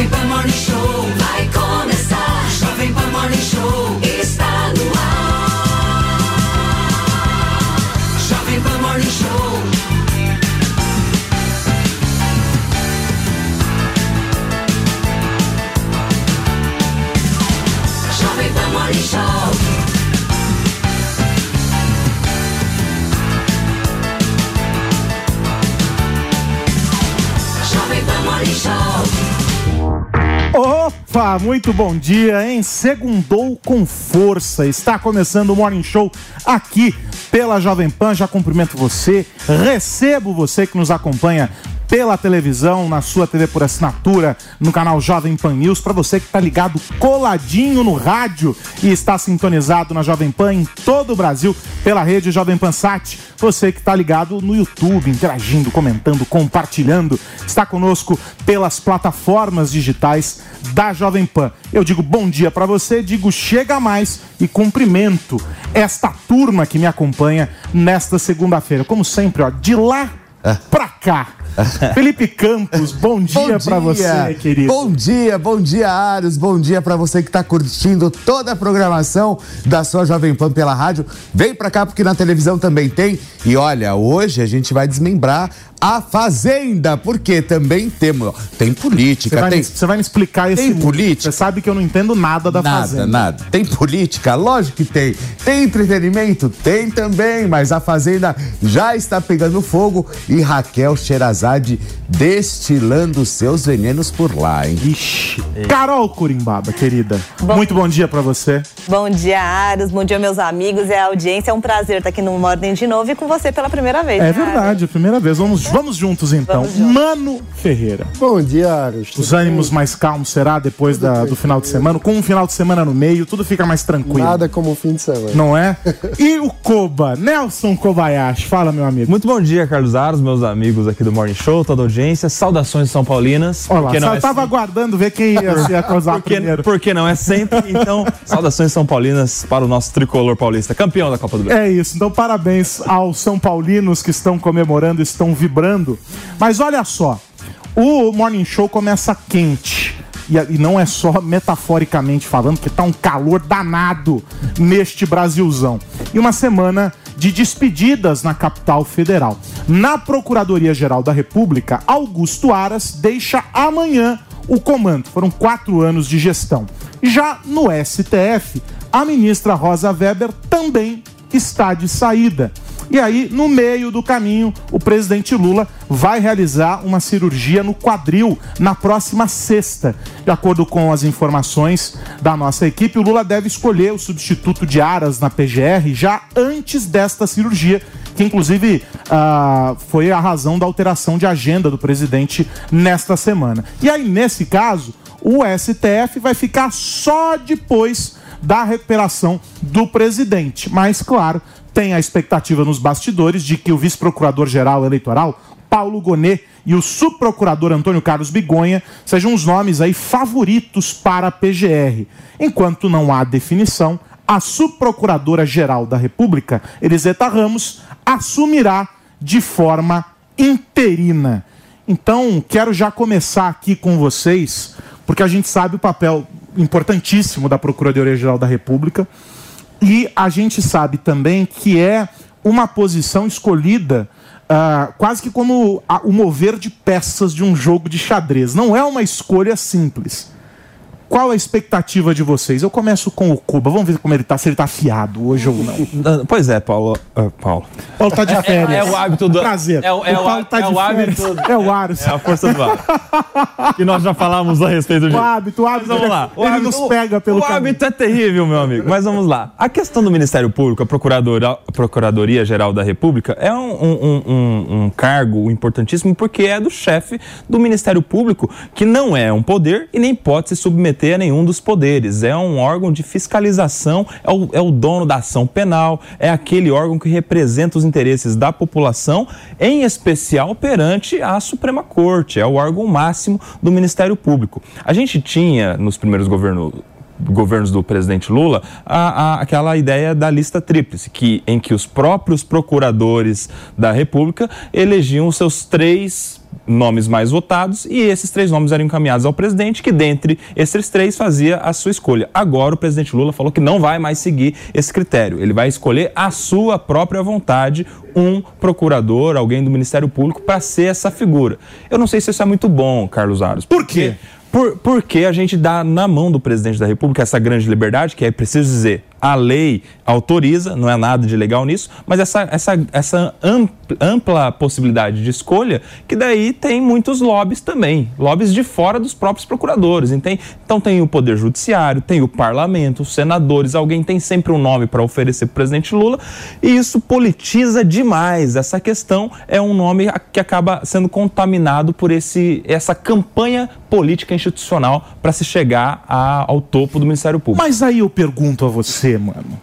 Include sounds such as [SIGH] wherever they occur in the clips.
Jovem Pan Morning Show vai começar. Jovem Pan Morning Show Opa, muito bom dia, hein? Segundou com força. Está começando o Morning Show aqui pela Jovem Pan. Já cumprimento você, recebo você que nos acompanha pela televisão, na sua TV por assinatura, no canal Jovem Pan News, para você que está ligado coladinho no rádio e está sintonizado na Jovem Pan em todo o Brasil pela rede Jovem Pan Sat, você que está ligado no YouTube, interagindo, comentando, compartilhando, está conosco pelas plataformas digitais da Jovem Pan. Eu digo bom dia para você, digo chega mais e cumprimento esta turma que me acompanha nesta segunda-feira. Como sempre, ó, de lá pra cá. [LAUGHS] Felipe Campos, bom dia pra você, querido. Bom dia, bom dia, Aros. Bom dia pra você que tá curtindo toda a programação da sua Jovem Pan pela rádio. Vem pra cá porque na televisão também tem. E olha, hoje a gente vai desmembrar a Fazenda, porque também temos, tem Você política, vai, tem você vai me explicar esse Tem mundo. política? Você sabe que eu não entendo nada da Nada, Fazenda. nada. Tem política? Lógico que tem. Tem entretenimento? Tem também, mas a Fazenda já está pegando fogo e Raquel Sherazade destilando seus venenos por lá, hein? Ixi. Carol Curimbaba, querida. Muito bom dia pra você. Bom dia, Aros. Bom dia, meus amigos e a audiência. É um prazer estar aqui no Mordem de novo e com você pela primeira vez. É né, verdade, a primeira vez. Vamos, vamos juntos então. Vamos juntos. Mano Ferreira. Bom dia, Aros. Os ânimos mais calmos será depois da- do final de semana, com um final de semana no meio, tudo fica mais tranquilo. Nada como o fim de semana. Não é? [LAUGHS] E o Koba, Nelson Kobayashi. Fala, meu amigo. Muito bom dia, Carlos Aros, meus amigos aqui do Morning Show, toda a audiência. Saudações São Paulinas. Olha lá, é tava sempre- aguardando ver quem ia se acusar porque, primeiro. porque não é sempre. [LAUGHS] Então, saudações São Paulinas para o nosso tricolor paulista, campeão da Copa do Brasil. É isso, então parabéns aos São Paulinos que estão comemorando, estão vibrando. Mas olha só, o Morning Show começa quente. E, e não é só metaforicamente falando, que tá um calor danado neste Brasilzão. E uma semana de despedidas na capital federal. Na Procuradoria-Geral da República, Augusto Aras deixa amanhã o comando. Foram quatro anos de gestão. Já no STF, a ministra Rosa Weber também está de saída. E aí, no meio do caminho, o presidente Lula vai realizar uma cirurgia no quadril na próxima sexta. De acordo com as informações da nossa equipe, o Lula deve escolher o substituto de Aras na PGR já antes desta cirurgia, que inclusive ah, foi a razão da alteração de agenda do presidente nesta semana. E aí, nesse caso, o STF vai ficar só depois da recuperação do presidente. Mas, claro, tem a expectativa nos bastidores de que o vice-procurador-geral eleitoral, Paulo Gonet, e o subprocurador Antônio Carlos Bigonha sejam os nomes aí favoritos para a PGR. Enquanto não há definição, a subprocuradora-geral da República, Eliseta Ramos, assumirá de forma interina. Então, quero já começar aqui com vocês, porque a gente sabe o papel importantíssimo da Procuradoria-Geral da República e a gente sabe também que é uma posição escolhida ah, quase que como a- o mover de peças de um jogo de xadrez. Não é uma escolha simples. Qual a expectativa de vocês? Eu começo com o Cuba. Vamos ver como ele tá, se ele tá afiado hoje ou não. [LAUGHS] Pois é, Paulo. ah, Paulo. Paulo tá de férias. é o hábito do- Prazer. é o- é o Paulo há- tá é de o hábito-. É o Aros. É a força do ar. que nós já falamos a respeito disso. O hábito, o hábito. Mas vamos ele- lá. O ele hábito- nos pega pelo O caminho. hábito é terrível, meu amigo. Mas vamos lá. A questão do Ministério Público, a Procuradora- a Procuradoria-Geral da República, é um, um- um- um cargo importantíssimo porque é do chefe do Ministério Público, que não é um poder e nem pode se submeter a nenhum dos poderes. É um órgão de fiscalização, é o, é o dono da ação penal, é aquele órgão que representa os interesses da população, em especial perante a Suprema Corte. É o órgão máximo do Ministério Público. A gente tinha, nos primeiros governos governos do presidente Lula, a- a- aquela ideia da lista tríplice, que, em que os próprios procuradores da República elegiam os seus três nomes mais votados e esses três nomes eram encaminhados ao presidente, que dentre esses três fazia a sua escolha. Agora o presidente Lula falou que não vai mais seguir esse critério. Ele vai escolher a sua própria vontade um procurador, alguém do Ministério Público, para ser essa figura. Eu não sei se isso é muito bom, Carlos Aros. Por quê? Por, porque a gente dá na mão do presidente da República essa grande liberdade, que é preciso dizer, a lei autoriza, não é nada de legal nisso, mas essa, essa, essa ampla, possibilidade de escolha, que daí tem muitos lobbies também, lobbies de fora dos próprios procuradores. Então, então tem o Poder Judiciário, tem o Parlamento, os senadores, alguém tem sempre um nome para oferecer para o presidente Lula, e isso politiza demais. Essa questão é um nome que acaba sendo contaminado por esse, essa campanha política institucional para se chegar a, ao topo do Ministério Público. Mas aí eu pergunto a você, mano.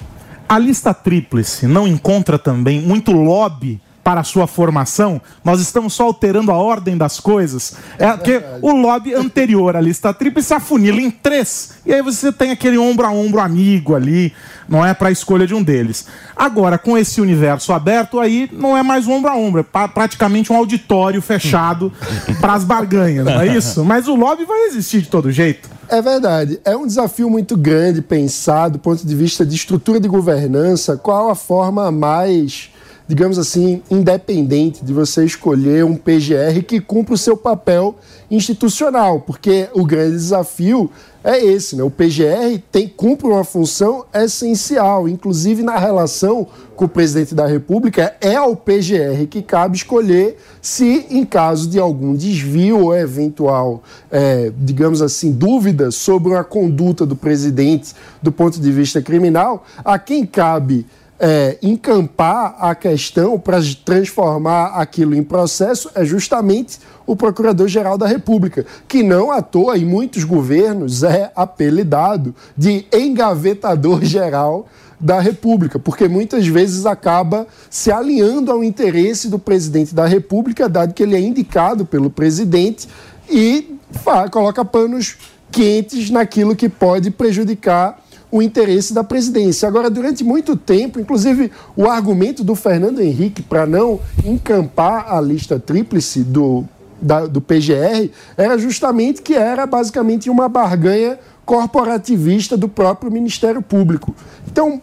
A lista tríplice não encontra também muito lobby para a sua formação? Nós estamos só alterando a ordem das coisas. É porque o lobby anterior à lista tríplice afunila em três. E aí você tem aquele ombro a ombro amigo ali, não é para a escolha de um deles. Agora, com esse universo aberto, aí não é mais um ombro a ombro, é praticamente um auditório fechado [LAUGHS] para as barganhas, não é isso? Mas o lobby vai existir de todo jeito. É verdade. É um desafio muito grande pensar do ponto de vista de estrutura de governança, qual a forma mais, digamos assim, independente de você escolher um PGR que cumpra o seu papel institucional, porque o grande desafio é esse, né? O PGR tem cumpre uma função essencial, inclusive na relação com o presidente da República, é ao PGR que cabe escolher se, em caso de algum desvio ou eventual, é, digamos assim, dúvida sobre uma conduta do presidente do ponto de vista criminal, a quem cabe é, encampar a questão para transformar aquilo em processo é justamente o Procurador-Geral da República, que não à toa em muitos governos é apelidado de engavetador-geral da República, porque muitas vezes acaba se alinhando ao interesse do presidente da República, dado que ele é indicado pelo presidente e fa- coloca panos quentes naquilo que pode prejudicar o interesse da presidência. Agora, durante muito tempo, inclusive o argumento do Fernando Henrique para não encampar a lista tríplice do, da- do PGR era justamente que era basicamente uma barganha corporativista do próprio Ministério Público. Então,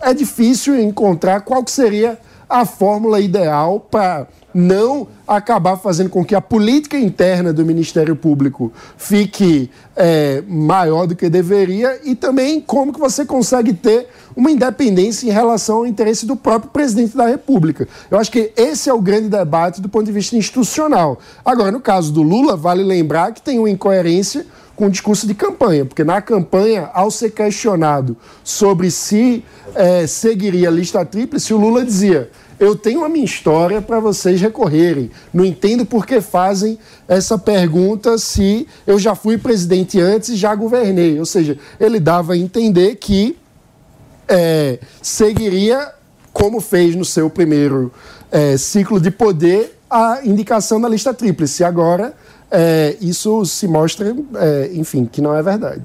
é difícil encontrar qual que seria a fórmula ideal para não acabar fazendo com que a política interna do Ministério Público fique é, maior do que deveria e também como que você consegue ter uma independência em relação ao interesse do próprio presidente da República. Eu acho que esse é o grande debate do ponto de vista institucional. Agora, no caso do Lula, vale lembrar que tem uma incoerência com o discurso de campanha, porque na campanha, ao ser questionado sobre se eh, seguiria a lista tríplice, o Lula dizia: Eu tenho a minha história para vocês recorrerem. Não entendo por que fazem essa pergunta se eu já fui presidente antes e já governei. Ou seja, ele dava a entender que eh, seguiria, como fez no seu primeiro eh, ciclo de poder, a indicação da lista tríplice. Agora é, isso se mostra, é, enfim, que não é verdade.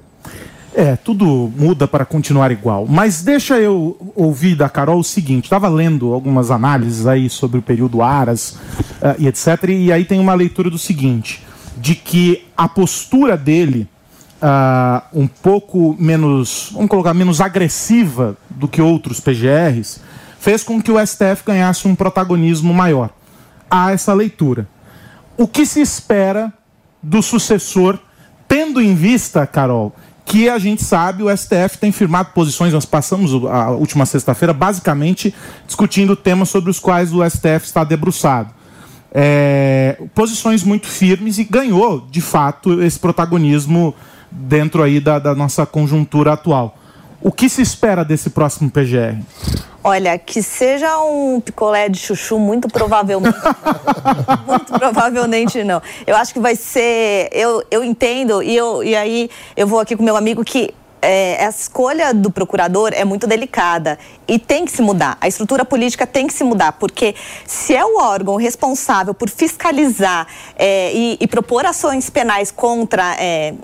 É, tudo muda para continuar igual. Mas deixa eu ouvir da Carol o seguinte: estava lendo algumas análises aí sobre o período Aras eh, e etc. E aí tem uma leitura do seguinte: de que a postura dele, ah, um pouco menos, vamos colocar, menos agressiva do que outros PGRs, fez com que o STF ganhasse um protagonismo maior. Há essa leitura. O que se espera do sucessor, tendo em vista, Carol, que a gente sabe, o STF tem firmado posições, nós passamos a última sexta-feira basicamente discutindo temas sobre os quais o STF está debruçado. É, posições muito firmes e ganhou, de fato, esse protagonismo dentro aí da, da nossa conjuntura atual. O que se espera desse próximo PGR? Olha, que seja um picolé de chuchu, muito provavelmente. [LAUGHS] muito provavelmente não. Eu acho que vai ser. Eu, eu entendo, e, eu, e aí eu vou aqui com meu amigo que. é, a escolha do procurador é muito delicada e tem que se mudar. A estrutura política tem que se mudar, porque se é o órgão responsável por fiscalizar é, e, e propor ações penais contra é,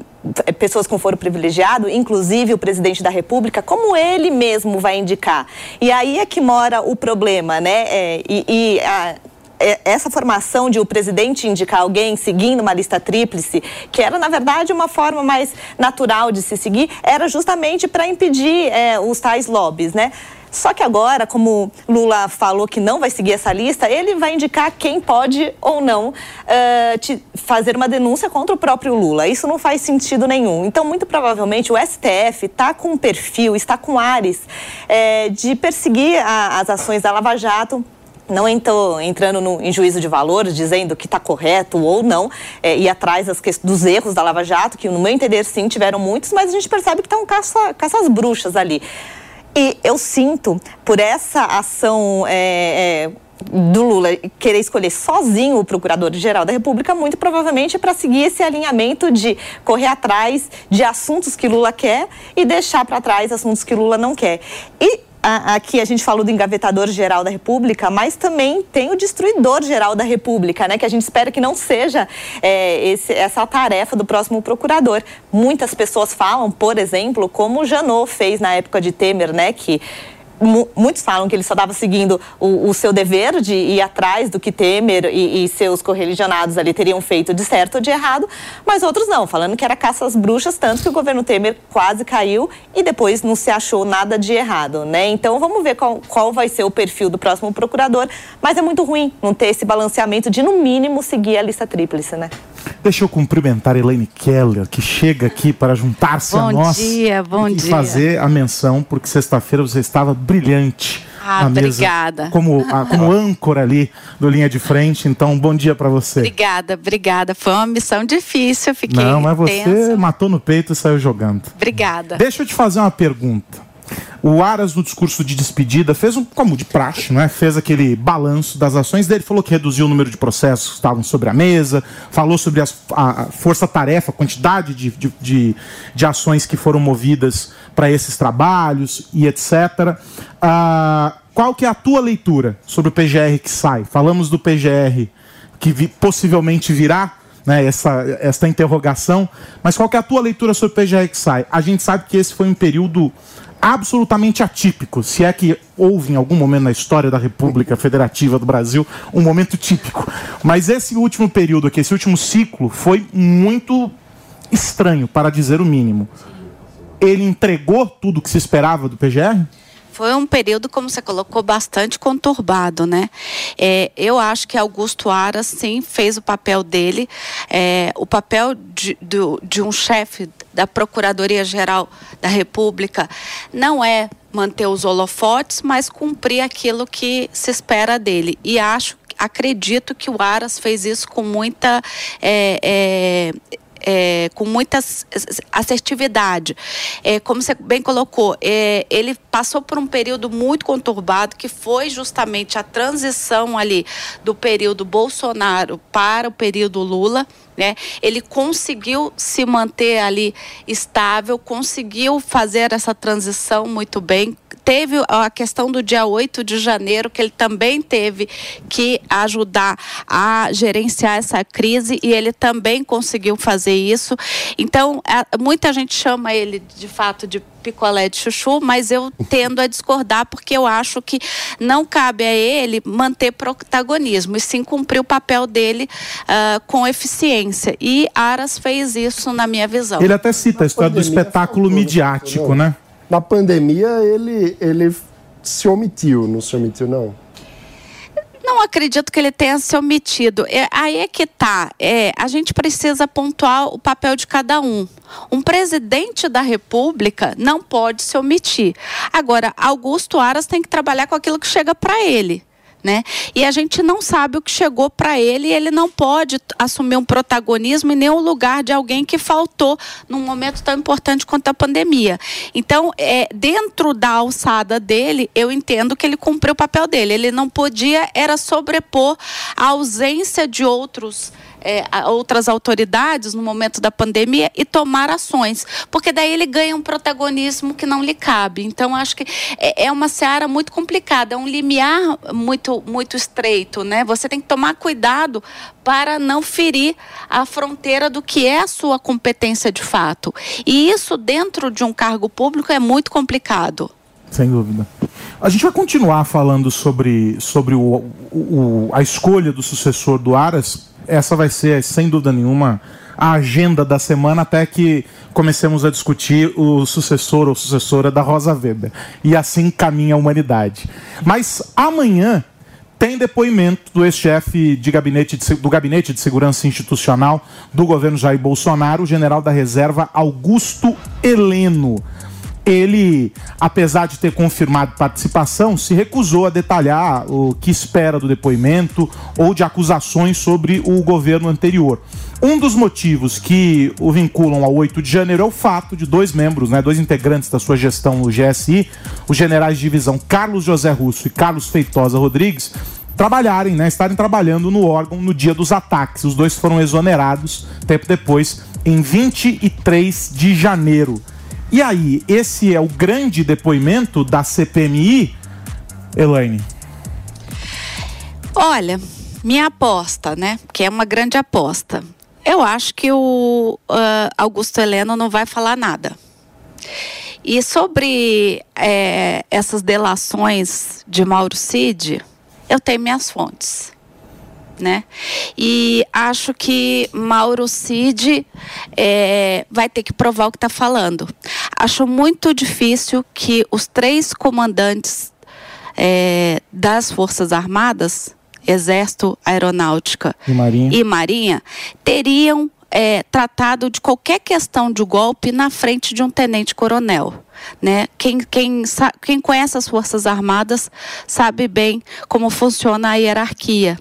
pessoas com foro privilegiado, inclusive o presidente da República, como ele mesmo vai indicar. E aí é que mora o problema, né? É, e e, a- é, essa formação de o presidente indicar alguém seguindo uma lista tríplice, que era na verdade uma forma mais natural de se seguir, era justamente para impedir é, os tais lobbies, né? Só que agora, como Lula falou que não vai seguir essa lista, ele vai indicar quem pode ou não uh, te fazer uma denúncia contra o próprio Lula. Isso não faz sentido nenhum. Então, muito provavelmente, o STF está com um perfil, está com ares é, de perseguir a, as ações da Lava Jato não estou entrando no, em juízo de valor, dizendo que está correto ou não, é, ir atrás das, dos erros da Lava Jato, que no meu entender sim tiveram muitos, mas a gente percebe que está um caça, bruxas ali. E eu sinto, por essa ação é, é, do Lula querer escolher sozinho o Procurador-Geral da República, muito provavelmente para seguir esse alinhamento de correr atrás de assuntos que Lula quer e deixar para trás assuntos que Lula não quer. E aqui a gente falou do engavetador geral da República, mas também tem o destruidor geral da República, né? Que a gente espera que não seja é, esse, essa tarefa do próximo procurador. Muitas pessoas falam, por exemplo, como o Janot fez na época de Temer, né? Que muitos falam que ele só estava seguindo o, o, seu dever de ir atrás do que Temer e, e, seus correligionados ali teriam feito de certo ou de errado, mas outros não, falando que era caça às bruxas, tanto que o governo Temer quase caiu e depois não se achou nada de errado, né? Então vamos ver qual, qual vai ser o perfil do próximo procurador, mas é muito ruim não ter esse balanceamento de, no mínimo, seguir a lista tríplice, né? Deixa eu cumprimentar a Elaine Keller, que chega aqui para juntar-se a nós. Bom dia, bom e dia. fazer a menção, porque sexta-feira você estava brilhante. Ah, na mesa, obrigada. Como, a, como âncora ali do linha de frente. Então, bom dia para você. Obrigada, obrigada. Foi uma missão difícil, eu fiquei Não, mas você matou no peito e saiu jogando. Obrigada. Deixa eu te fazer uma pergunta. O Aras, no discurso de despedida, fez um, como de praxe, né? Fez aquele balanço das ações dele, falou que reduziu o número de processos que estavam sobre a mesa, falou sobre as, a, a força-tarefa, a quantidade de, de, de, de ações que foram movidas para esses trabalhos e etc. Ah, qual que é a tua leitura sobre o PGR que sai? Falamos do PGR que vi, possivelmente virá, né, essa, essa interrogação, mas qual que é a tua leitura sobre o PGR que sai? A gente sabe que esse foi um período absolutamente atípico, se é que houve em algum momento na história da República Federativa do Brasil um momento típico. Mas esse último período aqui, esse último ciclo, foi muito estranho, para dizer o mínimo. Ele entregou tudo o que se esperava do PGR? Foi um período, como você colocou, bastante conturbado, né? É, eu acho que Augusto Aras, sim, fez o papel dele. É, o papel de, de um chefe da Procuradoria-Geral da República não é manter os holofotes, mas cumprir aquilo que se espera dele. E acho, acredito que o Aras fez isso com muita. É, é, é, com muita assertividade. É, como você bem colocou, é, ele passou por um período muito conturbado, que foi justamente a transição ali do período Bolsonaro para o período Lula. Né? Ele conseguiu se manter ali estável, conseguiu fazer essa transição muito bem. Teve a questão do dia 8 de janeiro, que ele também teve que ajudar a gerenciar essa crise e ele também conseguiu fazer isso. Então, muita gente chama ele de fato de picolé de chuchu, mas eu [LAUGHS] tendo a discordar porque eu acho que não cabe a ele manter protagonismo e sim cumprir o papel dele uh, com eficiência. E Aras fez isso na minha visão. Ele até cita a história do espetáculo midiático, né? Na pandemia ele, ele se omitiu, não se omitiu não? Não acredito que ele tenha se omitido. É, aí é que tá. É, a gente precisa pontuar o papel de cada um. Um presidente da República não pode se omitir. Agora, Augusto Aras tem que trabalhar com aquilo que chega para ele né? E a gente não sabe o que chegou para ele e ele não pode assumir um protagonismo em nenhum lugar de alguém que faltou num momento tão importante quanto a pandemia. Então, é, dentro da alçada dele, eu entendo que ele cumpriu o papel dele. Ele não podia era sobrepor a ausência de outros é, outras autoridades no momento da pandemia e tomar ações, porque daí ele ganha um protagonismo que não lhe cabe. Então, acho que é, é uma seara muito complicada, é um limiar muito, muito estreito, né? Você tem que tomar cuidado para não ferir a fronteira do que é a sua competência de fato. E isso, dentro de um cargo público, é muito complicado. Sem dúvida. A gente vai continuar falando sobre, sobre o, o- a escolha do sucessor do Aras. Essa vai ser, sem dúvida nenhuma, a agenda da semana até que comecemos a discutir o sucessor ou sucessora da Rosa Weber. E assim caminha a humanidade. Mas amanhã tem depoimento do ex-chefe de gabinete de do Gabinete de Segurança Institucional do governo Jair Bolsonaro, o general da reserva Augusto Heleno. Ele, apesar de ter confirmado participação, se recusou a detalhar o que espera do depoimento ou de acusações sobre o governo anterior. Um dos motivos que o vinculam ao 8 de janeiro é o fato de dois membros, né, dois integrantes da sua gestão no GSI, os generais de divisão Carlos José Russo e Carlos Feitosa Rodrigues, trabalharem, né, estarem trabalhando no órgão no dia dos ataques. Os dois foram exonerados tempo depois, em 23 de janeiro. E aí, esse é o grande depoimento da CPMI, Elaine? Olha, minha aposta, né? Que é uma grande aposta. Eu acho que o ah, Augusto Heleno não vai falar nada. E sobre eh, essas delações de Mauro Cid, eu tenho minhas fontes. Né? E acho que Mauro Cid eh, vai ter que provar o que está falando. Acho muito difícil que os três comandantes eh, das Forças Armadas, Exército, Aeronáutica E Marinha. e Marinha, teriam eh, tratado de qualquer questão de golpe na frente de um tenente-coronel. Né? Quem, quem, quem conhece as Forças Armadas sabe bem como funciona a hierarquia.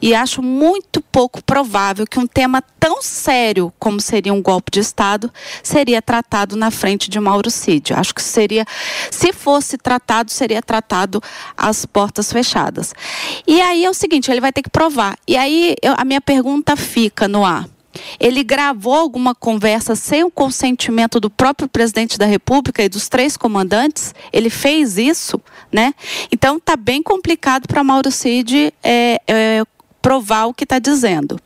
E acho muito pouco provável que um tema tão sério como seria um golpe de Estado seria tratado na frente de Mauro Cid. Acho que seria, se fosse tratado, seria tratado às portas fechadas. E aí é o seguinte, ele vai ter que provar. E aí eu- a minha pergunta fica no ar. Ele gravou alguma conversa sem o consentimento do próprio presidente da República e dos três comandantes? Ele fez isso, né? Então tá bem complicado para Mauro Cid é, é, provar o que está dizendo.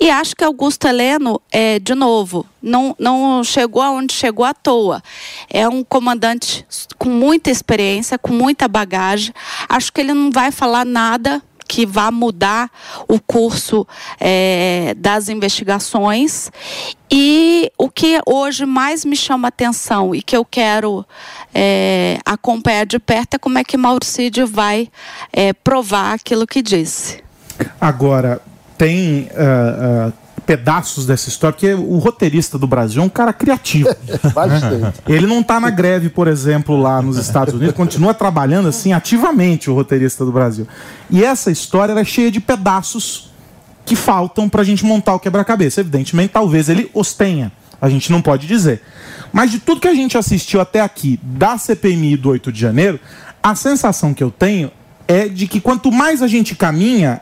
E acho que Augusto Heleno, é, de novo, não, não chegou aonde chegou à toa. É um comandante com muita experiência, com muita bagagem. Acho que ele não vai falar nada que vá mudar o curso eh, das investigações. E o que hoje mais me chama atenção e que eu quero eh, acompanhar de perto é como é que Mauro Cid vai eh, provar aquilo que disse. Agora, tem ah, ah, pedaços dessa história, porque o roteirista do Brasil é um cara criativo. [LAUGHS] Bastante. Ele não tá na greve, por exemplo, lá nos Estados Unidos, continua trabalhando assim ativamente o roteirista do Brasil. E essa história ela é cheia de pedaços que faltam pra gente montar o quebra-cabeça. Evidentemente, talvez ele os tenha. A gente não pode dizer. Mas de tudo que a gente assistiu até aqui da CPMI do 8 de janeiro, a sensação que eu tenho é de que quanto mais a gente caminha,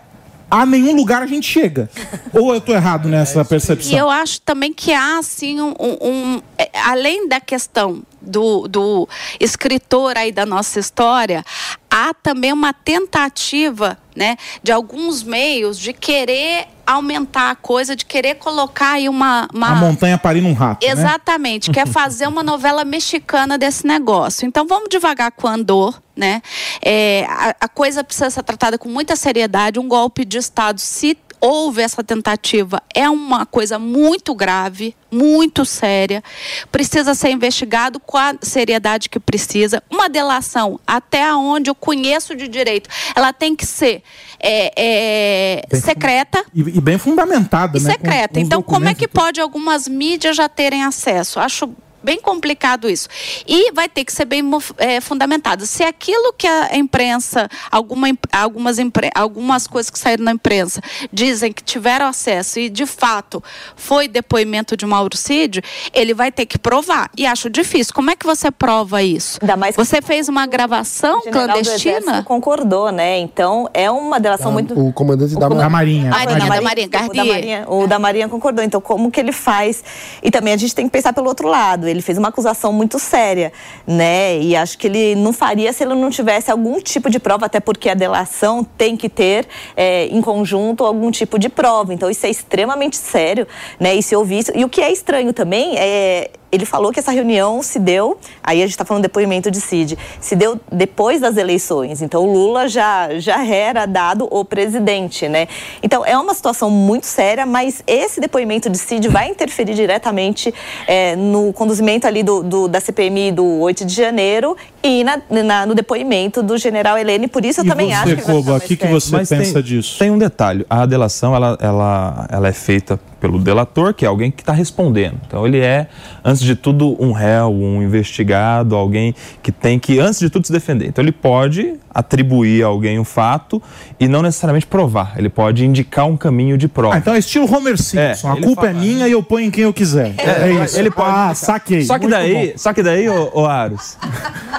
a nenhum lugar a gente chega. Ou eu tô errado nessa E percepção? eu acho também que há, assim, um, um- um- é, além da questão do, do escritor aí da nossa história, há também uma tentativa, né, de alguns meios de querer aumentar a coisa, de querer colocar aí uma... uma... A montanha parindo um rato. né? Exatamente, quer [LAUGHS] fazer uma novela mexicana desse negócio. Então vamos devagar com o Andor, né? É, a, a coisa precisa ser tratada com muita seriedade. Um golpe de Estado, se houve essa tentativa, é uma coisa muito grave, muito séria. Precisa ser investigado com a seriedade que precisa. Uma delação, até onde eu conheço de direito, ela tem que ser é, é, secreta E, e bem fundamentada, e né? secreta. Com- com então, como é que pode algumas mídias já terem acesso? Acho bem complicado isso. E vai ter que ser bem eh, fundamentado. Se aquilo que a imprensa, alguma, algumas, impre- algumas coisas que saíram na imprensa dizem que tiveram acesso e de fato foi depoimento de Mauro Cid, ele vai ter que provar. E acho difícil. Como é que você prova isso? Ainda mais que Você fez uma gravação O clandestina? Concordou, né? Então é uma delação muito. O comandante da Da Marinha. Ah, da Marinha, da Marinha, o da Garnier. Marinha, o da Marinha concordou. Então, como que ele faz? E também a gente tem que pensar pelo outro lado. Ele fez uma acusação muito séria, né? E acho que ele não faria se ele não tivesse algum tipo de prova, até porque a delação tem que ter é, em conjunto algum tipo de prova. Então, isso é extremamente sério, né? E se ouvir isso. E o que é estranho também é ele falou que essa reunião se deu, aí a gente está falando depoimento de Cid, se deu depois das eleições. Então o Lula já, já era dado o presidente, né? Então é uma situação muito séria, mas esse depoimento de Cid vai interferir diretamente é, no conduzimento ali do, do, da CPMI do 8 de janeiro e na, na, no depoimento do general Helene. Por isso eu E também você, acho que vai Koba, ficar mais o que que você Mas pensa tem, disso? Tem um detalhe. A delação, ela, ela, ela é feita pelo delator, que é alguém que está respondendo. Então, ele é, antes de tudo, um réu, um investigado, alguém que tem que, antes de tudo, se defender. Então, ele pode atribuir a alguém um fato e não necessariamente provar. Ele pode indicar um caminho de prova. Ah, então é estilo Homer Simpson. É, a culpa fala- é minha e eu ponho em quem eu quiser. É, isso. Ele pode. Ah, saquei. Só que daí, só que daí, ô, ô Aros,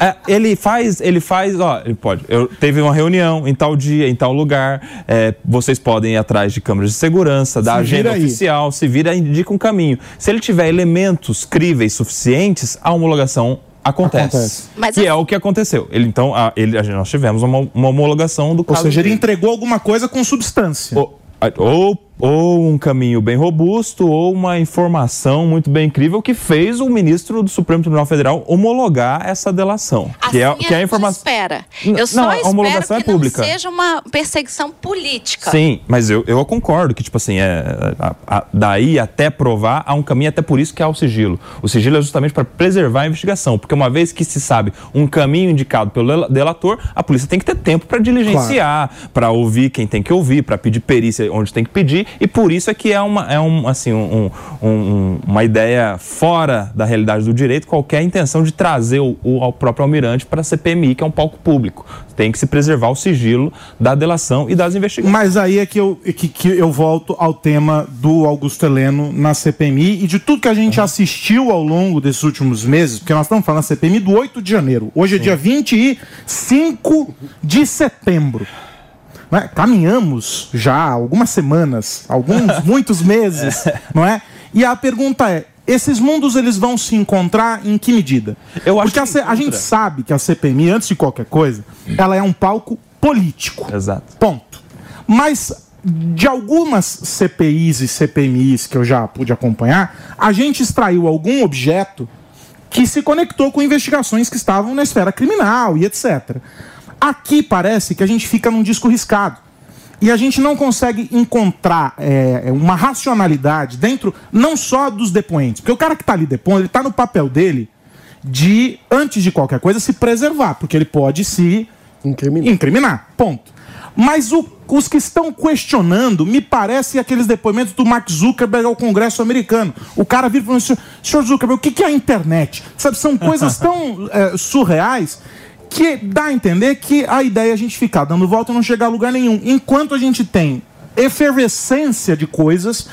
é, ele faz, ele faz, ó, ele pode. Eu teve uma reunião em tal dia, em tal lugar. é, vocês podem ir atrás de câmeras de segurança, da Se agenda oficial, se vira, indica um caminho. Se ele tiver elementos críveis suficientes, a homologação acontece. Acontece. Mas que é assim- o que aconteceu. Ele então, a, ele, a nós tivemos uma, uma homologação do Ou caso. seja, ele dele. entregou alguma coisa com substância. Ou, ou, ou um caminho bem robusto, ou uma informação muito bem incrível que fez o ministro do Supremo Tribunal Federal homologar essa delação. que é, Assim que é a gente informação. espera. Eu só não, a espero homologação que é pública. não seja uma perseguição política. Sim, mas eu, eu concordo que, tipo assim, é, a- a- daí até provar há um caminho, até por isso que há o sigilo. O sigilo é justamente para preservar a investigação, porque uma vez que se sabe um caminho indicado pelo dela- delator, a polícia tem que ter tempo para diligenciar, para ouvir quem tem que ouvir, para pedir perícia onde tem que pedir, e por isso é que é uma, é um, assim, um- um- um- uma ideia fora da realidade do direito, qualquer intenção de trazer o, o próprio almirante para a CPMI, que é um palco público. Tem que se preservar o sigilo da delação e das investigações. Mas aí é que eu, que, que eu volto ao tema do Augusto Heleno na CPMI e de tudo que a gente assistiu ao longo desses últimos meses, porque nós estamos falando da CPMI do 8 de janeiro. Hoje é dia 25 de setembro. Né? Caminhamos já algumas semanas, alguns, [LAUGHS] muitos meses, não é? E a pergunta é, esses mundos eles vão se encontrar em que medida? Eu acho Porque a, que C- a gente sabe que a CPMI, antes de qualquer coisa, ela é um palco político. Exato. Ponto. Mas de algumas CPIs e CPMIs que eu já pude acompanhar, a gente extraiu algum objeto que se conectou com investigações que estavam na esfera criminal e etc. Aqui parece que a gente fica num disco riscado. E a gente não consegue encontrar é, uma racionalidade dentro não só dos depoentes. Porque o cara que está ali depondo, ele está no papel dele de, antes de qualquer coisa, se preservar. Porque ele pode se Incriminar. incriminar. Ponto. Mas o- os que estão questionando, me parece aqueles depoimentos do Mark Zuckerberg ao Congresso americano. O cara vira e fala assim, senhor Zuckerberg, o que que é a internet? Sabe, são coisas [LAUGHS] tão eh, surreais que dá a entender que a ideia é a gente ficar dando volta e não chegar a lugar nenhum. Enquanto a gente tem efervescência de coisas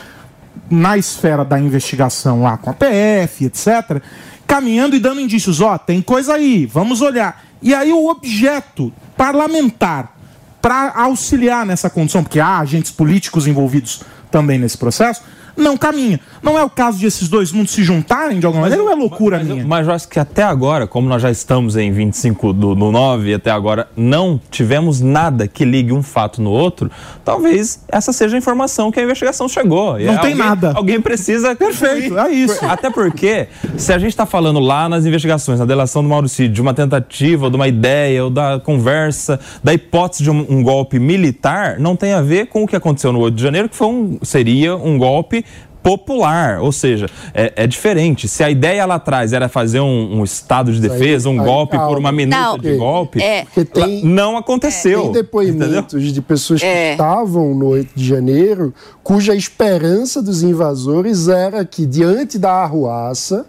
na esfera da investigação lá com a PF, etc., caminhando e dando indícios, ó, tem coisa aí, vamos olhar. E aí o objeto parlamentar para auxiliar nessa condição, porque há agentes políticos envolvidos também nesse processo, não caminha. Não é o caso de esses dois mundos se juntarem de alguma maneira, ou é loucura mas, minha? mas eu acho que até agora, como nós já estamos em 25 do, do 9 e até agora não tivemos nada que ligue um fato no outro, talvez essa seja a informação que a investigação chegou. Não é tem alguém- nada. Alguém precisa. Perfeito, é isso. Até porque, se a gente está falando lá nas investigações, na delação do Mauricídio, de uma tentativa, de uma ideia, ou da conversa, da hipótese de um, um golpe militar, não tem a ver com o que aconteceu no 8 de janeiro, que foi um, seria um golpe popular, ou seja, é, é diferente. Se a ideia lá atrás era fazer um, um estado de defesa, um aí, golpe por calma. uma minuta Não. de golpe, É. Tem- não aconteceu. Tem depoimentos de pessoas que É. estavam no 8 de janeiro, cuja esperança dos invasores era que, diante da arruaça,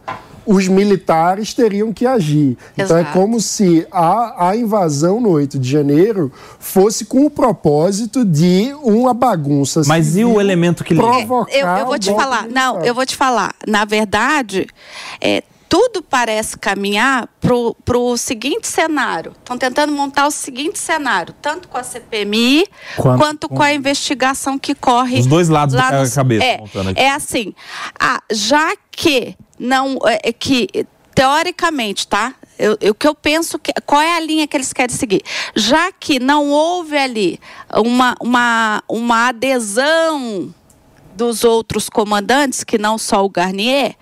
os militares teriam que agir. Então é Exato. como se a, a invasão no 8 de janeiro fosse com o propósito de uma bagunça. Mas e o elemento que provocar Eu, eu vou te falar, não, eu vou te falar. Na verdade, é, tudo parece caminhar pro, pro seguinte cenário. Estão tentando montar o seguinte cenário, tanto com a CPMI Quanto quanto, com a investigação que corre. Os dois lados lá da nos- cabeça, É, é assim, ah, já que não é, é que teoricamente, tá? O que eu penso que qual é a linha que eles querem seguir? Já que não houve ali uma, uma, uma adesão dos outros comandantes, que não só o Garnier,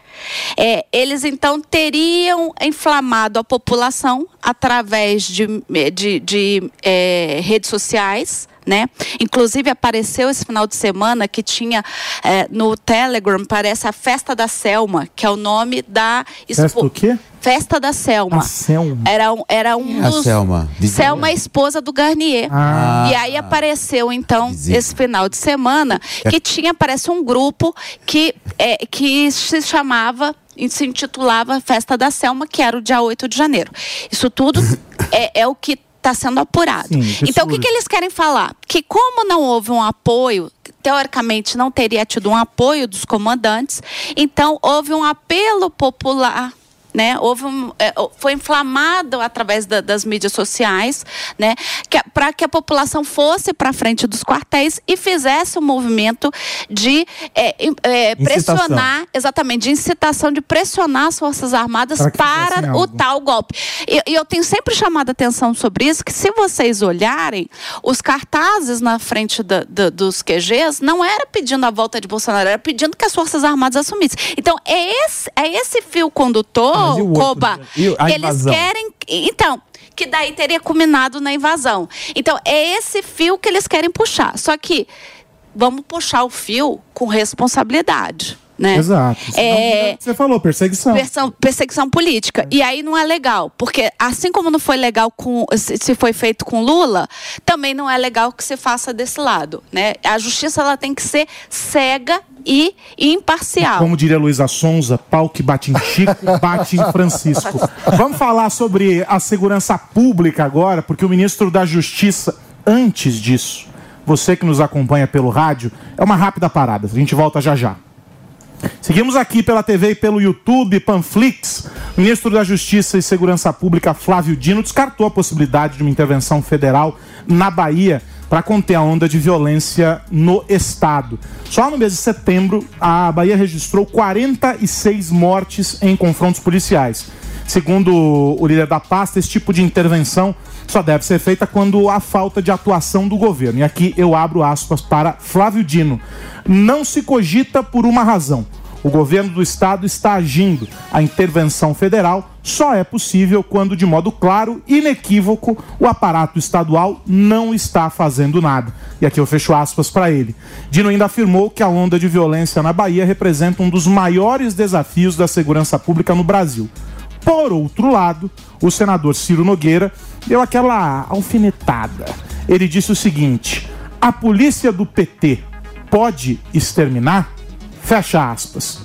é, eles então teriam inflamado a população através de, de, de é, redes sociais. Né? Inclusive apareceu esse final de semana que tinha é, no Telegram, parece a Festa da Selma, que é o nome da Festa o quê? Festa da Selma. A Selma. Era um, era um A dos. Selma, vizinha. Selma, é esposa do Garnier. Ah. E aí apareceu, então, Vizinha. esse final de semana, que tinha, parece, um grupo que, é, que se chamava e se intitulava Festa da Selma, que era o dia 8 de janeiro. Isso tudo [LAUGHS] é, é o que está sendo apurado. Sim, então, o que, que eles querem falar? Que como não houve um apoio, teoricamente não teria tido um apoio dos comandantes, então houve um apelo popular. Né? Houve um, é, foi inflamado através da- das mídias sociais, né? para que a população fosse para frente dos quartéis e fizesse um movimento de é, é, pressionar, exatamente, de incitação, de pressionar as Forças Armadas Para o algo. tal golpe. E, e eu tenho sempre chamado a atenção sobre isso, que se vocês olharem, os cartazes na frente da- da- dos QGs não era pedindo a volta de Bolsonaro, era pedindo que as Forças Armadas assumissem. Então, é esse, é esse fio condutor, Mas e o outro? Coba, E a que eles querem... Então, que daí teria culminado na invasão. Então, é esse fio que eles querem puxar. Só que vamos puxar o fio com responsabilidade. Né? Exato. É, que Você falou, perseguição. Perseguição, perseguição política. E aí não é legal, porque assim como não foi legal com se se foi feito com Lula, também não é legal que se faça desse lado, né? A justiça ela tem que ser cega e imparcial. Como diria Luísa Sonza, pau que bate em Chico, [LAUGHS] bate em Francisco. Vamos falar sobre a segurança pública agora, porque o ministro da Justiça, antes disso, você que nos acompanha pelo rádio, é uma rápida parada. A gente volta já já. Seguimos aqui pela TV e pelo YouTube, Panflix. O ministro da Justiça e Segurança Pública, Flávio Dino, descartou a possibilidade de uma intervenção federal na Bahia para conter a onda de violência no estado. Só no mês de setembro, a Bahia registrou 46 mortes em confrontos policiais. Segundo o líder da pasta, esse tipo de intervenção só deve ser feita quando há falta de atuação do governo. E aqui eu abro aspas para Flávio Dino. Não se cogita por uma razão. O governo do estado está agindo. A intervenção federal só é possível quando, de modo claro e inequívoco, o aparato estadual não está fazendo nada. E aqui eu fecho aspas para ele. Dino ainda afirmou que a onda de violência na Bahia representa um dos maiores desafios da segurança pública no Brasil. Por outro lado, o senador Ciro Nogueira deu aquela alfinetada. Ele disse o seguinte: a polícia do PT pode exterminar? Fecha aspas.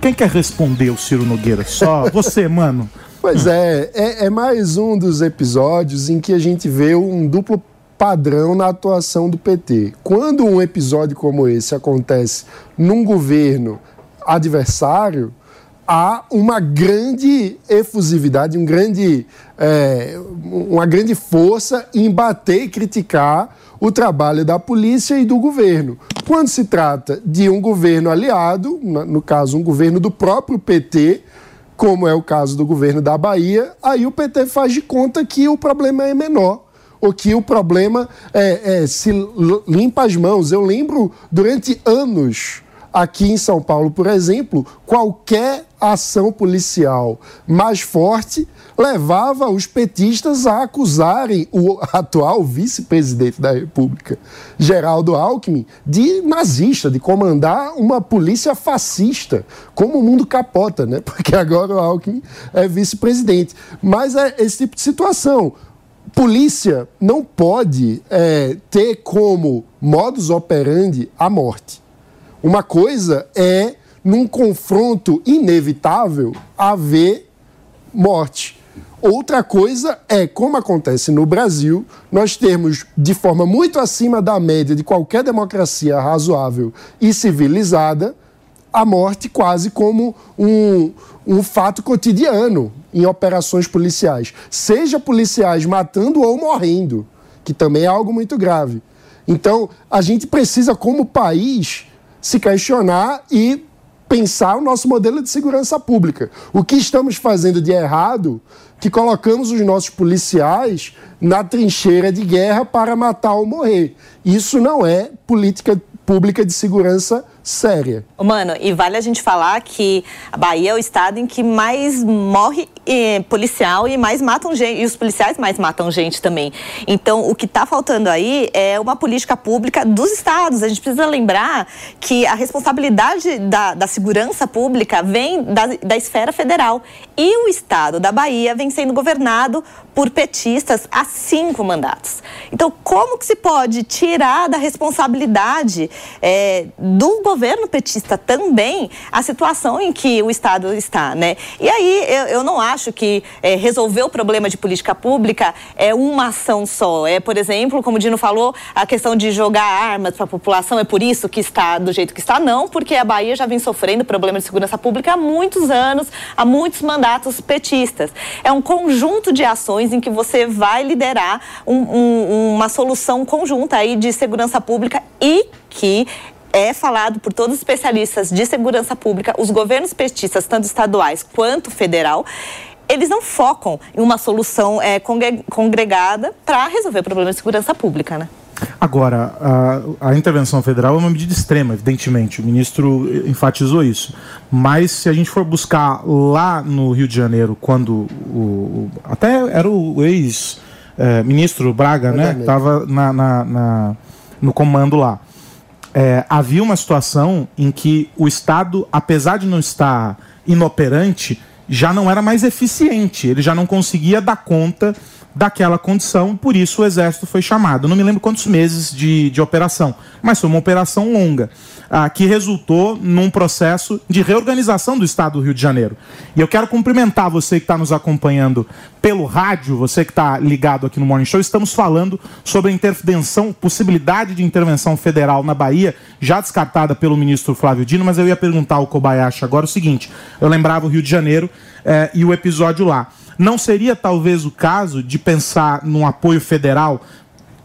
Quem quer responder o Ciro Nogueira? Só [LAUGHS] você, mano. Pois é, é, é mais um dos episódios em que a gente vê um duplo padrão na atuação do PT. Quando um episódio como esse acontece num governo adversário, há uma grande efusividade, um grande, é, uma grande força em bater e criticar o trabalho da polícia e do governo. Quando se trata de um governo aliado, no caso, um governo do próprio PT, como é o caso do governo da Bahia, aí o PT faz de conta que o problema é menor. Ou que o problema é, é, se limpa as mãos. Eu lembro, durante anos, aqui em São Paulo, por exemplo, qualquer ação policial mais forte levava os petistas a acusarem o atual vice-presidente da República, Geraldo Alckmin, de nazista, de comandar uma polícia fascista, como o mundo capota, né? [LAUGHS] Porque agora o Alckmin é vice-presidente. Mas é esse tipo de situação. Polícia não pode é, ter como modus operandi a morte. Uma coisa é, num confronto inevitável, haver morte. Outra coisa é, como acontece no Brasil, nós temos, de forma muito acima da média de qualquer democracia razoável e civilizada, a morte quase como um, um fato cotidiano em operações policiais. Seja policiais matando ou morrendo, que também é algo muito grave. Então, a gente precisa, como país, se questionar e pensar o nosso modelo de segurança pública. O que estamos fazendo de errado que colocamos os nossos policiais na trincheira de guerra para matar ou morrer. Isso não é política pública de segurança séria. Mano, e vale a gente falar que a Bahia é o estado em que mais morre eh, policial e mais matam gente, e os policiais mais matam gente também. Então, o que está faltando aí é uma política pública dos estados. A gente precisa lembrar que a responsabilidade da, da segurança pública vem da, da esfera federal. E o estado da Bahia vem sendo governado por petistas há cinco mandatos. Então, como que se pode tirar da responsabilidade eh, do governo petista também a situação em que o Estado está, né? E aí eu, eu não acho que é, resolver o problema de política pública é uma ação só. É, por exemplo, como o Dino falou, a questão de jogar armas para a população é por isso que está do jeito que está, não, porque a Bahia já vem sofrendo problema de segurança pública há muitos anos, há muitos mandatos petistas. É um conjunto de ações em que você vai liderar um, um, uma solução conjunta aí de segurança pública e que é falado por todos os especialistas de segurança pública, os governos petistas, tanto estaduais quanto federal, eles não focam em uma solução é, congregada para resolver problemas de segurança pública, né? Agora, a, a, intervenção federal é uma medida extrema, evidentemente. O ministro enfatizou isso. Mas se a gente for buscar lá no Rio de Janeiro, quando o, o até era o ex-ministro é, Braga, né, estava na, na, na, no comando lá é, havia uma situação em que o Estado, apesar de não estar inoperante, já não era mais eficiente, ele já não conseguia dar conta daquela condição, por isso o Exército foi chamado. Não me lembro quantos meses de, de operação, mas foi uma operação longa ah, que resultou num processo de reorganização do Estado do Rio de Janeiro. E eu quero cumprimentar você que está nos acompanhando pelo rádio, você que está ligado aqui no Morning Show. Estamos falando sobre a intervenção, possibilidade de intervenção federal na Bahia, já descartada pelo ministro Flávio Dino, mas eu ia perguntar ao Kobayashi agora o seguinte: eu lembrava o Rio de Janeiro eh, e o episódio lá. Não seria talvez o caso de pensar num apoio federal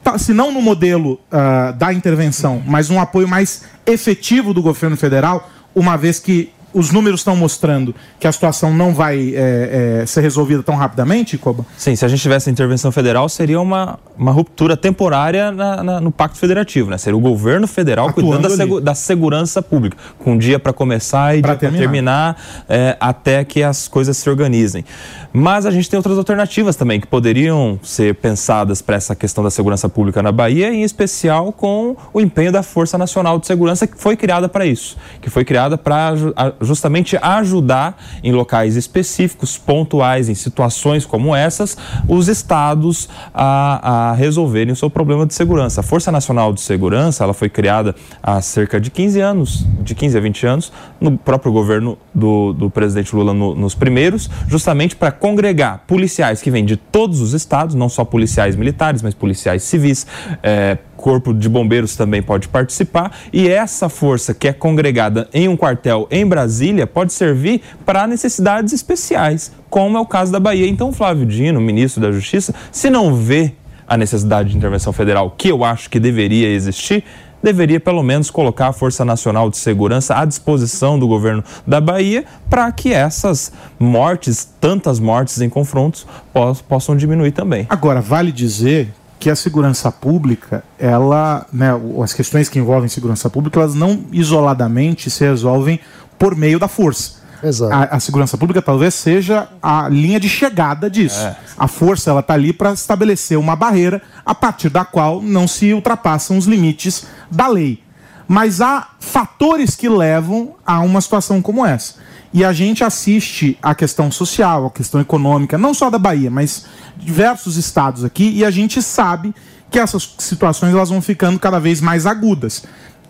Tá, se não no modelo uh, da intervenção, mas um apoio mais efetivo do governo federal, uma vez que os números estão mostrando que a situação não vai é, é, ser resolvida tão rapidamente, Coba? Sim, se a gente tivesse intervenção federal, seria uma, uma ruptura temporária na, na, no Pacto Federativo, né? Seria o governo federal Atuando cuidando da, segu, da, segurança pública, com um dia para começar e pra dia para terminar, é, até que as coisas se organizem. Mas a gente tem outras alternativas também que poderiam ser pensadas para essa questão da segurança pública na Bahia, em especial com o empenho da Força Nacional de Segurança, que foi criada para isso, que foi criada para justamente ajudar em locais específicos, pontuais, em situações como essas, os estados a, a resolverem o seu problema de segurança. A Força Nacional de Segurança ela foi criada há cerca de 15 anos, de 15 a 20 anos, no próprio governo do, do presidente Lula no, nos primeiros, justamente para congregar policiais que vêm de todos os estados, não só policiais militares, mas policiais civis, é, Corpo de Bombeiros também pode participar e essa força que é congregada em um quartel em Brasília pode servir para necessidades especiais, como é o caso da Bahia. Então, Flávio Dino, ministro da Justiça, se não vê a necessidade de intervenção federal, que eu acho que deveria existir, deveria pelo menos colocar a Força Nacional de Segurança à disposição do governo da Bahia para que essas mortes, tantas mortes em confrontos, possam diminuir também. Agora, vale dizer que a segurança pública, ela, né, as questões que envolvem segurança pública, elas não isoladamente se resolvem por meio da força. Exato. A, a segurança pública talvez seja a linha de chegada disso. É. A força ela está ali para estabelecer uma barreira a partir da qual não se ultrapassam os limites da lei. Mas há fatores que levam a uma situação como essa. E a gente assiste a questão social, a questão econômica, não só da Bahia, mas diversos estados aqui, e a gente sabe que essas situações elas vão ficando cada vez mais agudas.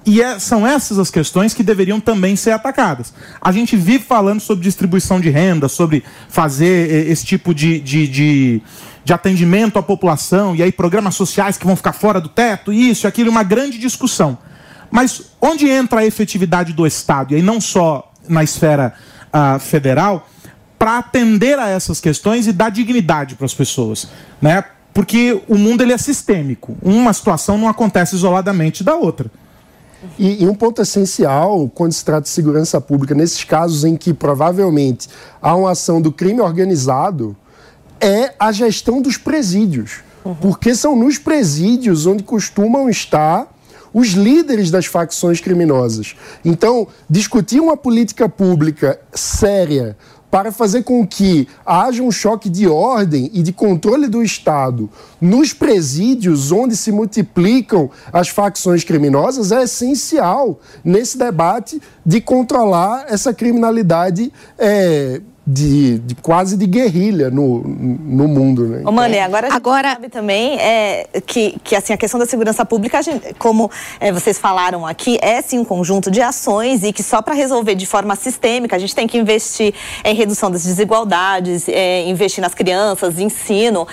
E é, são essas as questões que deveriam também ser atacadas. A gente vive falando sobre distribuição de renda, sobre fazer eh, esse tipo de, de, de, de atendimento à população, e aí programas sociais que vão ficar fora do teto, isso, aquilo, uma grande discussão. Mas onde entra a efetividade do Estado? E aí não só na esfera uh, federal para atender a essas questões e dar dignidade para as pessoas, né? Porque o mundo ele é sistêmico. Uma situação não acontece isoladamente da outra. E, e, um ponto essencial quando se trata de segurança pública, nesses casos em que provavelmente há uma ação do crime organizado, é a gestão dos presídios. Uhum. Porque são nos presídios onde costumam estar os líderes das facções criminosas. Então, discutir uma política pública séria para fazer com que haja um choque de ordem e de controle do Estado nos presídios onde se multiplicam as facções criminosas é essencial nesse debate de controlar essa criminalidade é, de, de, quase de guerrilha no, no mundo, né? Ô, Mane, agora a gente agora... sabe também é, que, que assim, a questão da segurança pública, gente, como é, vocês falaram aqui, é sim um conjunto de ações e que só para resolver de forma sistêmica a gente tem que investir em redução das desigualdades, é, investir nas crianças, ensino.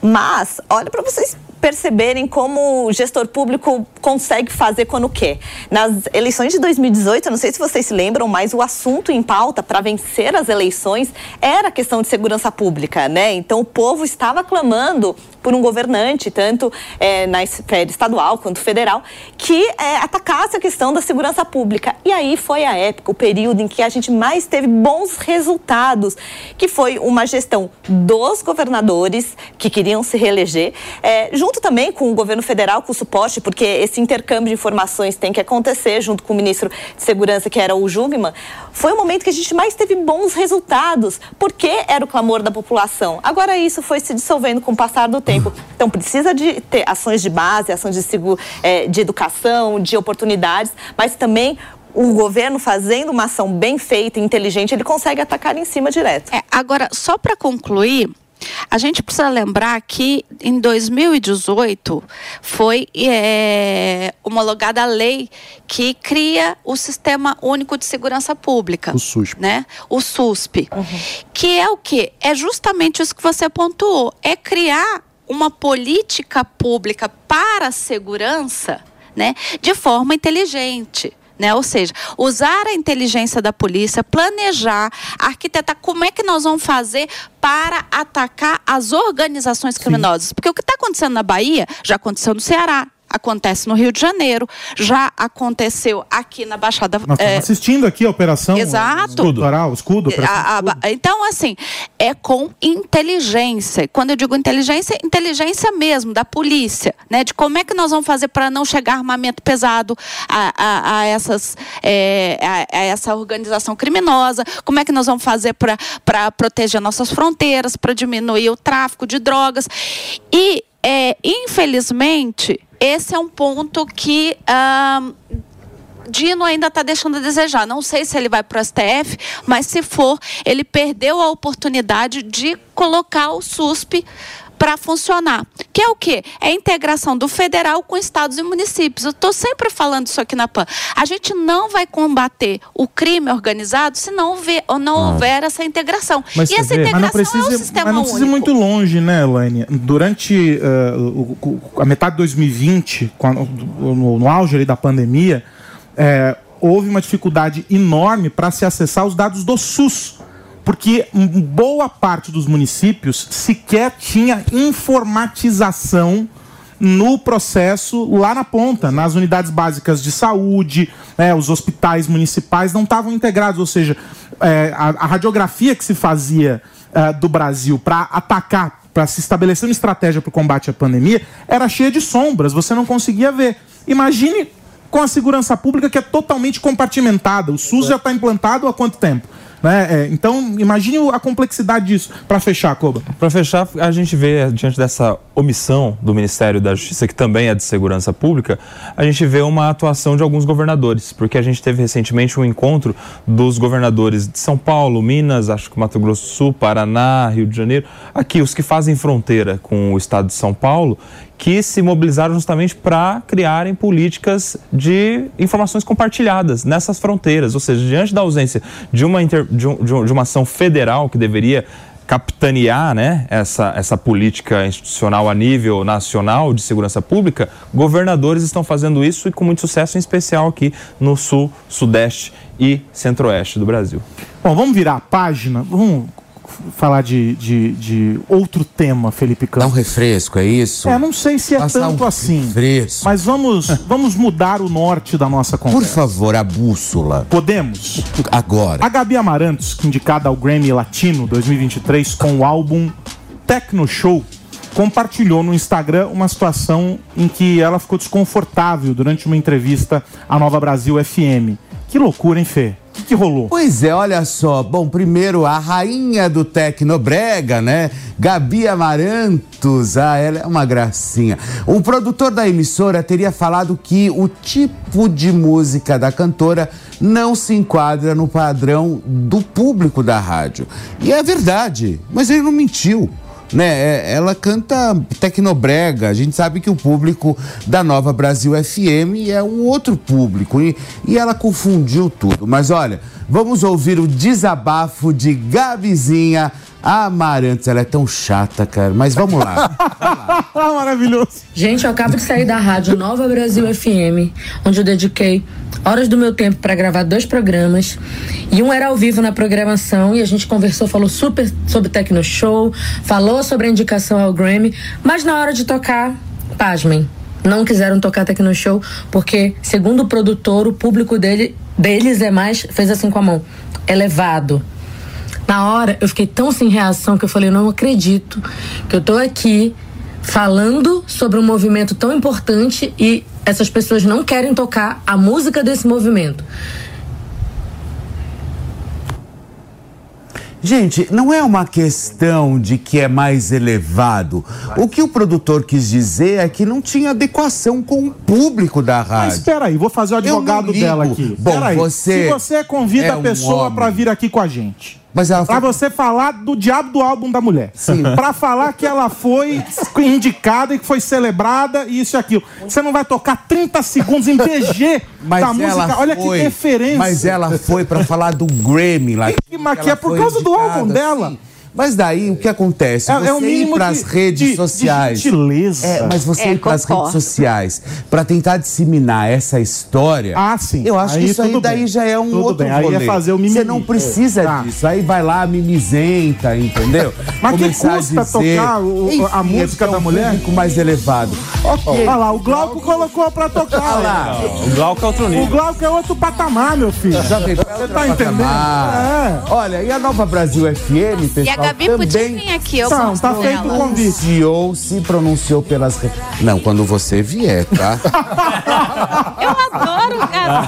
Mas, olha para vocês perceberem como o gestor público consegue fazer quando quer. Nas eleições de 2018, eu não sei se vocês se lembram, mas o assunto em pauta para vencer as eleições era a questão de segurança pública, né? Então o povo estava clamando por um governante, tanto é, na esfera estadual quanto federal, que é, atacasse a questão da segurança pública. E aí foi a época, o período em que a gente mais teve bons resultados, que foi uma gestão dos governadores que queriam se reeleger, é, junto também com o governo federal, com o suporte, porque esse intercâmbio de informações tem que acontecer, junto com o ministro de Segurança, que era o Jungmann, foi o momento que a gente mais teve bons resultados, porque era o clamor da população. Agora isso foi se dissolvendo com o passar do tempo. Então precisa de ter ações de base, ações de, é, de educação, de oportunidades, mas também o governo fazendo uma ação bem feita, inteligente, ele consegue atacar em cima direto. É, agora, só para concluir, a gente precisa lembrar que em 2018 foi é, homologada a lei que cria o Sistema Único de Segurança Pública. O SUSP. Né? O SUSP. Uhum. Que é o quê? É justamente isso que você pontuou. É criar uma política pública para a segurança né, de forma inteligente. Né? Ou seja, usar a inteligência da polícia, planejar, arquitetar como é que nós vamos fazer para atacar as organizações criminosas. Sim. Porque o que está acontecendo na Bahia já aconteceu no Ceará, acontece no Rio de Janeiro, já aconteceu aqui na Baixada. Nós é, assistindo aqui a operação. Exato. Escudo, escudo, a, a, Então, assim, é com inteligência. Quando eu digo inteligência, inteligência mesmo da polícia, né? De como é que nós vamos fazer para não chegar armamento pesado a, a, a essas, é, a, a, essa organização criminosa, como é que nós vamos fazer para proteger nossas fronteiras, para diminuir o tráfico de drogas. E é, infelizmente, esse é um ponto que. Dino ainda está deixando a desejar. Não sei se ele vai para o STF, mas se for, ele perdeu a oportunidade de colocar o SUSP para funcionar. Que é o quê? É a integração do federal com estados e municípios. Eu estou sempre falando isso aqui na PAN. A gente não vai combater o crime organizado se não houver, ou não ah. houver essa integração. Mas e essa vê, integração mas não precisa, é um sistema mas não precisa ir muito longe, né, Elaine? Durante uh, o, a metade de 2020, no, no auge da pandemia, é, houve uma dificuldade enorme para se acessar os dados do SUS porque boa parte dos municípios sequer tinha informatização no processo lá na ponta, nas unidades básicas de saúde, né, os hospitais municipais não estavam integrados, ou seja, é, a, a, radiografia que se fazia é, do Brasil para atacar, para se estabelecer uma estratégia para o combate à pandemia, era cheia de sombras, você não conseguia ver. Imagine com a segurança pública que é totalmente compartimentada. O SUS já está implantado há quanto tempo? Né? É, então, imagine a complexidade disso. Para fechar, Coba. Para fechar, a gente vê, diante dessa omissão do Ministério da Justiça, que também é de segurança pública, a gente vê uma atuação de alguns governadores, porque a gente teve recentemente um encontro dos governadores de São Paulo, Minas, acho que Mato Grosso do Sul, Paraná, Rio de Janeiro, aqui, os que fazem fronteira com o estado de São Paulo, que se mobilizaram justamente para criarem políticas de informações compartilhadas nessas fronteiras. Ou seja, diante da ausência de uma, inter, de, um, de uma ação federal que deveria capitanear né, essa, essa política institucional a nível nacional de segurança pública, governadores estão fazendo isso e com muito sucesso, em especial aqui no sul, sudeste e centro-oeste do Brasil. Bom, vamos virar a página. Vamos falar de, de, de, outro tema, Felipe Campos. Dá um refresco, é isso? É, não sei se é Passar tanto um assim. Refresco. Mas vamos, [LAUGHS] vamos mudar o norte da nossa conversa. Por favor, a bússola. Podemos? Agora. A Gabi Amarantos, indicada ao Grammy Latino 2023 com o álbum Tecno Show, compartilhou no Instagram uma situação em que ela ficou desconfortável durante uma entrevista à Nova Brasil FM. Que loucura, hein, Fê? O que, rolou? Pois é, olha só. Bom, primeiro a rainha do Tecnobrega, né? Gabi Amarantos. Ah, ela é uma gracinha. Um produtor da emissora teria falado que o tipo de música da cantora não se enquadra no padrão do público da rádio. E é verdade, mas ele não mentiu. Né, É, ela canta tecnobrega. A gente sabe que o público da Nova Brasil FM é um outro público e, e ela confundiu tudo. Mas olha, vamos ouvir o desabafo de Gabizinha Amarantos. Ela é tão chata, cara. Mas vamos lá. [LAUGHS] Maravilhoso. Gente, eu acabo de sair da rádio Nova Brasil FM, onde eu dediquei horas do meu tempo para gravar dois programas. E um era ao vivo na programação e a gente conversou, falou super sobre Tecno Show, falou sobre a indicação ao Grammy, mas na hora de tocar, pasmem. Não quiseram tocar Tecno Show porque, segundo o produtor, o público dele, deles é mais, fez assim com a mão, elevado. Na hora, eu fiquei tão sem reação que eu falei, não acredito que eu tô aqui falando sobre um movimento tão importante e essas pessoas não querem tocar a música desse movimento. Gente, não é uma questão de que é mais elevado. O que o produtor quis dizer é que não tinha adequação com o público da Mas rádio. espera aí, vou fazer o advogado dela aqui. Bom, Espera aí. você Se você convida é a pessoa pra vir aqui com a gente. Mas ela Pra foi... você falar do diabo do álbum da mulher. Sim. [LAUGHS] Pra falar que ela foi indicada e que foi celebrada e isso e aquilo. Você não vai tocar 30 segundos em BG [LAUGHS] Mas da música. Olha foi, que referência. Mas ela foi pra falar do Grammy lá. Que que Ela é por causa do indicada, álbum dela. sim. Mas daí o que acontece? É- você é o ir mínimo pras de- redes de- de sociais. gentileza. É, mas você É, ir pras concordo. redes sociais pra tentar disseminar essa história. Ah, sim. Eu acho Aí que isso aí daí bem. já é um Tudo outro bem, aí é rolê. fazer o mimimi. Você não precisa Tá. disso. Aí vai lá, mimizenta, entendeu? [LAUGHS] Mas que Começar a custa dizer- tocar o- Enfim, a música é porque é da um mulher? público mais elevado. Ok. Olha lá, o Glauco colocou pra tocar. Olha lá. O Glauco é outro O nível. Glauco é outro patamar, meu filho. Já veio Você tá entendendo? É. Olha, e a Nova Brasil FM, pessoal, a Gabi também podia vir aqui, eu Não, gosto tá feito o convite. se pronunciou pelas... re- Não, quando você vier, tá? [LAUGHS] Eu adoro, cara.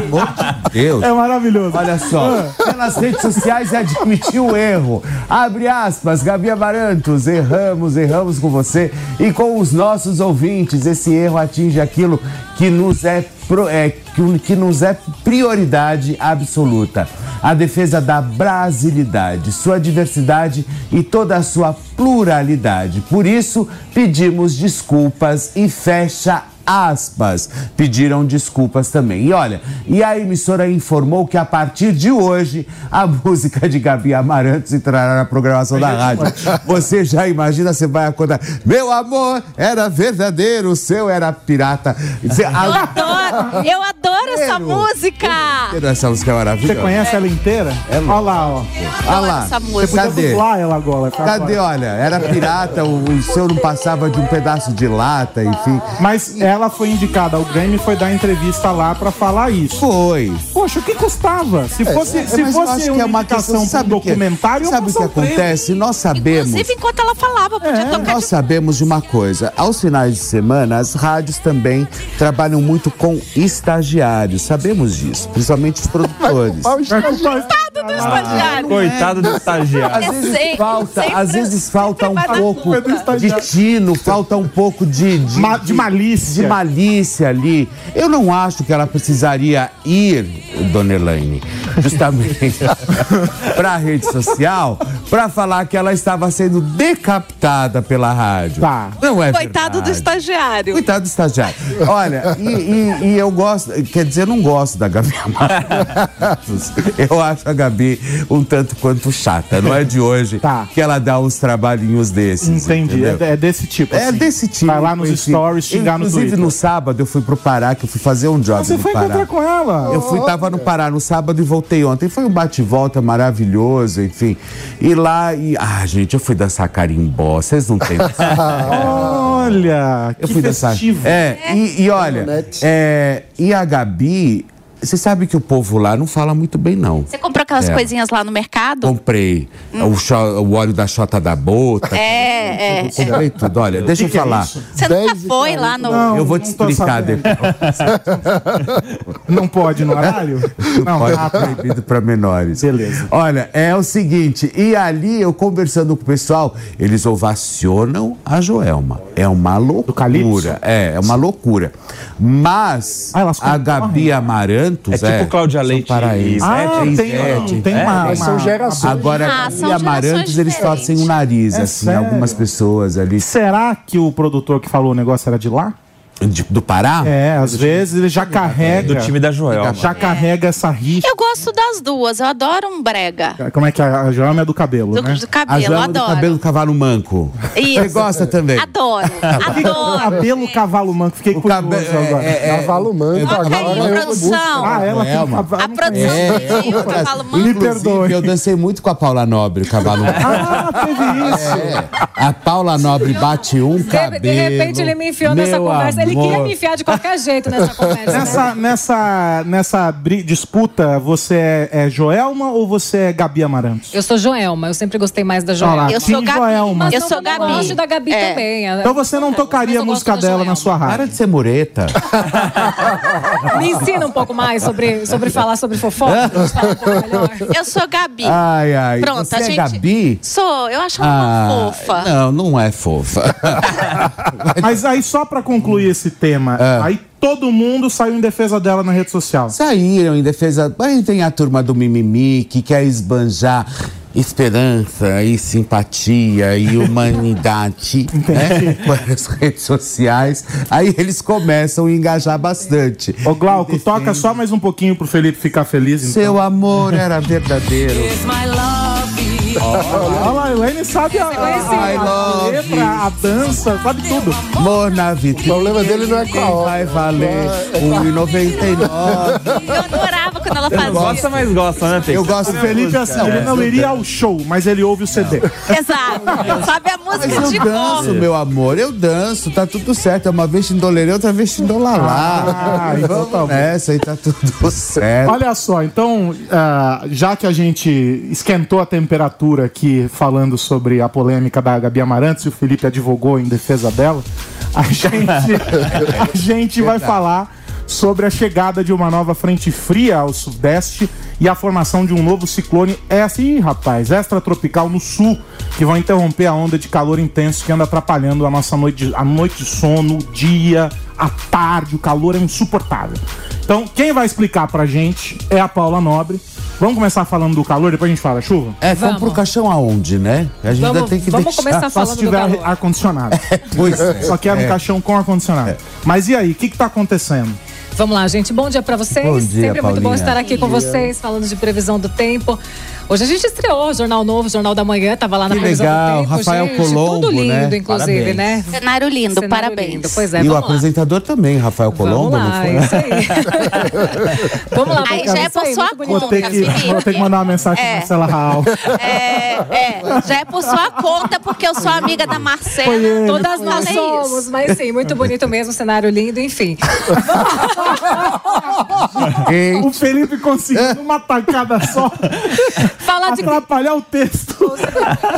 Pelo amor de Deus. É maravilhoso. Olha só, pelas redes sociais admitiu o erro. Abre aspas, Gabi Amarantos, erramos, erramos com você e com os nossos ouvintes. Esse erro atinge aquilo que nos é, pro- é, que, que nos é prioridade absoluta. A defesa da brasilidade, sua diversidade e toda a sua pluralidade. Por isso, pedimos desculpas e fecha aspas, pediram desculpas também. E olha, e a emissora informou que a partir de hoje a [LAUGHS] música de Gabi Amarantos entrará na programação da rádio. Você já imagina, você vai acordar. Meu amor era verdadeiro, o seu era pirata. Você, Eu adoro, eu adoro essa música. Essa música é Você maravilhosa. conhece ela inteira? Olha lá, ó. Olha lá, essa Você música. podia Cadê? dublar ela agora. tá? Cadê? Olha, era pirata, o, o seu não passava de um pedaço de lata, enfim. Mas ela foi indicada ao Grammy e foi dar entrevista lá pra falar isso. Foi. Poxa, o que custava? Se fosse, É, se mas eu fosse acho que uma é uma indicação questão, um sabe o que- documentário, Sabe o que passo acontece? Nós sabemos. Inclusive, enquanto ela falava, podia tocar Nós sabemos de uma coisa, aos finais de semana, as rádios também trabalham muito com estagiários, sabemos disso, principalmente os produtores. Pau está- do estagiário. Coitado do estagiário. Às vezes sempre, falta, sempre- às vezes falta um pouco do de tino, falta um pouco de, de, Ma- de malícia. de malícia ali. Eu não acho que ela precisaria ir, Dona Elaine, justamente [LAUGHS] para a rede social para falar que ela estava sendo decapitada pela rádio. Tá. Não é Coitado do verdade. estagiário. Coitado do estagiário. Olha, e, e- e eu gosto, quer dizer, eu não gosto da Gabi Amarantos. [LAUGHS] Eu acho a Gabi um tanto quanto chata. Não é de hoje [LAUGHS] Tá. que ela dá uns trabalhinhos desses. Entendi. entendeu? É, é desse tipo. É assim. desse tipo. Vai lá nos stories xingar no Inclusive, Twitter. no sábado eu fui pro Pará, que eu fui fazer um job Você no foi Pará. encontrar com ela. Eu fui, tava no Pará no sábado e voltei ontem. Foi um bate-volta maravilhoso, enfim. E lá, e. Ah, gente, eu fui dançar carimbó. Vocês não têm. [LAUGHS] Olha, Eu que fui dançar. festivo. É, e, e olha, é, e a Gabi Você sabe que o povo lá não fala muito bem, não. Você comprou aquelas É. coisinhas lá no mercado? Comprei o, cho- o óleo da Xota da Bota. É, é. Comprei tudo. Olha, deixa eu que é falar. isso? Você nunca 10 foi lá no. Não. eu vou te explicar depois. Não pode no horário? Não, Pode ah, tá. proibido para menores. Beleza. Olha, é o seguinte, e ali eu conversando com o pessoal, eles ovacionam a Joelma. É uma Calypso? loucura. É, é uma loucura. Mas Ah, a Gabi concorrem? Amarantos É tipo Cláudia são Leite paraenses. e Ah, É, tem, Zete. tem É, uma, são uma- gerações. Agora, Ah, são Gabi Amarantos, eles torcem o nariz, É assim, sério? algumas pessoas ali Será que o produtor que falou o negócio era de lá? De- do Pará. É, às vezes ele já carrega. Do time da Joelma. Já carrega essa rixa. Eu gosto das duas, eu adoro um brega. Como é que a, a Joelma é do cabelo, Do, né? do A cabelo, Joelma do adoro. cabelo do cavalo manco. Isso. Você gosta também? Adoro, [LAUGHS] adoro. Cabelo cavalo manco, fiquei curioso cabe- é, agora. é, é, Cavalo manco, carinho, eu produção. Ah, ela tem Joelma. cavalo. A produção É, pediu o cavalo manco. Me perdoe. Eu dancei muito com a Paula Nobre, o cavalo manco. Ah, teve isso. É, a Paula Nobre bate um De, cabelo. de repente ele me enfiou nessa conversa. Ele queria me enfiar de qualquer jeito [LAUGHS] nessa conversa. né? Nessa, nessa, nessa bri- disputa, você é, é Joelma ou você é Gabi Amarantos? Eu sou Joelma, eu sempre gostei mais da Joelma. lá, Eu sou Gabi. Joelma. Eu sou eu Gabi. gosto da Gabi É. também. Então você não tocaria eu música dela na sua Para rádio? de ser mureta. [LAUGHS] Me ensina um pouco mais sobre, sobre falar sobre fofoca. [LAUGHS] Um pouco melhor. Eu sou Gabi. Ai, ai. Pronto, Você a é gente. Gabi? Sou, eu acho ela Ah, uma fofa. Não, não é fofa. Mas aí, só pra concluir esse tema, É. aí todo mundo saiu em defesa dela na rede social. Saíram em defesa. Aí tem a turma do mimimi que quer esbanjar esperança e simpatia e [LAUGHS] humanidade né, com [LAUGHS] as redes sociais. Aí eles começam a engajar bastante. Ô, Glauco, toca só mais um pouquinho pro Felipe ficar feliz, então. Seu amor era verdadeiro. Olha lá, a Elaine sabe a, a, a letra, you. a dança, sabe tudo. Amor na vitrine. O problema dele não é com a obra. Vai valer R$1,99. Eu adorava quando ela fazia. Gosta, mas gosta, né? Eu gosto O Felipe é assim, ele não iria ao show, mas ele ouve o CD. Exato. Sabe a Mas música eu de danço, cor. meu amor, eu danço, tá tudo certo. É uma vez xindolerê, outra vez xindolalá. Ah, então tá bom. Essa aí tá tudo certo. Olha só, então, ah, já que a gente esquentou a temperatura aqui falando sobre a polêmica da Gabi Amarantos e o Felipe advogou em defesa dela, a gente, [LAUGHS] a gente vai falar sobre a chegada de uma nova frente fria ao sudeste e a formação de um novo ciclone essa, ih, rapaz, extratropical no sul, que vai interromper a onda de calor intenso que anda atrapalhando a nossa noite, a noite de sono, o dia, a tarde, o calor é insuportável. Então, quem vai explicar pra gente é a Paula Nobre. Vamos começar falando do calor, depois a gente fala chuva? É, vamos Vamos. pro caixão aonde, né? A gente ainda Vamos, tem que vamos deixar. começar Só se falando tiver ar-condicionado. [LAUGHS] Pois é. Só quero um caixão com ar-condicionado. Mas e aí, o que, que tá acontecendo? Vamos lá, gente. Bom dia pra vocês. Bom dia, Sempre muito bom estar aqui com vocês, falando de previsão do tempo. Hoje a gente estreou o Jornal Novo, Jornal da Manhã, tava lá na Que previsão legal, do tempo. Rafael gente, Colombo, Tudo lindo, né? inclusive, Parabéns. né? Cenário lindo, Cenário parabéns. lindo. Pois é, e o lá. apresentador também, Rafael Colombo, Vamos lá, não foi? isso aí. [LAUGHS] vamos lá, Aí vamos já lá, é isso por sua bonito. Vou ter, que, vou ter que mandar uma mensagem pra É. Marcela Raul. É, é, já é por sua conta, porque eu sou amiga da Marcela. Ele, Todas nós Falei somos, isso. mas sim, muito bonito mesmo, cenário lindo, enfim. [LAUGHS] O Felipe conseguiu numa tacada só [LAUGHS] Falar de atrapalhar o texto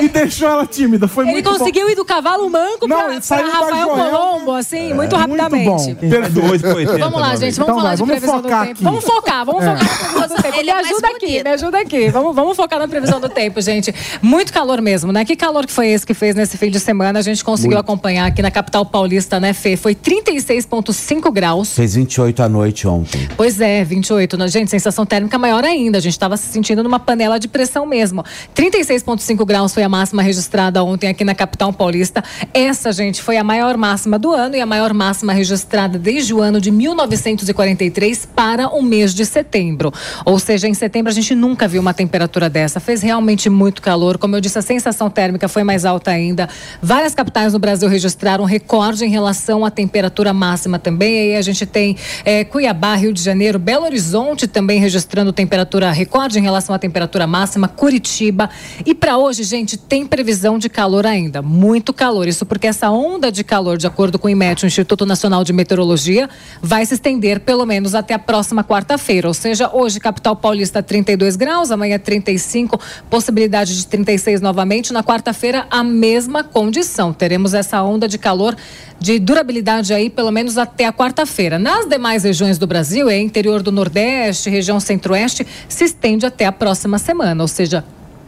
e deixou ela tímida. Foi Ele muito bom. conseguiu ir do cavalo manco Não, pra, pra Rafael Joelma. Colombo, assim, muito Muito rapidamente. bom. Perfeito. Vamos lá, gente, vamos Então falar vai, de vamos previsão do focar tempo. aqui. Vamos focar, vamos focar na previsão do tempo. Ele Me é ajuda aqui, me ajuda aqui. Vamos, vamos focar na previsão do tempo, gente. Muito calor mesmo, né? Que calor que foi esse que fez nesse fim de semana? A gente conseguiu acompanhar aqui na capital paulista, né, Fê? Foi 36,5 graus. Fez 28 à noite ontem. Pois é, 28. né? Gente, sensação térmica maior ainda. A gente estava se sentindo numa panela de pressão mesmo. 36,5 graus foi a máxima registrada ontem aqui na capital paulista. Essa, gente, foi a maior máxima do ano e a maior máxima registrada desde o ano de 1943 para o mês de setembro. Ou seja, em setembro a gente nunca viu uma temperatura dessa. Fez realmente muito calor. Como eu disse, a sensação térmica foi mais alta ainda. Várias capitais no Brasil registraram recorde em relação à temperatura máxima também. Aí a gente tem eh, Cuiabá, Rio de Janeiro, Belo Horizonte também registrando temperatura recorde em relação à temperatura máxima. Máxima Curitiba. E para hoje, gente, tem previsão de calor ainda, muito calor. Isso porque essa onda de calor, de acordo com o IMET, o Instituto Nacional de Meteorologia, vai se estender pelo menos até a próxima quarta-feira. Ou seja, hoje, capital paulista 32 graus, amanhã 35, possibilidade de 36 novamente. Na quarta-feira, a mesma condição. Teremos essa onda de calor de durabilidade aí pelo menos até a quarta-feira. Nas demais regiões do Brasil, é interior do Nordeste, região Centro-Oeste, se estende até a próxima semana, ou seja,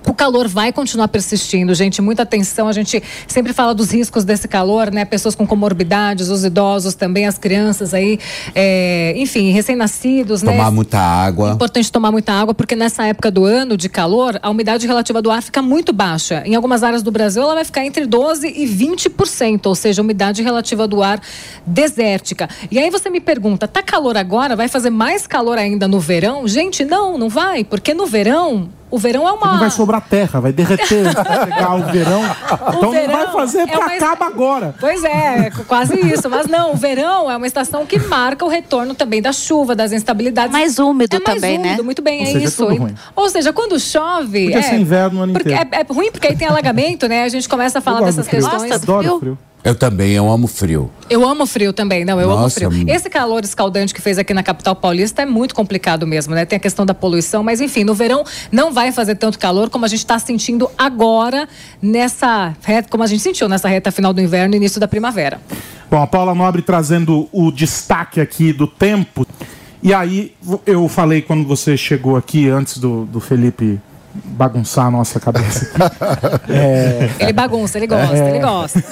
o calor vai continuar persistindo, gente. Muita atenção. A gente sempre fala dos riscos desse calor, né? Pessoas com comorbidades, os idosos também, as crianças aí, é, enfim, recém-nascidos, né? Tomar muita água. É importante tomar muita água, porque nessa época do ano de calor, a umidade relativa do ar fica muito baixa. Em algumas áreas do Brasil, ela vai ficar entre 12% e 20%, ou seja, a umidade relativa do ar desértica. E aí você me pergunta, tá calor agora? Vai fazer mais calor ainda no verão? Gente, não, não vai, porque no verão o verão é uma. Não vai sobrar terra, vai derreter [LAUGHS] antes de chegar o verão. então verão não vai fazer é porque uma- acaba agora. Pois é, quase isso. Mas não, o verão é uma estação que marca o retorno também da chuva, das instabilidades. Mais úmido é mais também, né? úmido, Muito bem, Ou é seja, é isso. tudo ruim. Ou seja, quando chove. Podia é, ser inverno o ano porque inteiro. é, é ruim porque aí tem alagamento, né? A gente começa a falar dessas questões. Gosta do Adoro frio? Eu também, eu amo frio. Eu amo frio também, não, eu amo Nossa, frio. hum. Esse calor escaldante que fez aqui na capital paulista é muito complicado mesmo, né? Tem a questão da poluição, mas enfim, no verão não vai fazer tanto calor como a gente está sentindo agora nessa reta, como a gente sentiu nessa reta final do inverno e início da primavera. Bom, a Paula Nobre trazendo o destaque aqui do tempo. E aí, eu falei quando você chegou aqui, antes do, do Felipe bagunçar a nossa cabeça. [LAUGHS] É, Ele bagunça, ele gosta, ele gosta.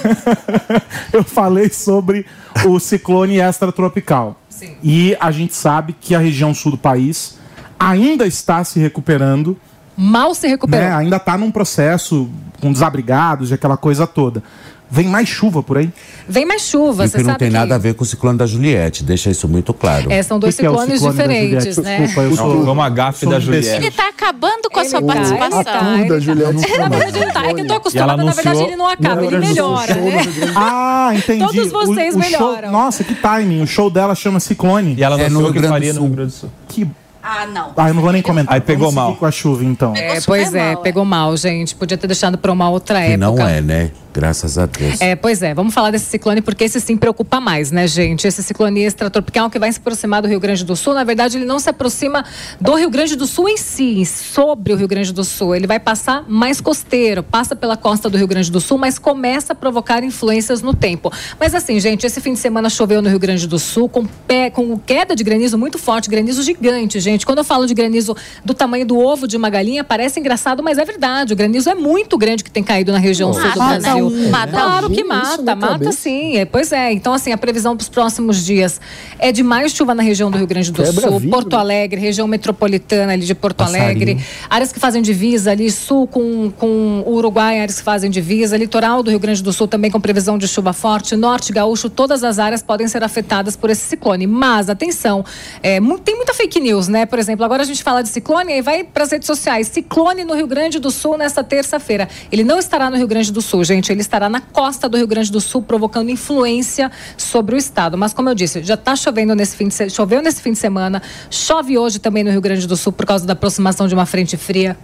[LAUGHS] eu falei sobre o ciclone extratropical. Sim. E a gente sabe que a região sul do país ainda está se recuperando, Mal se recuperou. né? ainda está num processo com desabrigados e aquela coisa toda. Vem mais chuva por aí. Vem mais chuva, E você que não sabe tem que... nada a ver com o ciclone da Juliette, deixa isso muito claro. É, são dois que que é ciclones ciclone da diferentes, Juliette? né? Desculpa, eu sou, uma gafe da Juliette. Ele tá acabando com a sua Ele tá, ele participação. tá, ele da tá. Juliette. Na verdade, ele tá. É que eu tô acostumada, na verdade, ele não acaba, ele melhora, show né? Ah, entendi. Todos vocês o, o show- melhoram. Nossa, que timing. O show dela chama Ciclone. E ela É, no anunciou Rio que faria no. Rio Grande do Sul. Que... Ah, não. Ah, eu não vou nem comentar. Aí pegou mal. com a chuva, então. É, pois é, mal, é. pegou mal, gente. Podia ter deixado para uma outra Que época. não é, né? Graças a Deus. É, pois é, vamos falar desse ciclone porque esse sim preocupa mais, né, gente? Esse ciclone extratropical que vai se aproximar do Rio Grande do Sul, na verdade, ele não se aproxima do Rio Grande do Sul em si, sobre o Rio Grande do Sul. Ele vai passar mais costeiro, passa pela costa do Rio Grande do Sul, mas começa a provocar influências no tempo. Mas assim, gente, esse fim de semana choveu no Rio Grande do Sul com, pé, com queda de granizo muito forte, granizo gigante, gente. Quando eu falo de granizo do tamanho do ovo de uma galinha, parece engraçado, mas é verdade. O granizo é muito grande que tem caído na região sul do Mata, Brasil. Mata Claro que mata, mata sim. É, pois é. Então, assim, a previsão para os próximos dias é de mais chuva na região do Rio Grande do Quebra Sul, vidro, Porto? Alegre, região metropolitana ali de Porto Passarinho. Alegre, áreas que fazem divisa ali, sul com, com o Uruguai, áreas que fazem divisa, litoral do Rio Grande do Sul também com previsão de chuva forte, norte gaúcho, todas as áreas podem ser afetadas por esse ciclone. Mas, atenção, é, tem muita fake news, né? Por exemplo, agora a gente fala de ciclone e vai para as redes sociais. Ciclone no Rio Grande do Sul nesta terça-feira. Ele não estará no Rio Grande do Sul, gente. Ele estará na costa do Rio Grande do Sul, provocando influência sobre o estado. Mas, como eu disse, já está chovendo nesse fim de choveu nesse fim de semana, chove hoje também no Rio Grande do Sul por causa da aproximação de uma frente fria.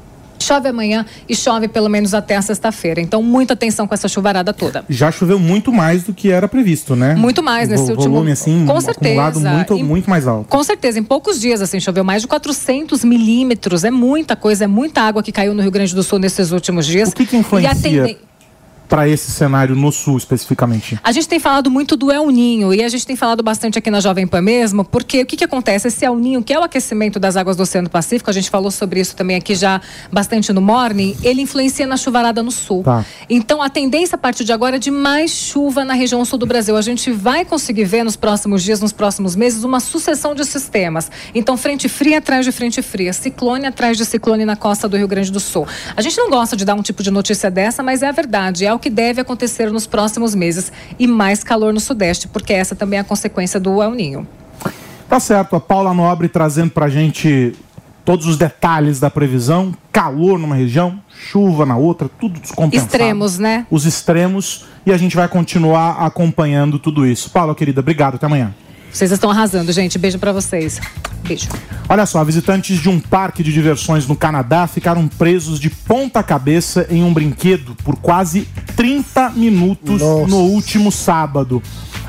Chove amanhã e chove pelo menos até a sexta-feira. Então, muita atenção com essa chuvarada toda. Já choveu muito mais do que era previsto, né? Muito mais nesse Vo- último- volume, assim, Com certeza. muito, Em- muito mais alto. Com certeza, em poucos dias, assim, choveu mais de 400 milímetros. É muita coisa, é muita água que caiu no Rio Grande do Sul nesses últimos dias. O que que influencia para esse cenário no sul, especificamente? A gente tem falado muito do El Ninho e a gente tem falado bastante aqui na Jovem Pan mesmo, porque o que, que acontece? Esse El Ninho, que é o aquecimento das águas do Oceano Pacífico, a gente falou sobre isso também aqui já bastante no Morning, ele influencia na chuvarada no sul. Tá. Então a tendência a partir de agora é de mais chuva na região sul do Brasil. A gente vai conseguir ver nos próximos dias, nos próximos meses, uma sucessão de sistemas. Então, frente fria atrás de frente fria, ciclone atrás de ciclone na costa do Rio Grande do Sul. A gente não gosta de dar um tipo de notícia dessa, mas é a verdade, é o que deve acontecer nos próximos meses. E mais calor no Sudeste, porque essa também é a consequência do El Ninho. Tá certo, a Paula Nobre trazendo pra gente todos os detalhes da previsão, calor numa região, chuva na outra, tudo descompensado. Extremos, né? Os extremos, e a gente vai continuar acompanhando tudo isso. Paula, querida, obrigado, até amanhã. Vocês estão arrasando, gente. Beijo pra vocês. Beijo. Olha só, visitantes de um parque de diversões no Canadá ficaram presos de ponta cabeça em um brinquedo por quase 30 minutos Nossa. no último sábado.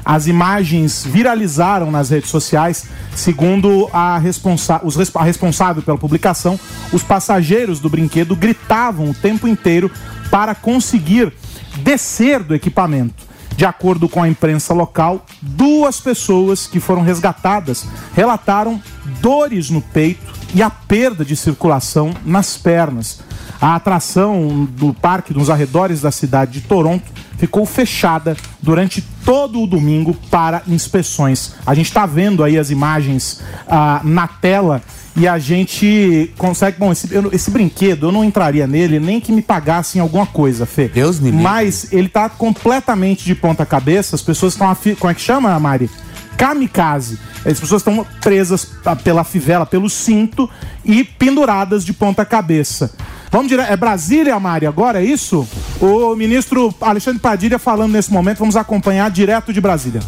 As imagens viralizaram nas redes sociais, segundo a, responsa os res- a responsável pela publicação. Os passageiros do brinquedo gritavam o tempo inteiro para conseguir descer do equipamento. De acordo com a imprensa local, duas pessoas que foram resgatadas relataram dores no peito e a perda de circulação nas pernas. A atração do parque nos arredores da cidade de Toronto ficou fechada durante todo o domingo para inspeções. A gente está vendo aí as imagens ah, na tela e a gente consegue. Bom, esse, eu- esse brinquedo eu não entraria nele nem que me pagassem alguma coisa, Fê. Deus me livre. Mas ele tá completamente de ponta cabeça. As pessoas estão. Como é que chama, Mari? Kamikaze. As pessoas estão presas pela fivela, pelo cinto e penduradas de ponta cabeça. Vamos direto. É Brasília, Mari, agora é isso? O ministro Alexandre Padilha falando nesse momento. Vamos acompanhar direto de Brasília.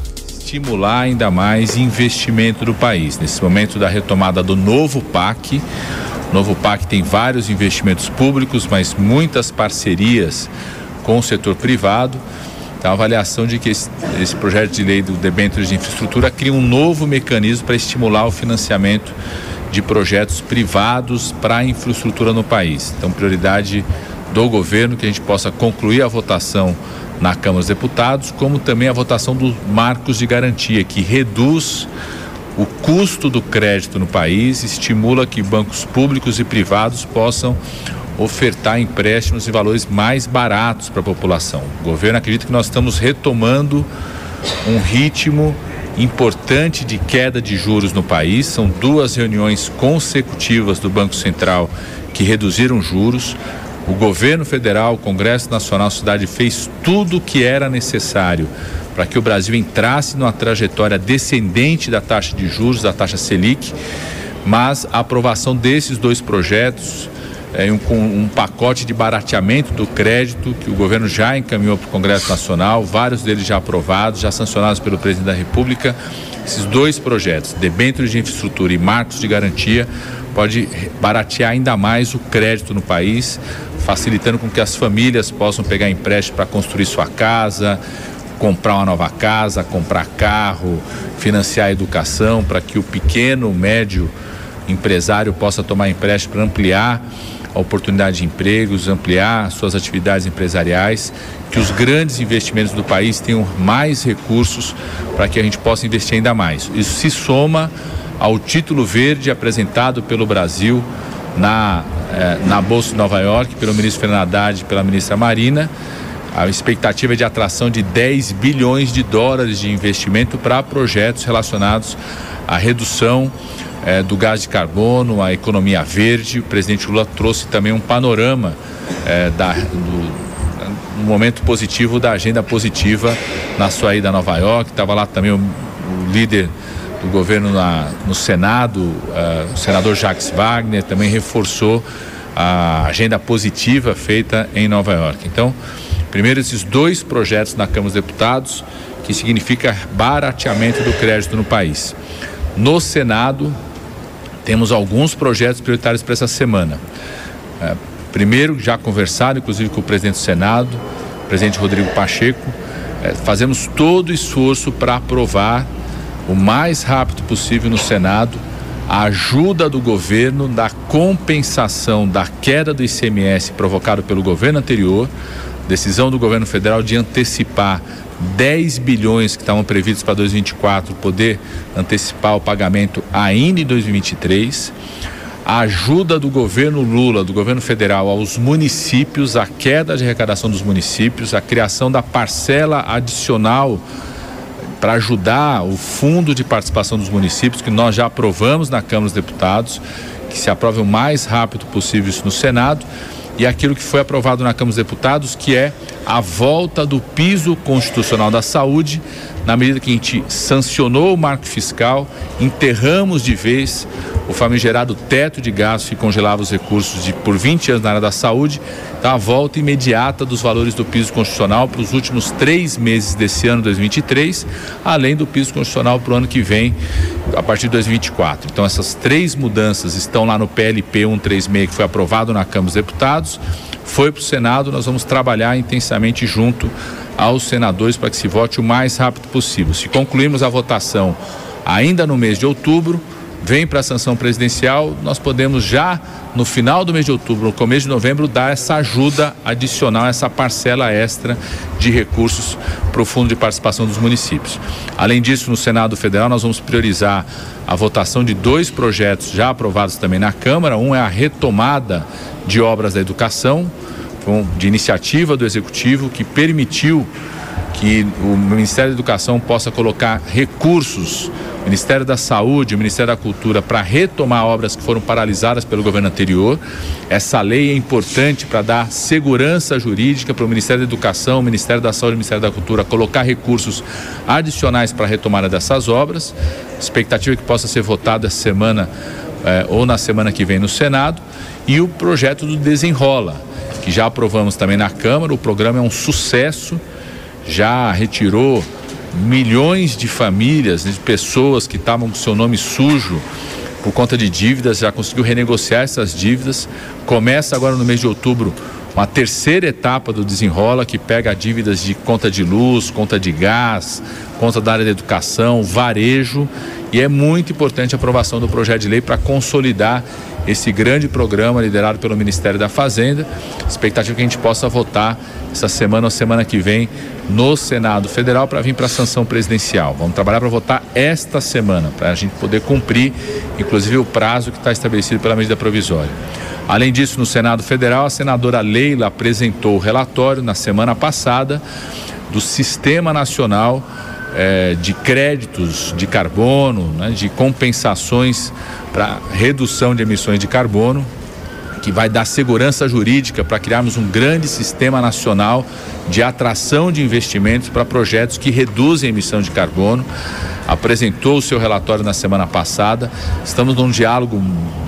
Estimular ainda mais investimento do país. Nesse momento da retomada do novo PAC, o novo PAC tem vários investimentos públicos, mas muitas parcerias com o setor privado. Então, a avaliação de que esse, esse projeto de lei do debêntures de infraestrutura cria um novo mecanismo para estimular o financiamento de projetos privados para a infraestrutura no país. Então, prioridade do governo que a gente possa concluir a votação na Câmara dos Deputados, como também a votação dos marcos de garantia, que reduz o custo do crédito no país, estimula que bancos públicos e privados possam ofertar empréstimos em valores mais baratos para a população. O governo acredita que nós estamos retomando um ritmo importante de queda de juros no país. São duas reuniões consecutivas do Banco Central que reduziram juros. O governo federal, o Congresso Nacional, a cidade fez tudo o que era necessário para que o Brasil entrasse numa trajetória descendente da taxa de juros, da taxa Selic, mas a aprovação desses dois projetos é, um, um pacote de barateamento do crédito que o governo já encaminhou para o Congresso Nacional, vários deles já aprovados, já sancionados pelo presidente da República. Esses dois projetos, debêntures de infraestrutura e marcos de garantia, pode baratear ainda mais o crédito no país, facilitando com que as famílias possam pegar empréstimo para construir sua casa, comprar uma nova casa, comprar carro, financiar a educação, para que o pequeno, médio empresário possa tomar empréstimo para ampliar a oportunidade de empregos, ampliar suas atividades empresariais, que os grandes investimentos do país tenham mais recursos para que a gente possa investir ainda mais. Isso se soma ao título verde apresentado pelo Brasil na, eh, na Bolsa de Nova York, pelo ministro Fernando Haddad e pela ministra Marina. A expectativa é de atração de 10 bilhões de dólares de investimento para projetos relacionados à redução eh, do gás de carbono, à economia verde. O presidente Lula trouxe também um panorama eh, da, do, um momento positivo da agenda positiva na sua ida a Nova York. Estava lá também o, o líder do governo na, no Senado, eh, o senador Jacques Wagner, também reforçou a agenda positiva feita em Nova York. Então, primeiro esses dois projetos na Câmara dos Deputados, que significa barateamento do crédito no país. No Senado, temos alguns projetos prioritários para essa semana. É, primeiro, já conversado, inclusive com o presidente do Senado, o presidente Rodrigo Pacheco, é, fazemos todo o esforço para aprovar o mais rápido possível no Senado a ajuda do governo da compensação da queda do ICMS provocado pelo governo anterior, decisão do governo federal de antecipar 10 bilhões que estavam previstos para 2024, poder antecipar o pagamento ainda em 2023. A ajuda do governo Lula, do governo federal, aos municípios, a queda de arrecadação dos municípios, a criação da parcela adicional para ajudar o fundo de participação dos municípios, que nós já aprovamos na Câmara dos Deputados, que se aprove o mais rápido possível isso no Senado, e aquilo que foi aprovado na Câmara dos Deputados, que é a volta do piso constitucional da saúde na medida que a gente sancionou o marco fiscal, enterramos de vez o famigerado teto de gastos que congelava os recursos de, por 20 anos na área da saúde, então a volta imediata dos valores do piso constitucional para os últimos três meses desse ano, 2023, além do piso constitucional para o ano que vem, a partir de 2024. Então essas três mudanças estão lá no PLP 136 que foi aprovado na Câmara dos Deputados, foi para o Senado, nós vamos trabalhar intensamente junto aos senadores para que se vote o mais rápido possível. Se concluirmos a votação ainda no mês de outubro, vem para a sanção presidencial, nós podemos já no final do mês de outubro, no começo de novembro, dar essa ajuda adicional, essa parcela extra de recursos para o Fundo de Participação dos Municípios. Além disso, no Senado Federal, nós vamos priorizar a votação de dois projetos já aprovados também na Câmara. Um é a retomada de obras da educação, de iniciativa do Executivo, que permitiu que o Ministério da Educação possa colocar recursos, Ministério da Saúde, o Ministério da Cultura, para retomar obras que foram paralisadas pelo governo anterior. Essa lei é importante para dar segurança jurídica para o Ministério da Educação, o Ministério da Saúde e o Ministério da Cultura colocar recursos adicionais para a retomada dessas obras. Expectativa que possa ser votado essa semana eh, ou na semana que vem no Senado. E o projeto do Desenrola, que já aprovamos também na Câmara. O programa é um sucesso já retirou milhões de famílias, de pessoas que estavam com seu nome sujo por conta de dívidas, já conseguiu renegociar essas dívidas. Começa agora no mês de outubro uma terceira etapa do desenrola que pega dívidas de conta de luz, conta de gás, conta da área da educação, varejo e é muito importante a aprovação do projeto de lei para consolidar esse grande programa liderado pelo Ministério da Fazenda. Expectativa que a gente possa votar essa semana ou semana que vem no Senado Federal para vir para a sanção presidencial. Vamos trabalhar para votar esta semana, para a gente poder cumprir, inclusive, o prazo que está estabelecido pela medida provisória. Além disso, no Senado Federal, a senadora Leila apresentou o relatório na semana passada do Sistema Nacional eh, de Créditos de Carbono, né, de compensações para redução de emissões de carbono, que vai dar segurança jurídica para criarmos um grande sistema nacional de atração de investimentos para projetos que reduzem a emissão de carbono. Apresentou o seu relatório na semana passada. Estamos num diálogo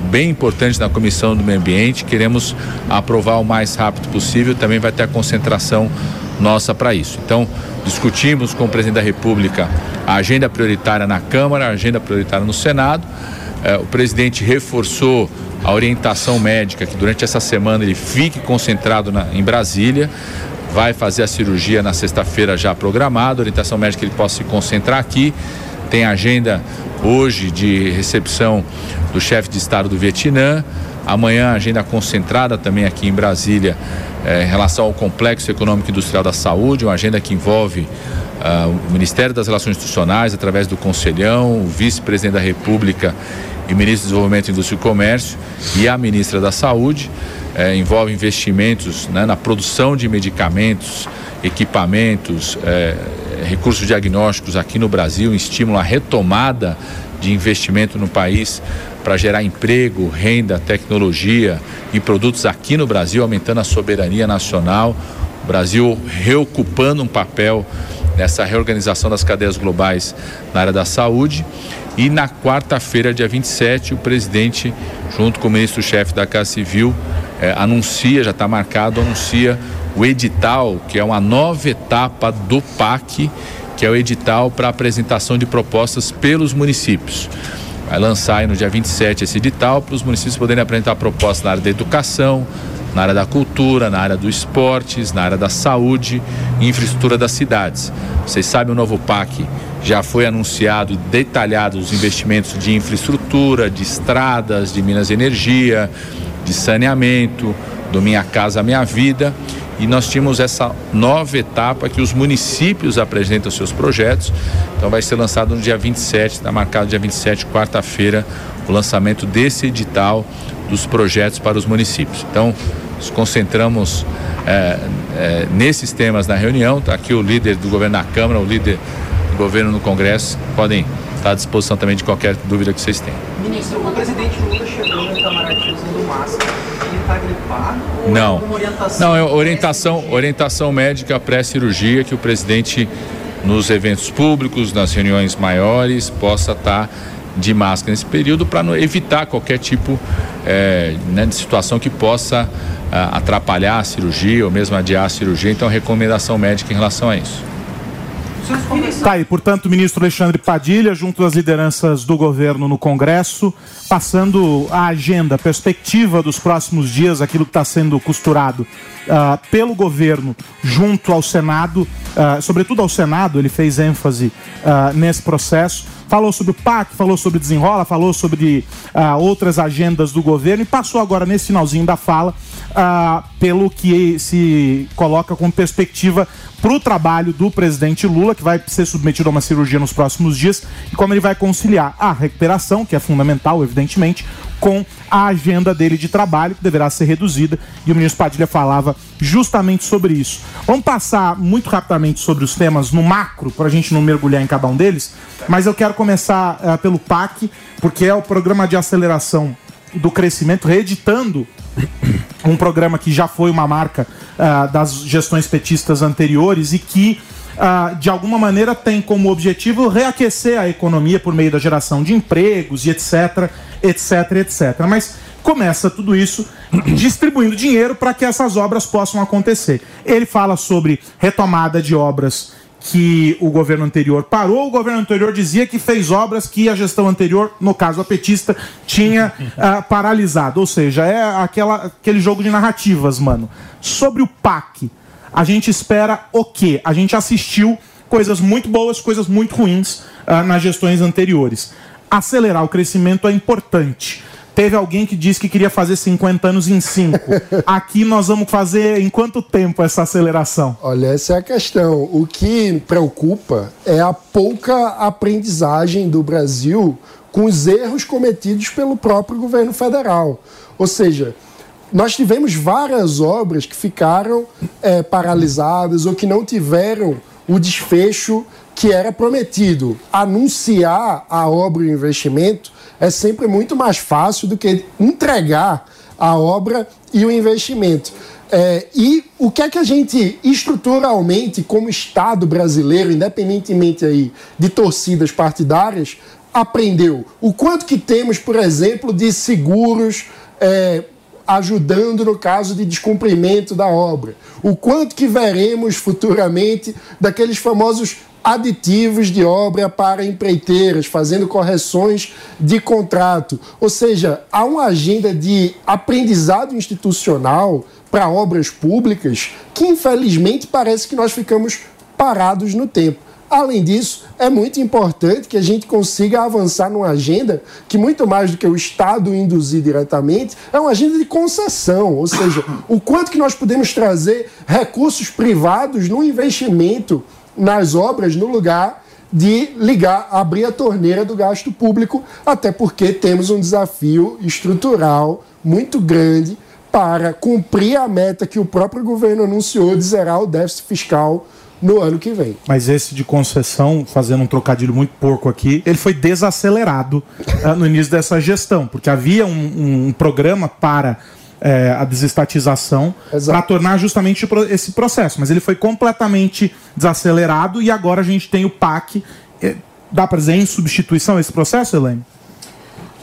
bem importante na Comissão do Meio Ambiente. Queremos aprovar o mais rápido possível. Também vai ter a concentração nossa para isso. Então, discutimos com o presidente da República a agenda prioritária na Câmara, a agenda prioritária no Senado. Eh, o presidente reforçou a orientação médica que durante essa semana ele fique concentrado na, em Brasília. Vai fazer a cirurgia na sexta-feira já programada, orientação médica que ele possa se concentrar aqui. Tem agenda hoje de recepção do chefe de Estado do Vietnã. Amanhã, agenda concentrada também aqui em Brasília eh, em relação ao Complexo Econômico Industrial da Saúde, uma agenda que envolve ah, o Ministério das Relações Institucionais, através do Conselhão, o vice-presidente da República e ministro do Desenvolvimento, Indústria e Comércio e a ministra da Saúde. Eh, envolve investimentos né, na produção de medicamentos, equipamentos, eh, recursos diagnósticos aqui no Brasil, estímulo à retomada de investimento no país para gerar emprego, renda, tecnologia e produtos aqui no Brasil, aumentando a soberania nacional. O Brasil reocupando um papel nessa reorganização das cadeias globais na área da saúde. E na quarta-feira, dia 27, o presidente, junto com o ministro-chefe da Casa Civil, eh, anuncia, já está marcado, anuncia o edital, que é uma nova etapa do PAC, que é o edital para apresentação de propostas pelos municípios. Vai lançar aí no dia 27 esse edital para os municípios poderem apresentar propostas na área da educação, na área da cultura, na área dos esportes, na área da saúde e infraestrutura das cidades. Vocês sabem, o novo PAC já foi anunciado e detalhado os investimentos de infraestrutura, de estradas, de minas de energia, de saneamento, do Minha Casa Minha Vida. E nós tínhamos essa nova etapa que os municípios apresentam seus projetos. Então vai ser lançado no dia 27, está marcado dia 27, quarta-feira, o lançamento desse edital dos projetos para os municípios. Então, nos concentramos é, é, nesses temas na reunião. Está aqui o líder do governo na Câmara, o líder do governo no Congresso. Podem estar à disposição também de qualquer dúvida que vocês tenham. Ministro, o presidente Lula chegou no Itamaraty usando máscara. Ele está gripado? Ou Não. alguma orientação? Não, é orientação, orientação médica pré-cirurgia que o presidente nos eventos públicos, nas reuniões maiores, possa estar de máscara nesse período para evitar qualquer tipo é, né, de situação que possa ah, atrapalhar a cirurgia ou mesmo adiar a cirurgia. Então, recomendação médica em relação a isso. Tá aí, portanto, o ministro Alexandre Padilha, junto às lideranças do governo no Congresso, passando a agenda, a perspectiva dos próximos dias, aquilo que está sendo costurado uh, pelo governo junto ao Senado, uh, sobretudo ao Senado, ele fez ênfase uh, nesse processo. Falou sobre o PAC, falou sobre desenrola, falou sobre outras agendas do governo e passou agora nesse finalzinho da fala pelo que se coloca como perspectiva para o trabalho do presidente Lula, que vai ser submetido a uma cirurgia nos próximos dias, e como ele vai conciliar a recuperação, que é fundamental, evidentemente, com a agenda dele de trabalho, que deverá ser reduzida, e o ministro Padilha falava justamente sobre isso. Vamos passar muito rapidamente sobre os temas no macro, para a gente não mergulhar em cada um deles, mas eu quero começar uh, pelo PAC, porque é o programa de aceleração do crescimento, reeditando [COUGHS] um programa que já foi uma marca uh, das gestões petistas anteriores e que, uh, de alguma maneira, tem como objetivo reaquecer a economia por meio da geração de empregos e etc, etc, etc. Mas começa tudo isso [CLEARS THROAT] distribuindo dinheiro para que essas obras possam acontecer. Ele fala sobre retomada de obras que o governo anterior parou, o governo anterior dizia que fez obras que a gestão anterior, no caso a petista, tinha uh, [LAUGHS] paralisado. Ou seja, é aquela, aquele jogo de narrativas, mano. Sobre o PAC, a gente espera o quê? A gente assistiu coisas muito boas, coisas muito ruins uh, nas gestões anteriores. Acelerar o crescimento é importante. Teve alguém que disse que queria fazer 50 anos em 5. [LAUGHS] Aqui nós vamos fazer em quanto tempo essa aceleração? Olha, essa é a questão. O que preocupa é a pouca aprendizagem do Brasil com os erros cometidos pelo próprio governo federal. Ou seja, nós tivemos várias obras que ficaram é, paralisadas ou que não tiveram o desfecho que era prometido. Anunciar a obra e o investimento é sempre muito mais fácil do que entregar a obra e o investimento. É, e o que é que a gente estruturalmente, como Estado brasileiro, independentemente aí de torcidas partidárias, aprendeu? O quanto que temos, por exemplo, de seguros é, ajudando no caso de descumprimento da obra? O quanto que veremos futuramente daqueles famosos aditivos de obra para empreiteiras, fazendo correções de contrato. Ou seja, há uma agenda de aprendizado institucional para obras públicas que, infelizmente, parece que nós ficamos parados no tempo. Além disso, é muito importante que a gente consiga avançar numa agenda que, muito mais do que o Estado induzir diretamente, é uma agenda de concessão, ou seja, o quanto que nós podemos trazer recursos privados no investimento nas obras no lugar de ligar, abrir a torneira do gasto público, até porque temos um desafio estrutural muito grande para cumprir a meta que o próprio governo anunciou de zerar o déficit fiscal no ano que vem. Mas esse de concessão, fazendo um trocadilho muito porco aqui, ele foi desacelerado uh, [LAUGHS] no início dessa gestão, porque havia um, um programa para é, a desestatização para tornar justamente esse processo. Mas ele foi completamente desacelerado e agora a gente tem o PAC. É, dá para dizer em substituição esse processo, Elaine?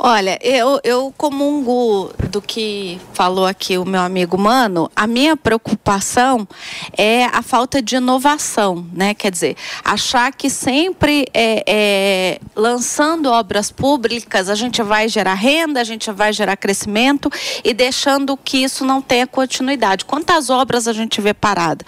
Olha, eu, eu comungo do que falou aqui o meu amigo Mano. A minha preocupação é a falta de inovação, né? Quer dizer, achar que sempre é, é, lançando obras públicas a gente vai gerar renda, a gente vai gerar crescimento e deixando que isso não tenha continuidade. Quantas obras a gente vê parada?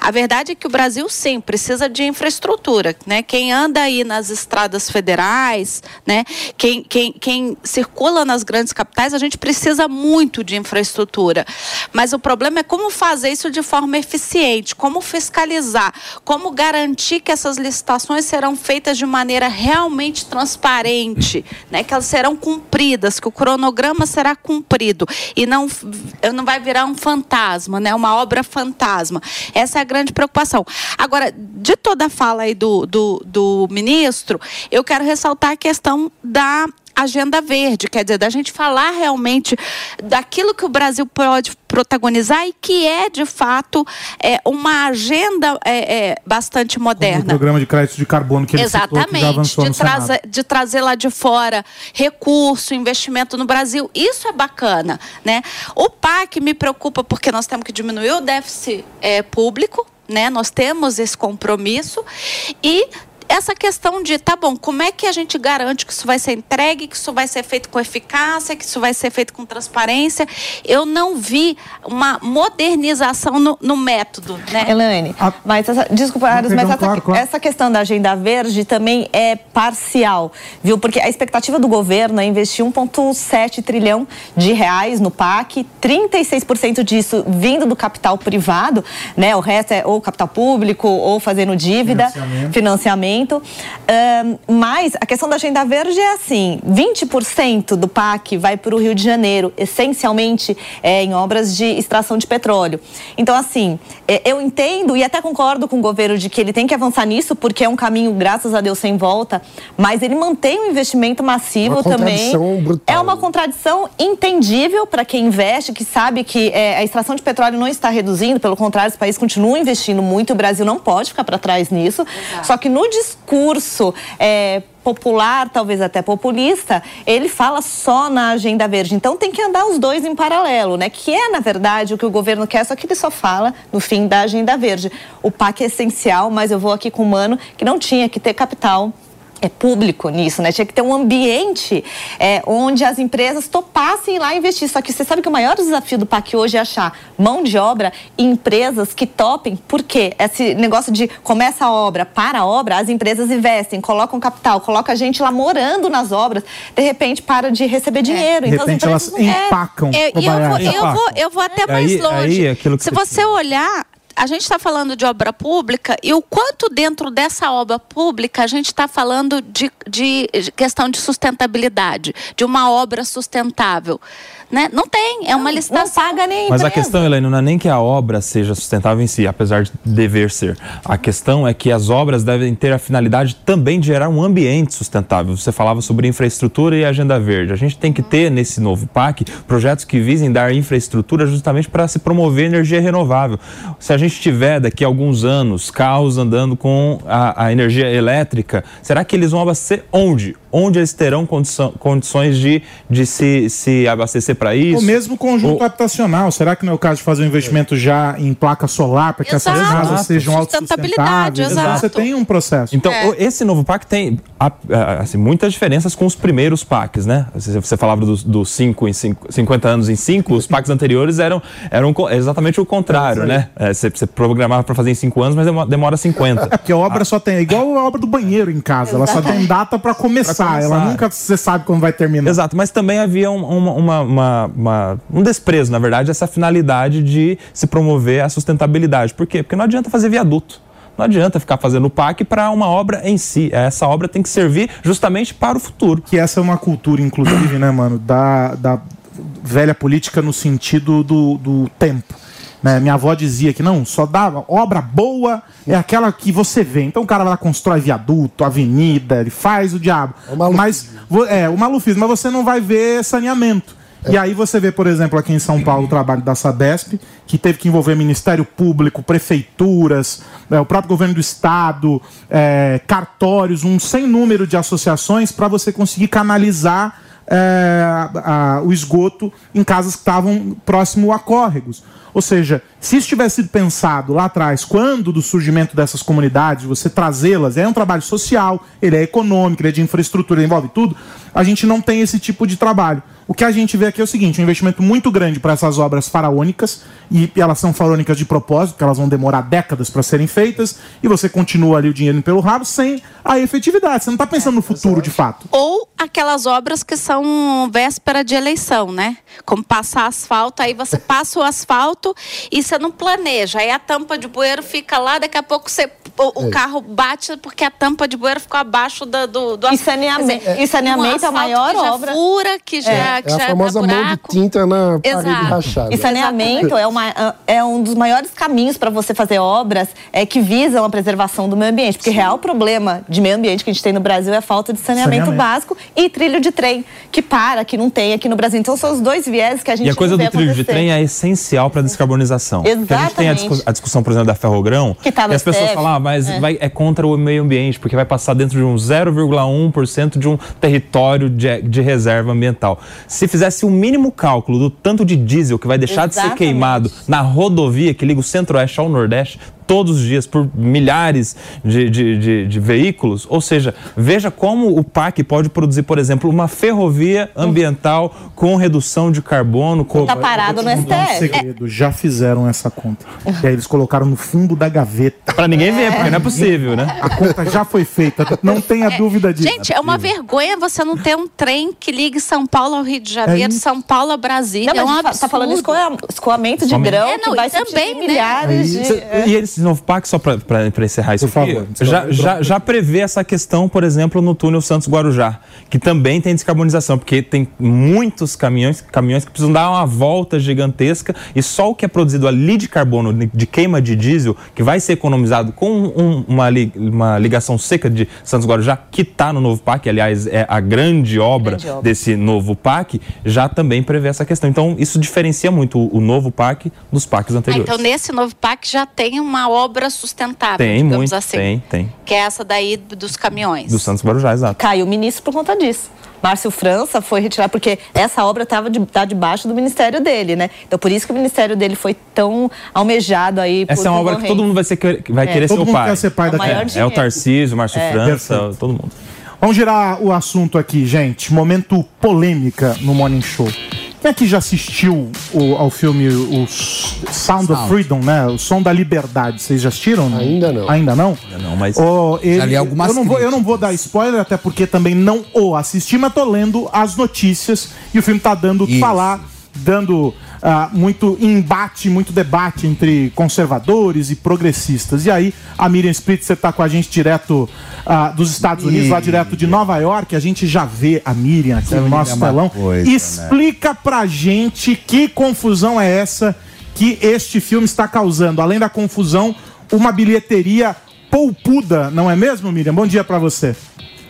A verdade é que o Brasil sim precisa de infraestrutura, né? Quem anda aí nas estradas federais, né? Quem, quem, quem circula nas grandes capitais, a gente precisa muito de infraestrutura. Mas o problema é como fazer isso de forma eficiente, como fiscalizar, como garantir que essas licitações serão feitas de maneira realmente transparente, né? que elas serão cumpridas, que o cronograma será cumprido e não, não vai virar um fantasma, né? uma obra fantasma. Essa é a grande preocupação. Agora, de toda a fala aí do, do, do ministro, eu quero ressaltar a questão da agenda verde, quer dizer, da gente falar realmente daquilo que o Brasil pode protagonizar e que é de fato é, uma agenda é, é, bastante O moderna. programa de crédito de carbono que ele citou, que Exatamente, de, trazer, de trazer lá de fora recurso, investimento no Brasil. Isso é bacana, né? O PAC me preocupa porque nós temos que diminuir o déficit eh, público, né? Nós temos esse compromisso e essa questão de, tá bom, como é que a gente garante que isso vai ser entregue, que isso vai ser feito com eficácia, que isso vai ser feito com transparência? Eu não vi uma modernização no, no método, né? Elaine, mas essa, desculpa, Aras, mas essa, claro, claro. essa questão da agenda verde também é parcial, viu? Porque a expectativa do governo é investir 1,7 trilhão de reais no PAC, 36% disso vindo do capital privado, né? O resto é ou capital público ou fazendo dívida, Financiamento. financiamento. Ahn, mas a questão da agenda verde é assim: 20% do PAC vai para o Rio de Janeiro, essencialmente é, em obras de extração de petróleo. Então, assim, é, eu entendo e até concordo com o governo de que ele tem que avançar nisso, porque é um caminho, graças a Deus, sem volta, mas ele mantém um investimento massivo Uma também. contradição brutal, É uma contradição entendível para quem investe, que sabe que é, a extração de petróleo não está reduzindo, pelo contrário, esse país continua investindo muito, o Brasil não pode ficar para trás nisso. Só que no discurso é, popular, talvez até populista, ele fala só na agenda verde. Então tem que andar os dois em paralelo, né? Que é, na verdade, o que o governo quer, só que ele só fala no fim da agenda verde. O PAC é essencial, mas eu vou aqui com o Mano, que não tinha que ter capital é público nisso, né? Tinha que ter um ambiente é, onde as empresas topassem ir lá investir. Só que você sabe que o maior desafio do PAC hoje é achar mão de obra e empresas que topem. Por quê? Esse negócio de começa a obra, para a obra, as empresas investem, colocam capital, coloca a gente lá morando nas obras, de repente para de receber dinheiro. De Então as repente empresas elas não- é, empacam. É, o e eu, vou, eu, vou, eu vou até mais Aí- longe. aí é Se você você olhar, a gente está falando de obra pública e o quanto dentro dessa obra pública a gente está falando de, de questão de sustentabilidade, de uma obra sustentável. Né? Não tem, é uma licitação. Não paga nem Mas a questão, Helene, não é nem que a obra seja sustentável em si, apesar de dever ser. A questão é que as obras devem ter a finalidade também de gerar um ambiente sustentável. Você falava sobre infraestrutura e agenda verde. A gente tem que ter nesse novo PAC projetos que visem dar infraestrutura justamente para se promover energia renovável. Se a gente tiver daqui a alguns anos carros andando com a, a energia elétrica, será que eles vão abastecer onde? Onde eles terão condição- condições de, de se, se abastecer para isso? O mesmo conjunto Ou- habitacional. Será que não é o caso de fazer um investimento já em placa solar para que essas Exato. casas sejam Sustentabilidade, autossustentáveis? Então, exato. Você tem um processo. Então, o- esse novo PAC tem assim, muitas diferenças com os primeiros PACs, né? Você, falava dos dos cinco em cinco, 50 anos em 5, os PACs anteriores eram, eram exatamente o contrário, né? É, você, você programava para fazer em 5 anos, mas demo- demora 50. É porque a obra só tem. É igual a obra do banheiro em casa. Ela só tem data para começar. Começar. Ela nunca você sabe quando vai terminar. Exato, mas também havia um, uma- uma- uma- uma- um desprezo, na verdade, essa finalidade de se promover a sustentabilidade. Por quê? Porque não adianta fazer viaduto. Não adianta ficar fazendo PAC para uma obra em si. Essa obra tem que servir justamente para o futuro. Que essa é uma cultura, inclusive, né, mano, da, da velha política no sentido do, do tempo. Né? Minha avó dizia que não, só dá obra boa é aquela que você vê. Então o cara vai lá, constrói viaduto, avenida, ele faz o diabo. mas vo- é o malufismo, mas você não vai ver saneamento. E aí você vê, por exemplo, aqui em São Paulo o trabalho da Sabesp, que teve que envolver Ministério Público, prefeituras, né, o próprio governo do estado, é, cartórios, um sem número de associações para você conseguir canalizar é, a- a- o esgoto em casas que estavam próximo a córregos. Ou seja, se isso tivesse sido pensado lá atrás, quando do surgimento dessas comunidades, você trazê-las, é um trabalho social, ele é econômico, ele é de infraestrutura, ele envolve tudo, a gente não tem esse tipo de trabalho. O que a gente vê aqui é o seguinte: um investimento muito grande para essas obras faraônicas, e elas são faraônicas de propósito, porque elas vão demorar décadas para serem feitas, e você continua ali o dinheiro pelo rabo sem a efetividade. Você não está pensando no futuro de fato. Ou aquelas obras que são véspera de eleição, né? Como passar asfalto, aí você passa o asfalto alto e você não planeja. Aí a tampa de bueiro fica lá, daqui a pouco você, o, o É. carro bate porque a tampa de bueiro ficou abaixo do, do E asfalto. saneamento- Quer dizer, e saneamento um é a maior que já obra. Fura, que já, É que a já famosa dá mão de tinta na parede Exato. rachada. E saneamento é, uma, é um dos maiores caminhos para você fazer obras é, que visam a preservação do meio ambiente. Porque o real problema de meio ambiente que a gente tem no Brasil é a falta de saneamento, Saneamento. básico e trilho de trem, que para, que não tem aqui no Brasil. Então são os dois viés que a gente E a coisa não vê do trilho de acontecer. trem é essencial para a descarbonização. Porque a gente tem a, Exatamente. discu- a discussão, por exemplo, da ferrogrão, Que tá no e as pessoas falam, ah, mas é. vai- é contra o meio ambiente, porque vai passar dentro de um 0,1% de um território de, de reserva ambiental. Se fizesse o mínimo cálculo do tanto de diesel que vai deixar de ser Exatamente. queimado na rodovia que liga o centro-oeste ao nordeste, todos os dias por milhares de, de, de- de veículos. Ou seja, veja como o PAC pode produzir, por exemplo, uma ferrovia ambiental com redução de carbono. Com... Tá parado no dar um STF. segredo, já fizeram essa conta. E aí eles colocaram no fundo da gaveta. Pra ninguém ver, porque não é possível, né? A conta já foi feita, não tenha dúvida disso. Gente, é uma vergonha você não ter um trem que ligue São Paulo ao Rio de Janeiro, isso. São Paulo a Brasília. Não, é um mas tá- absurdo. tá falando de escoa- escoamento de grão, É, não, que vai e também, né? milhares de... Cê- E esse novo PAC, só para encerrar isso Por aqui, favor, já, já, já prevê essa questão, por exemplo, no túnel Santos-Guarujá, que também tem descarbonização, porque tem muitos caminhões, caminhões que precisam dar uma volta gigantesca e só o que é produzido ali de carbono, de queima de diesel, que vai ser economizado com um- uma, li- uma ligação seca de Santos-Guarujá, que está no novo PAC, aliás, é a grande obra, Grande obra. desse novo PAC, já também prevê essa questão. Então, isso diferencia muito o, o novo PAC dos PACs Ah, anteriores. então, nesse novo PAC já tem uma obra sustentável, Tem digamos muito, assim. tem, tem. Que é essa daí do- dos caminhões. Do Santos Guarujá, exato. Caiu o ministro por conta disso. Márcio França foi retirar, porque essa obra estava de, tá debaixo do ministério dele, né? Então, por isso que o ministério dele foi tão almejado aí por Essa é uma obra que todo mundo vai, ser, vai É. querer Todo ser o mundo pai. quer ser pai É o É, é o. Tarcísio, o Márcio É. França, Perfeito. todo mundo. Vamos girar o assunto aqui, gente. Momento polêmica no Morning Show. Quem aqui já assistiu o- ao filme o Sound, of Freedom, né? O Som da Liberdade. Vocês já assistiram? não? Ainda não. Ainda não? Ainda não, mas- Ó, ele- Já li algumas eu, não vou, eu não vou dar spoiler, até porque também não o assisti, mas tô lendo as notícias e o filme tá dando o que falar, dando ah, muito embate, muito debate entre conservadores e progressistas. E aí, a Miriam Spritzer tá com a gente direto ah, dos Estados Unidos, lá direto de Nova York. A gente já vê a Miriam aqui no nosso é telão. coisa, né? Explica pra gente que confusão é essa que este filme está causando. Além da confusão, uma bilheteria poupuda, não é mesmo, Miriam? Bom dia pra você.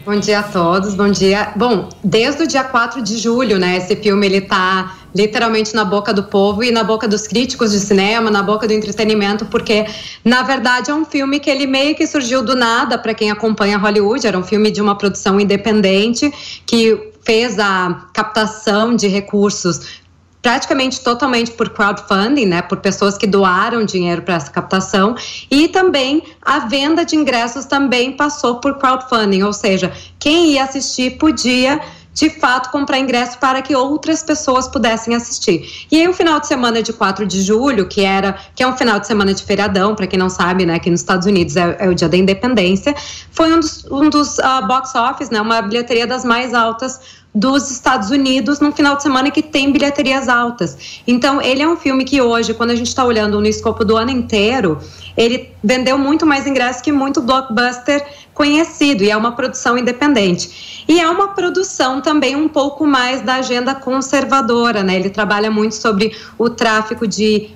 Bom dia a todos, bom dia. Bom, desde o dia 4 de julho, né, esse filme ele tá literalmente na boca do povo e na boca dos críticos de cinema, na boca do entretenimento, porque na verdade é um filme que ele meio que surgiu do nada para quem acompanha Hollywood, era um filme de uma produção independente que fez a captação de recursos praticamente totalmente por crowdfunding, né, por pessoas que doaram dinheiro para essa captação, e também a venda de ingressos também passou por crowdfunding, ou seja, quem ia assistir podia de fato comprar ingresso para que outras pessoas pudessem assistir. E aí o final de semana de 4 de julho, que era que é um final de semana de feriadão, para quem não sabe, né, aqui nos Estados Unidos é, é o dia da independência, foi um dos, um dos ah, box office, né, uma bilheteria das mais altas dos Estados Unidos num final de semana que tem bilheterias altas. Então, ele é um filme que hoje, quando a gente está olhando no escopo do ano inteiro, ele vendeu muito mais ingressos que muito blockbuster conhecido e é uma produção independente. E é uma produção também um pouco mais da agenda conservadora, né? Ele trabalha muito sobre o tráfico de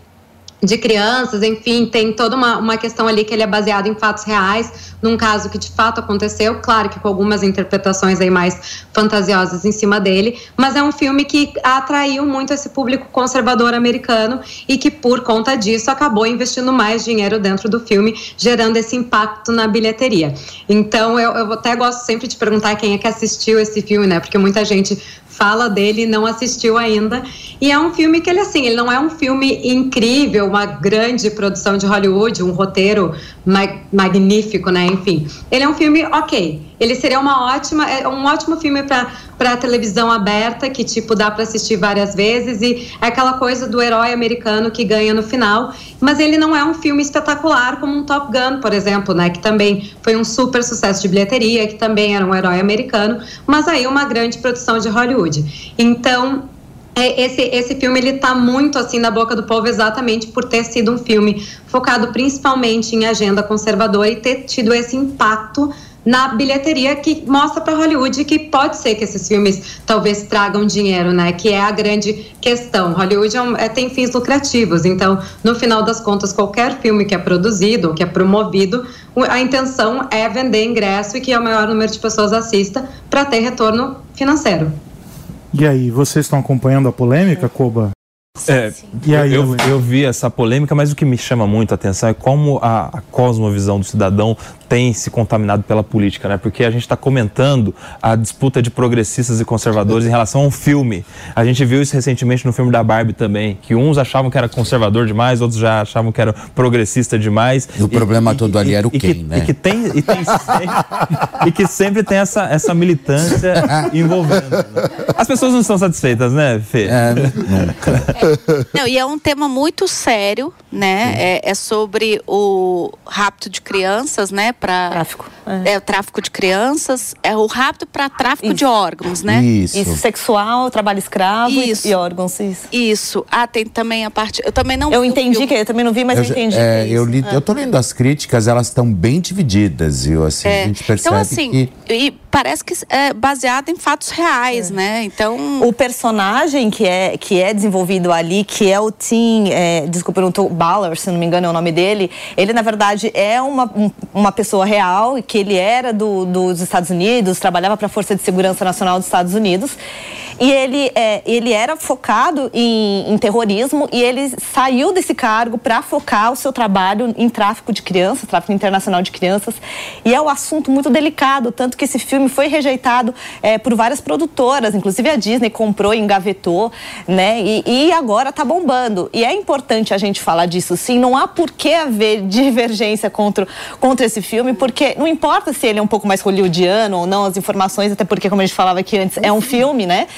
de crianças, enfim, tem toda uma, uma questão ali que ele é baseado em fatos reais, num caso que de fato aconteceu, claro que com algumas interpretações aí mais fantasiosas em cima dele, mas é um filme que atraiu muito esse público conservador americano e que por conta disso acabou investindo mais dinheiro dentro do filme, gerando esse impacto na bilheteria. Então eu, eu até gosto sempre de perguntar quem é que assistiu esse filme, né? Porque muita gente fala dele não assistiu ainda. E é um filme que ele assim, ele não é um filme incrível, uma grande produção de Hollywood, um roteiro ma magnífico, né? Enfim, ele é um filme ok. Ele seria uma ótima, é um ótimo filme para televisão aberta, que tipo dá para assistir várias vezes. E é aquela coisa do herói americano que ganha no final, mas ele não é um filme espetacular como um Top Gun, por exemplo, né, que também foi um super sucesso de bilheteria, que também era um herói americano, mas aí uma grande produção de Hollywood. Então, é, esse, esse filme ele tá muito assim na boca do povo exatamente por ter sido um filme focado principalmente em agenda conservadora e ter tido esse impacto na bilheteria que mostra para Hollywood que pode ser que esses filmes talvez tragam dinheiro, né? Que é a grande questão. Hollywood é um, é, tem fins lucrativos, então no final das contas qualquer filme que é produzido ou que é promovido, a intenção é vender ingresso e que o maior número de pessoas assista para ter retorno financeiro. E aí, vocês estão acompanhando a polêmica, Koba? É, E aí, eu, eu vi essa polêmica, mas o que me chama muito a atenção é como a, a cosmovisão do cidadão tem se contaminado pela política, né? Porque a gente está comentando a disputa de progressistas e conservadores em relação a um filme. A gente viu isso recentemente no filme da Barbie também, que uns achavam que era conservador demais, outros já achavam que era progressista demais. E o problema todo ali era o e Ken, que, né? E que tem, e tem sempre, [LAUGHS] e que sempre tem essa, essa militância [LAUGHS] envolvendo. né? As pessoas não estão satisfeitas, né, Fê? É, [LAUGHS] nunca. Não, e é um tema muito sério, né? É, é sobre o rapto de crianças, né? Pra, Tráfico. É. o tráfico de crianças, é o rapto para tráfico de órgãos, né? Isso. Isso, sexual, trabalho escravo e- Isso. e órgãos, isso. Isso. Ah, tem também a parte. Eu também não. Eu entendi filme. que eu também não vi, mas eu, já- entendi. é, que é eu, isso. li, É. eu tô lendo as críticas, elas estão bem divididas, viu? Assim, É. a gente percebe Então, assim, que. e parece que é baseado em fatos reais, né? Então. O personagem que é, que é desenvolvido ali, que é o Tim, é, desculpa, eu não tô, Baller, se não me engano é o nome dele, ele na verdade é uma, um- uma pessoa real, e que ele era do, dos Estados Unidos, trabalhava para a Força de Segurança Nacional dos Estados Unidos, e ele, é, ele era focado em, em terrorismo e ele saiu desse cargo para focar o seu trabalho em tráfico de crianças, tráfico internacional de crianças. E é um assunto muito delicado, tanto que esse filme foi rejeitado é, por várias produtoras, inclusive a Disney comprou e engavetou, né? E, e agora está bombando. E é importante a gente falar disso, sim. Não há por que haver [LAUGHS] divergência contra, contra esse filme, porque não importa se ele é um pouco mais hollywoodiano ou não, as informações, até porque, como a gente falava aqui antes, é um filme, né?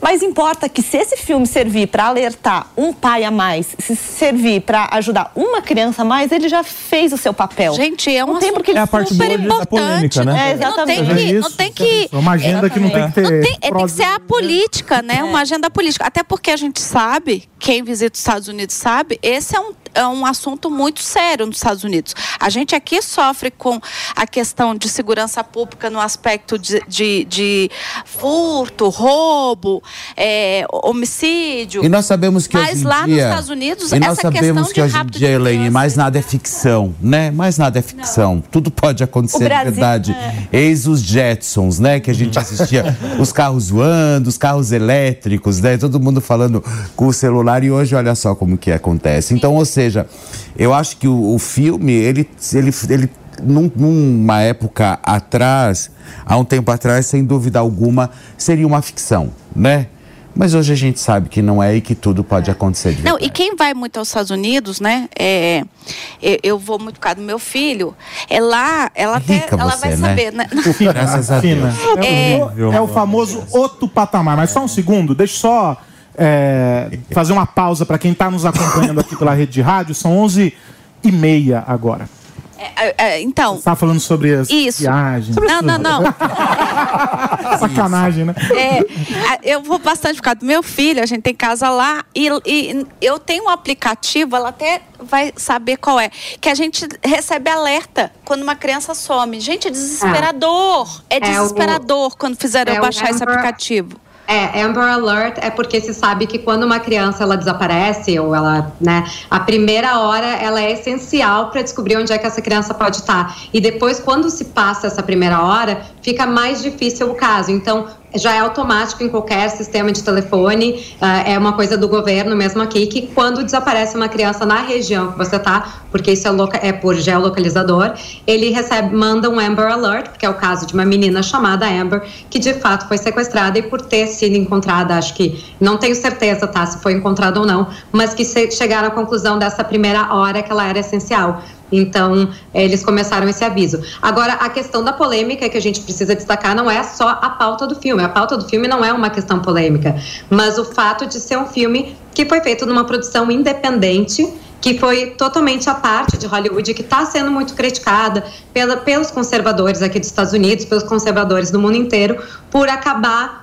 Mas importa que se esse filme servir para alertar um pai a mais, se servir para ajudar uma criança a mais, ele já fez o seu papel. Gente, é um não tem porque É a parte super importante. polêmica, né? É, Não tem exatamente. que. Não tem que É uma agenda que não tem que ter. Não tem, é, tem que ser a política, né? Uma agenda política. Até porque a gente sabe, quem visita os Estados Unidos sabe, esse é um, é um assunto muito sério nos Estados Unidos. A gente aqui sofre com a questão de segurança pública no aspecto de, de, de furto, roubo, é, homicídio. E nós sabemos que Mas hoje em lá nos dia, Estados Unidos, e nós essa sabemos questão que hoje em dia, de Elaine, mais nada é ficção, né? Mais nada é ficção. Tudo pode acontecer Brasil- verdade. Eis os Jetsons, né? Que a gente assistia os carros voando, os carros elétricos, né? Todo mundo falando com o celular e hoje olha só como que acontece. Então, ou seja, eu acho que o, o filme, ele, ele, ele num- numa época atrás, há um tempo atrás, sem dúvida alguma, seria uma ficção, né? Mas hoje a gente sabe que não é e que tudo pode acontecer de Não, e quem vai muito aos Estados Unidos, né? é, eu, eu vou muito por causa do meu filho. É lá, ela até Rica ela você, vai né? saber, né? [LAUGHS] Graças a Fina. Deus. É, o- é o famoso outro patamar. Mas só um segundo, deixa eu só é, fazer uma pausa para quem está nos acompanhando aqui pela rede de rádio. São 11 e meia agora. É, é, então. Você tá falando sobre as Isso. viagens. Não, não, não. [LAUGHS] Sacanagem, né? É, eu vou bastante por causa do meu filho, a gente tem casa lá e, e eu tenho um aplicativo, ela até vai saber qual é, que a gente recebe alerta quando uma criança some. Gente, é desesperador. É, É o- desesperador quando fizeram é eu o baixar esse aplicativo. É, Amber Alert é porque se sabe que quando uma criança ela desaparece ou ela, né, a primeira hora ela é essencial para descobrir onde é que essa criança pode estar. E depois quando se passa essa primeira hora, fica mais difícil o caso. Então, já é automático em qualquer sistema de telefone, ah, é uma coisa do governo mesmo aqui, que quando desaparece uma criança na região que você tá, porque isso é, é por geolocalizador, ele recebe, manda um Amber Alert, porque é o caso de uma menina chamada Amber, que de fato foi sequestrada e por ter sido encontrada, acho que, não tenho certeza, tá, se foi encontrada ou não, mas que chegaram à conclusão dessa primeira hora que ela era essencial. Então, eles começaram esse aviso. Agora, a questão da polêmica que a gente precisa destacar não é só a pauta do filme. A pauta do filme não é uma questão polêmica, mas o fato de ser um filme que foi feito numa produção independente, que foi totalmente à parte de Hollywood, que está sendo muito criticada pela, pelos conservadores aqui dos Estados Unidos, pelos conservadores do mundo inteiro, por acabar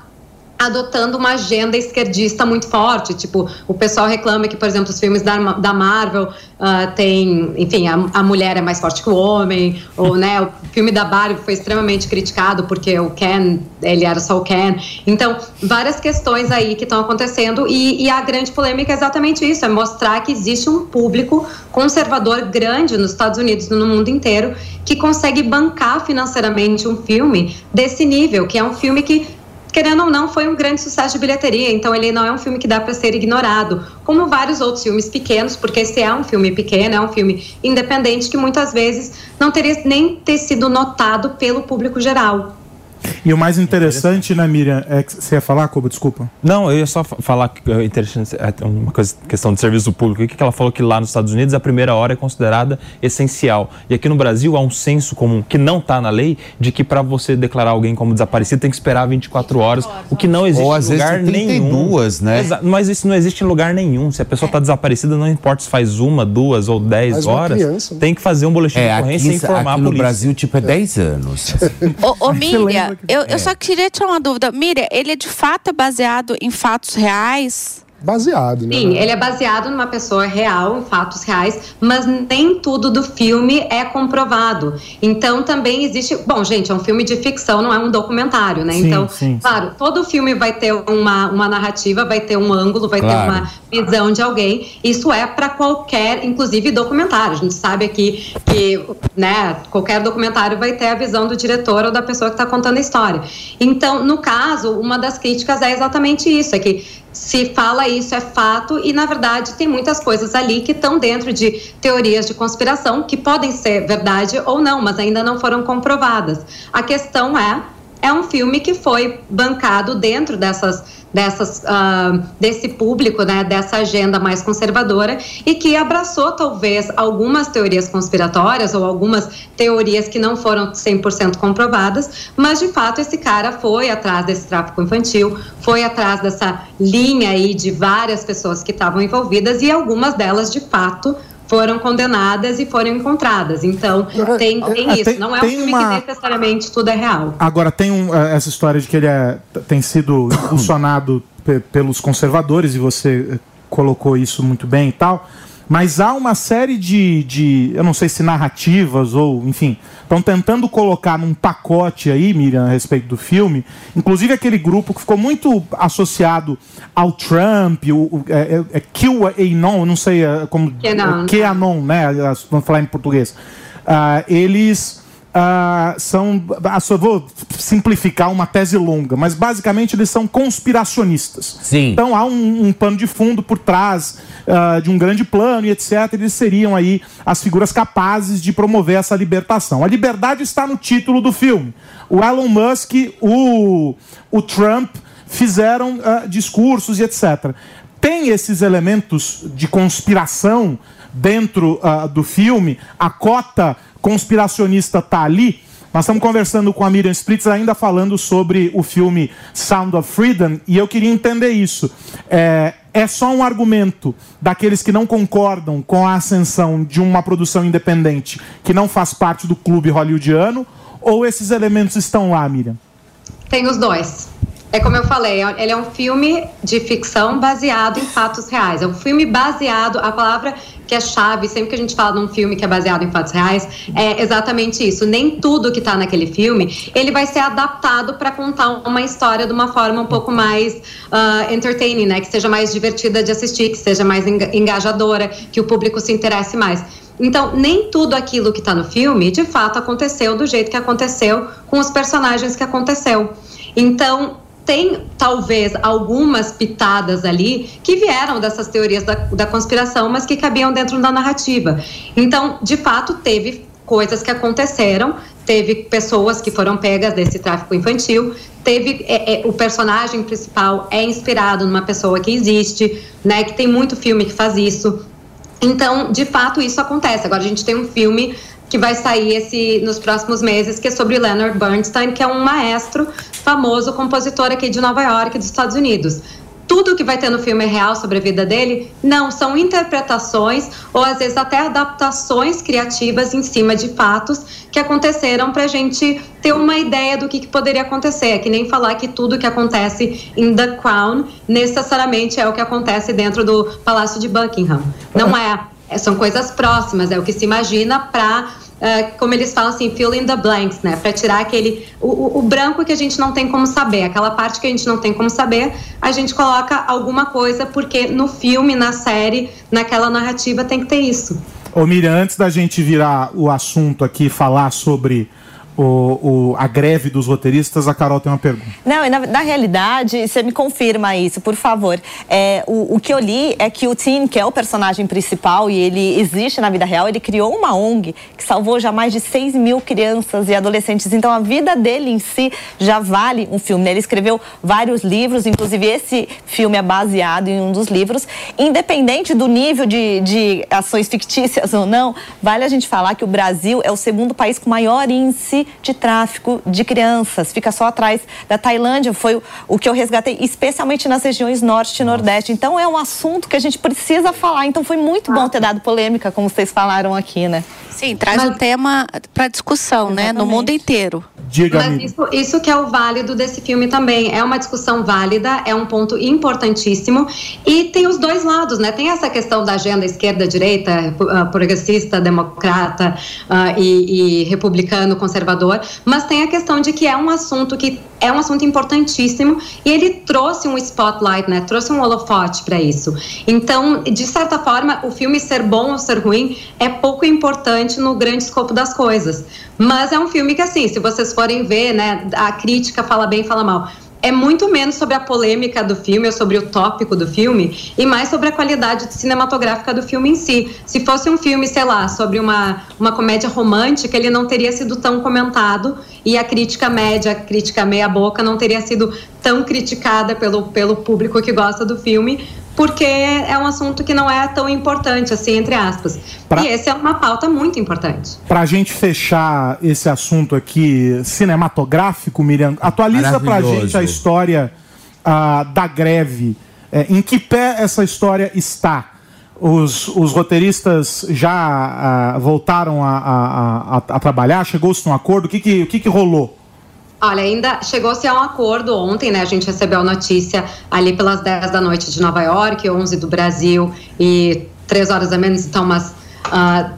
adotando uma agenda esquerdista muito forte. Tipo, o pessoal reclama que, por exemplo, os filmes da, da Marvel uh, tem, enfim, a, a, mulher é mais forte que o homem, ou, né, o filme da Barbie foi extremamente criticado porque o Ken, ele era só o Ken. Então, várias questões aí que estão acontecendo e, e a grande polêmica é exatamente isso, é mostrar que existe um público conservador grande nos Estados Unidos e no mundo inteiro que consegue bancar financeiramente um filme desse nível, que é um filme que querendo ou não, foi um grande sucesso de bilheteria, então ele não é um filme que dá para ser ignorado, como vários outros filmes pequenos, porque esse é um filme pequeno, é um filme independente que muitas vezes não teria nem ter sido notado pelo público geral. E o mais interessante, né, Miriam, é que você ia falar, Cuba, desculpa. Não, eu ia só falar que é interessante, é uma coisa, questão de serviço público. O que ela falou que lá nos Estados Unidos a primeira hora é considerada essencial. E aqui no Brasil há um senso comum, que não está na lei, de que para você declarar alguém como desaparecido tem que esperar 24 horas, o que não existe Ou, às em lugar vezes, 32, nenhum. né? Exa mas isso não existe em lugar nenhum. Se a pessoa está desaparecida, não importa se faz uma, duas ou dez Mas horas, criança, né? tem que fazer um boletim de É, ocorrência e aqui, informar aqui a no. Brasil, tipo, é 10 anos. Ô, ô Miriam, eu, eu só queria tirar uma dúvida. Miriam, ele é de fato baseado em fatos reais? Baseado, né? Sim, ele é baseado numa pessoa real, em fatos reais, mas nem tudo do filme é comprovado. Então também existe. Bom, gente, é um filme de ficção, não é um documentário, né? Sim, então, sim, claro, todo filme vai ter uma, uma narrativa, vai ter um ângulo, vai Claro. ter uma visão de alguém. Isso é para qualquer, inclusive documentário. A gente sabe aqui que, né, qualquer documentário vai ter a visão do diretor ou da pessoa que está contando a história. Então, no caso, uma das críticas é exatamente isso, é que se fala isso é fato e na verdade tem muitas coisas ali que estão dentro de teorias de conspiração que podem ser verdade ou não, mas ainda não foram comprovadas. A questão é é um filme que foi bancado dentro dessas dessas ah, desse público, né, dessa agenda mais conservadora e que abraçou talvez algumas teorias conspiratórias ou algumas teorias que não foram 100% comprovadas, mas de fato esse cara foi atrás desse tráfico infantil, foi atrás dessa linha aí de várias pessoas que estavam envolvidas e algumas delas de fato foram condenadas e foram encontradas. Então, tem, tem É, isso. tem- não é um filme uma- que necessariamente tudo é real. Agora, tem um, eh, essa história de que ele é, tem sido [COUGHS] impulsionado pe- pelos conservadores, e você eh, colocou isso muito bem e tal. Mas há uma série de, de eu não sei se narrativas ou, enfim, estão tentando colocar num pacote aí, Miriam, a respeito do filme, inclusive aquele grupo que ficou muito associado ao Trump, o, o, é, é, é QAnon, não sei eh, como. QAnon. QAnon, né? Vamos falar em português. Ah, eles ah, são. ah, só vou simplificar uma tese longa, mas basicamente eles são conspiracionistas. Sim. Então há um, um pano de fundo por trás ah, de um grande plano e etc. Eles seriam aí as figuras capazes de promover essa libertação. A liberdade está no título do filme. O Elon Musk, o, o Trump fizeram discursos e etc. Tem esses elementos de conspiração dentro do filme, a cota conspiracionista tá ali. Nós estamos conversando com a Miriam Spritz ainda falando sobre o filme Sound of Freedom e eu queria entender isso. É, é só um argumento daqueles que não concordam com a ascensão de uma produção independente que não faz parte do clube hollywoodiano ou esses elementos estão lá, Miriam? Tem os dois. É como eu falei, é- ele é um filme de ficção baseado em fatos reais. É um filme baseado, a palavra que é chave, sempre que a gente fala num filme que é baseado em fatos reais, é exatamente isso. Nem tudo que está naquele filme, ele vai ser adaptado para contar uma história de uma forma um pouco mais ah, entertaining, né? Que seja mais divertida de assistir, que seja mais enga- engajadora, que o público se interesse mais. Então, nem tudo aquilo que está no filme, de fato, aconteceu do jeito que aconteceu com os personagens que aconteceu. Então, tem talvez algumas pitadas ali que vieram dessas teorias da, da conspiração, mas que cabiam dentro da narrativa. Então, de fato, teve coisas que aconteceram, teve pessoas que foram pegas desse tráfico infantil, teve é, é, o personagem principal é inspirado numa pessoa que existe, né? Que tem muito filme que faz isso. Então, de fato, isso acontece. Agora a gente tem um filme que vai sair esse nos próximos meses, que é sobre Leonard Bernstein, que é um maestro famoso compositor aqui de Nova York, dos Estados Unidos. tudo que vai ter no filme é real sobre a vida dele? Não, são interpretações ou às vezes até adaptações criativas em cima de fatos que aconteceram para a gente ter uma ideia do que, que, poderia acontecer. É que nem falar que tudo que acontece em The Crown necessariamente é o que acontece dentro do Palácio de Buckingham. Não é. É são coisas próximas, é o que se imagina para Uh, como eles falam assim, fill in the blanks, né? Para tirar aquele o, o, branco que a gente não tem como saber, aquela parte que a gente não tem como saber, a gente coloca alguma coisa porque no filme, na série, naquela narrativa tem que ter isso. Ô Miriam, antes da gente virar o assunto aqui falar sobre o, o, a greve dos roteiristas, a Carol tem uma pergunta. Não, na, na realidade, você me confirma isso, por favor. É, o, o, que eu li é que o Tim, que é o personagem principal e ele existe na vida real, ele criou uma ONG que salvou já mais de 6 mil crianças e adolescentes. Então a vida dele em si já vale um filme. Né? Ele escreveu vários livros, inclusive esse filme é baseado em um dos livros. Independente do nível de, de ações fictícias ou não, vale a gente falar que o Brasil é o segundo país com maior índice de tráfico de crianças. Fica só atrás da Tailândia, foi o, que eu resgatei, especialmente nas regiões norte e nordeste. Então é um assunto que a gente precisa falar. Então foi muito bom ter dado polêmica, como vocês falaram aqui, né? Sim, traz Mas... um tema para discussão, Exatamente. né? No mundo inteiro. Diga Mas isso, isso que é o válido desse filme também. É uma discussão válida, é um ponto importantíssimo. E tem os dois lados, né? Tem essa questão da agenda esquerda-direita, progressista, democrata uh, e, e republicano, conservador. Mas tem a questão de que é um assunto que é um assunto importantíssimo e ele trouxe um spotlight, né? Trouxe um holofote para isso. Então, de certa forma, o filme ser bom ou ser ruim é pouco importante no grande escopo das coisas. Mas é um filme que, assim, se vocês forem ver, né, a crítica fala bem, fala mal é muito menos sobre a polêmica do filme ou sobre o tópico do filme e mais sobre a qualidade cinematográfica do filme em si. Se fosse um filme, sei lá, sobre uma, uma comédia romântica, ele não teria sido tão comentado e a crítica média, a crítica meia-boca, não teria sido tão criticada pelo, pelo público que gosta do filme, porque é um assunto que não é tão importante, assim, entre aspas. Pra... E esse é uma pauta muito importante. Para a gente fechar esse assunto aqui cinematográfico, Miriam, atualiza para a gente a história uh, da greve. É, em que pé essa história está? Os, os roteiristas já uh, voltaram a, a, a, a trabalhar? Chegou-se a um acordo? O que, que, o que, que rolou? Olha, ainda chegou-se a um acordo ontem, né? A gente recebeu a notícia ali pelas 10 da noite de Nova York, 11 do Brasil e 3 horas a menos, então umas uh, ah,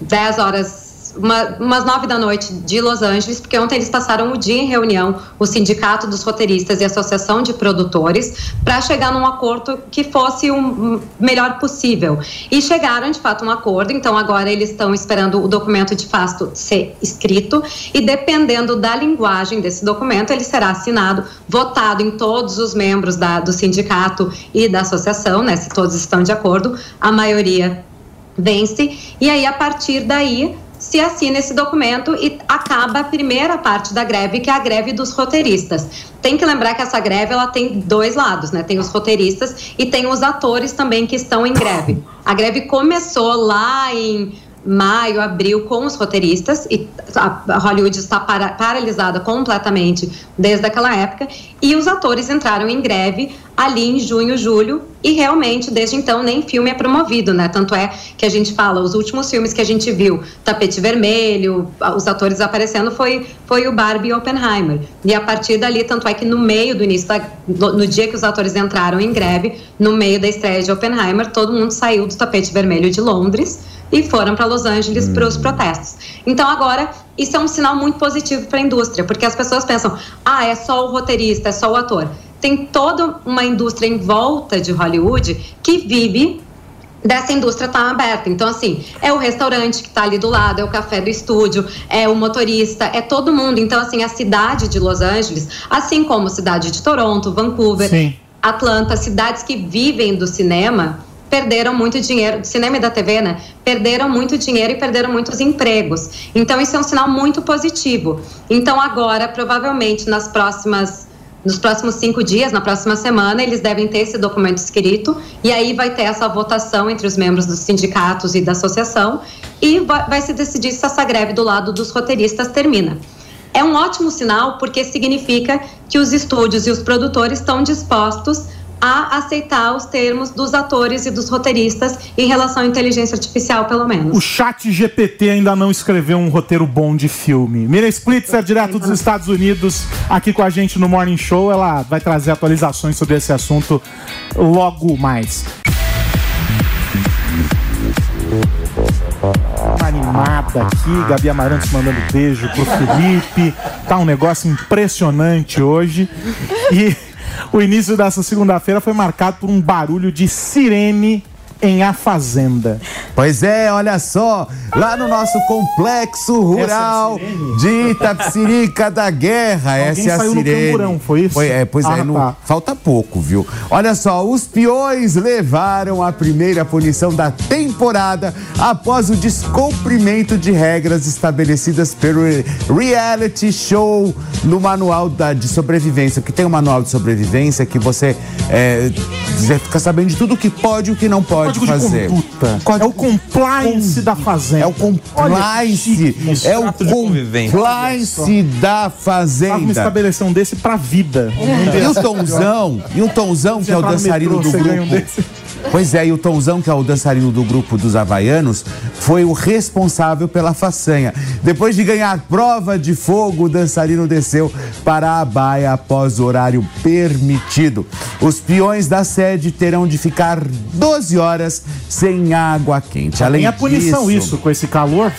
10 horas uma, umas nove da noite de Los Angeles, porque ontem eles passaram o dia em reunião, o Sindicato dos Roteiristas e a Associação de Produtores, para chegar num acordo que fosse o melhor possível. E chegaram, de fato, um acordo, então agora eles estão esperando o documento de fato ser escrito, e dependendo da linguagem desse documento, ele será assinado, votado em todos os membros da, do sindicato e da associação, né, se todos estão de acordo, a maioria vence, e aí a partir daí se assina esse documento e acaba a primeira parte da greve, que é a greve dos roteiristas. Tem que lembrar que essa greve ela tem dois lados, né? Tem os roteiristas e tem os atores também que estão em greve. A greve começou lá em maio, abril com os roteiristas e a Hollywood está para, paralisada completamente desde aquela época e os atores entraram em greve ali em junho, julho e realmente desde então nem filme é promovido, né? Tanto é que a gente fala os últimos filmes que a gente viu, Tapete Vermelho, os atores aparecendo foi foi o Barbie e Oppenheimer e a partir dali tanto é que no meio do início da, no dia que os atores entraram em greve, no meio da estreia de Oppenheimer, todo mundo saiu do Tapete Vermelho de Londres e foram para Los Angeles hum. para os protestos. Então agora isso é um sinal muito positivo para a indústria, porque as pessoas pensam: "Ah, é só o roteirista, é só o ator". Tem toda uma indústria em volta de Hollywood que vive dessa indústria tá aberta. Então, assim, é o restaurante que está ali do lado, é o café do estúdio, é o motorista, é todo mundo. Então, assim, a cidade de Los Angeles, assim como a cidade de Toronto, Vancouver, Sim. Atlanta, cidades que vivem do cinema, perderam muito dinheiro, do cinema e da TV, né? Perderam muito dinheiro e perderam muitos empregos. Então, isso é um sinal muito positivo. Então, agora, provavelmente, nas próximas. Nos próximos cinco dias, na próxima semana, eles devem ter esse documento escrito e aí vai ter essa votação entre os membros dos sindicatos e da associação e vai, vai se decidir se essa greve do lado dos roteiristas termina. É um ótimo sinal porque significa que os estúdios e os produtores estão dispostos a aceitar os termos dos atores e dos roteiristas em relação à inteligência artificial, pelo menos. O chat GPT ainda não escreveu um roteiro bom de filme. Mira Splitzer, direto dos Estados Unidos, aqui com a gente no Morning Show. Ela vai trazer atualizações sobre esse assunto logo mais. Animada aqui, Gabi Amarantos mandando beijo pro Felipe. Tá um negócio impressionante hoje. E o início dessa segunda-feira foi marcado por um barulho de sirene em A Fazenda. Pois é, olha só, lá no nosso complexo rural é a sirene? de Itapsirica da Guerra, Alguém essa é a saiu no sirene. camburão, foi isso? é, pois Ah, é, no- tá. falta pouco, viu? Olha só, os peões levaram a primeira punição da temporada após o descumprimento de regras estabelecidas pelo reality show no manual da- de sobrevivência, que tem um manual de sobrevivência que você, é, você fica sabendo de tudo o que pode e o que não pode Código de fazer. conduta. É o compliance da Fazenda. É o compliance. É o de compliance da Tava uma fazenda. estabelecer um desse pra vida. E o Tonzão, e o Tonzão, que é o dançarino metrô, do um grupo. desse. Pois é, e o Tonzão, que é o dançarino do grupo dos Havaianos, foi o responsável pela façanha. Depois de ganhar prova de fogo, o dançarino desceu para a baia após o horário permitido. Os peões da sede terão de ficar 12 horas sem água quente. Além a punição disso, isso, com esse calor.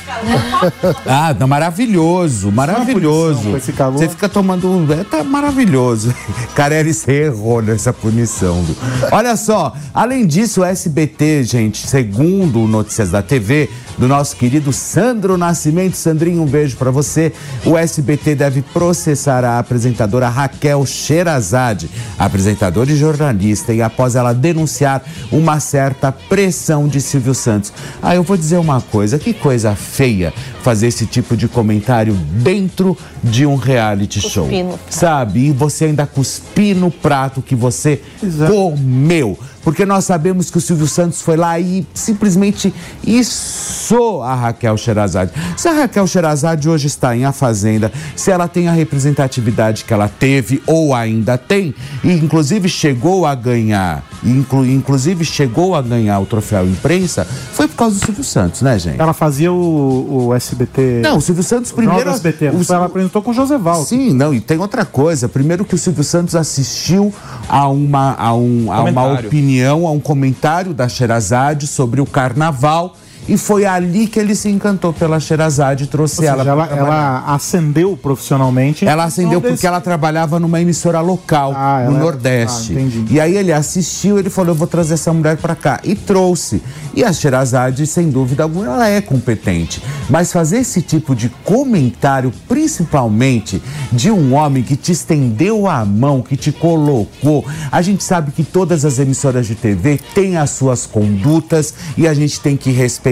[LAUGHS] ah, tá maravilhoso, maravilhoso. punição com esse calor. Você fica tomando um. é, Tá maravilhoso. [LAUGHS] Carelli, você errou nessa punição. viu? Olha só, além disso, o SBT, gente, segundo Notícias da TV, do nosso querido Sandro Nascimento. Sandrinho, um beijo pra você. O SBT deve processar a apresentadora Raquel Sherazade, apresentadora e jornalista, e após ela denunciar uma certa pressão de Silvio Santos. Ah, eu vou dizer uma coisa, que coisa feia fazer esse tipo de comentário dentro de um reality show. Cuspindo. Sabe? E você ainda cuspir no prato que você é. comeu. Porque nós sabemos que o Silvio Santos foi lá e simplesmente içou a Raquel Sherazade. Se a Raquel Sherazade hoje está em A Fazenda, se ela tem a representatividade que ela teve ou ainda tem, e inclusive chegou a ganhar, inclu- inclusive chegou a ganhar o troféu imprensa, foi por causa do Silvio Santos, né, gente? Ela fazia o, o SBT. Não, o Silvio Santos Primeiro primeiro. SBT. o- Ela apresentou com o José Val. Sim, não, e tem outra coisa. Primeiro que o Silvio Santos assistiu a uma, a um, a uma Comentário. Opinião, a um comentário da Sherazade sobre o carnaval. E foi ali que ele se encantou pela Sherazade e trouxe Ou ela. seja, ela, trabalhar. ela ascendeu profissionalmente. Ela acendeu porque ela trabalhava numa emissora local Ah, no ela- Nordeste. ah, entendi. e aí ele assistiu, ele falou: Eu vou trazer essa mulher pra cá. E trouxe. E a Sherazade, sem dúvida alguma, ela é competente. Mas fazer esse tipo de comentário, principalmente de um homem que te estendeu a mão, que te colocou. A gente sabe que todas as emissoras de TV têm as suas condutas e a gente tem que respeitar.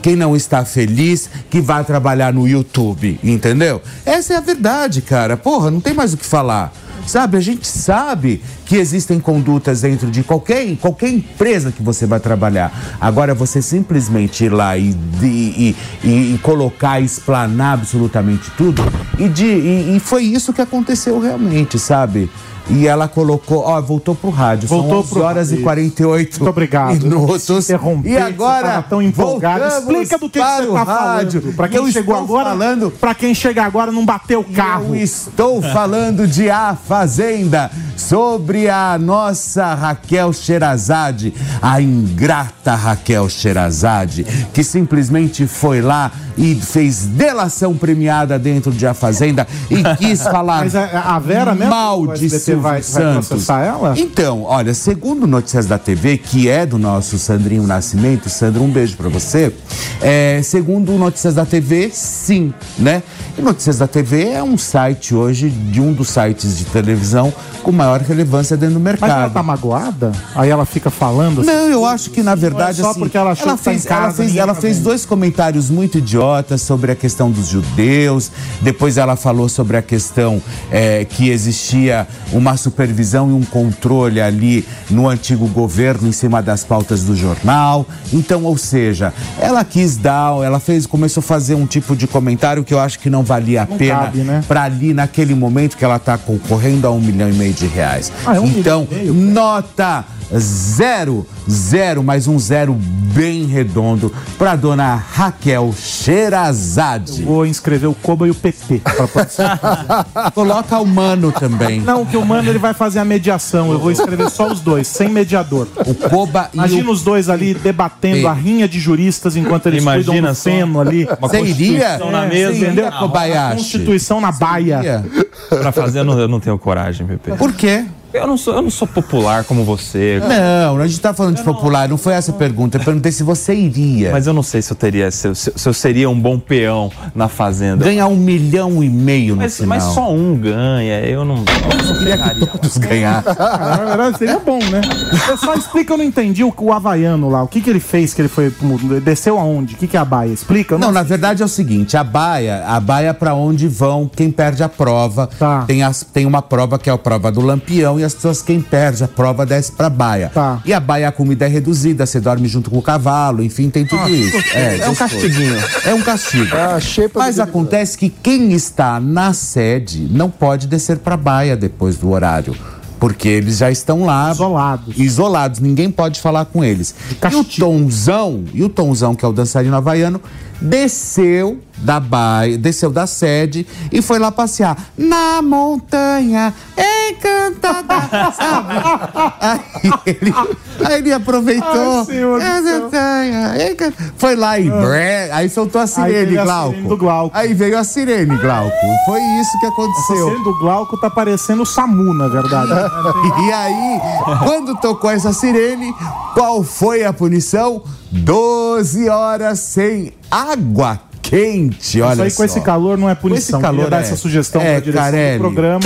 Quem não está feliz, que vá trabalhar no YouTube, entendeu? Essa é a verdade, cara. Porra, não tem mais o que falar. Sabe, a gente sabe que existem condutas dentro de qualquer, qualquer empresa que você vai trabalhar. Agora, você simplesmente ir lá e, e, e- e colocar, explanar absolutamente tudo. E, de, e, e foi isso que aconteceu realmente, sabe? E ela colocou, ó, voltou pro rádio. Voltou São 11 pro horas rádio. e 48 Muito obrigado. minutos. E agora, tão empolgado. Explica do que, que para você tá rádio. falando. Pra quem Eu chegou agora, falando pra quem chega agora não bateu o carro. eu estou [LAUGHS] falando de A Fazenda, sobre a nossa Raquel Sherazade, a ingrata Raquel Sherazade, que simplesmente foi lá e fez delação premiada dentro de A Fazenda e quis [LAUGHS] falar Mas a, a Vera mesmo? mal o de vai, vai processar ela? Então, olha, segundo Notícias da TV, que é do nosso Sandrinho Nascimento, Sandro, um beijo pra você. É, segundo Notícias da TV, sim, né? E Notícias da TV é um site hoje, de um dos sites de televisão com maior relevância dentro do Mas ela mercado. tá magoada? Aí ela fica falando assim, Não, eu acho que na verdade só assim, porque ela achou que tá em fez, ela casa, fez, ela tá fez vendo. dois comentários muito idiotas sobre a questão dos judeus. Depois ela falou sobre a questão é, que existia uma supervisão e um controle ali no antigo governo em cima das pautas do jornal. Então, ou seja, ela quis dar, ela fez, começou a fazer um tipo de comentário que eu acho que não valia a Não pena cabe, né? para ali naquele momento que ela está concorrendo a um milhão e meio de reais. Ah, é um então, nota zero, zero, mais um zero bem redondo para dona Raquel Sherazade. Vou inscrever o Koba e o PT. pra participar. [LAUGHS] Coloca o Mano também. Não, que o Mano ele vai fazer a mediação. Eu vou escrever só os dois, sem mediador. O Koba e Imagina o... os dois ali debatendo a rinha de juristas enquanto eles Imagina cuidam do ali. Uma Você iria? Na mesa, Kobayashi? Constituição na baia. Iria? Pra fazer, eu não, eu não tenho coragem, Pepe. Por quê? Eu não sou, eu não sou popular como você. Não, a gente tá falando de popular, não foi essa a pergunta. Eu perguntei se você iria. Mas eu não sei se eu teria, se eu, se eu seria um bom peão na fazenda. Ganhar um milhão e meio no Mas, final. mas só um ganha, eu não. Eu queria que todos ganhassem. Era- seria bom, né? Eu só explica, eu não entendi o, o havaiano lá. O que, que ele fez que ele foi. pro- Desceu aonde? O que, que é a baia? Explica. eu Não, na verdade é o seguinte, a baia, a baia para onde vão quem perde a prova. Tá. Tem, as, tem uma prova que é a prova do lampião e as pessoas quem perde a prova desce pra baia. Tá. E a baia a comida é reduzida, você dorme junto com o cavalo, enfim, tem tudo isso. É um gostoso. castiguinho. É um castigo. Ah, xepa Mas acontece que quem está na sede não pode descer pra baia depois do horário. Porque eles já estão lá Isolados. isolados, ninguém pode falar com eles. E o. Tonzão, e o Tonzão, que é o dançarino havaiano, desceu da baia, desceu da sede e foi lá passear na montanha encantada, sabe? [LAUGHS] Aí ele, aí ele aproveitou. Ai, montanha encan-" Foi lá e bré, aí soltou a sirene, veio a Glauco. sirene do Glauco. Aí veio a sirene, Glauco. Foi isso que aconteceu. cena do Glauco tá parecendo o Samu, na verdade. [LAUGHS] E aí, quando tocou essa sirene, qual foi a punição? 12 horas sem água quente, olha Isso aí só. com esse calor não é Com esse punição. calor Queria dar é. essa sugestão é, pra direção Carelli. do programa.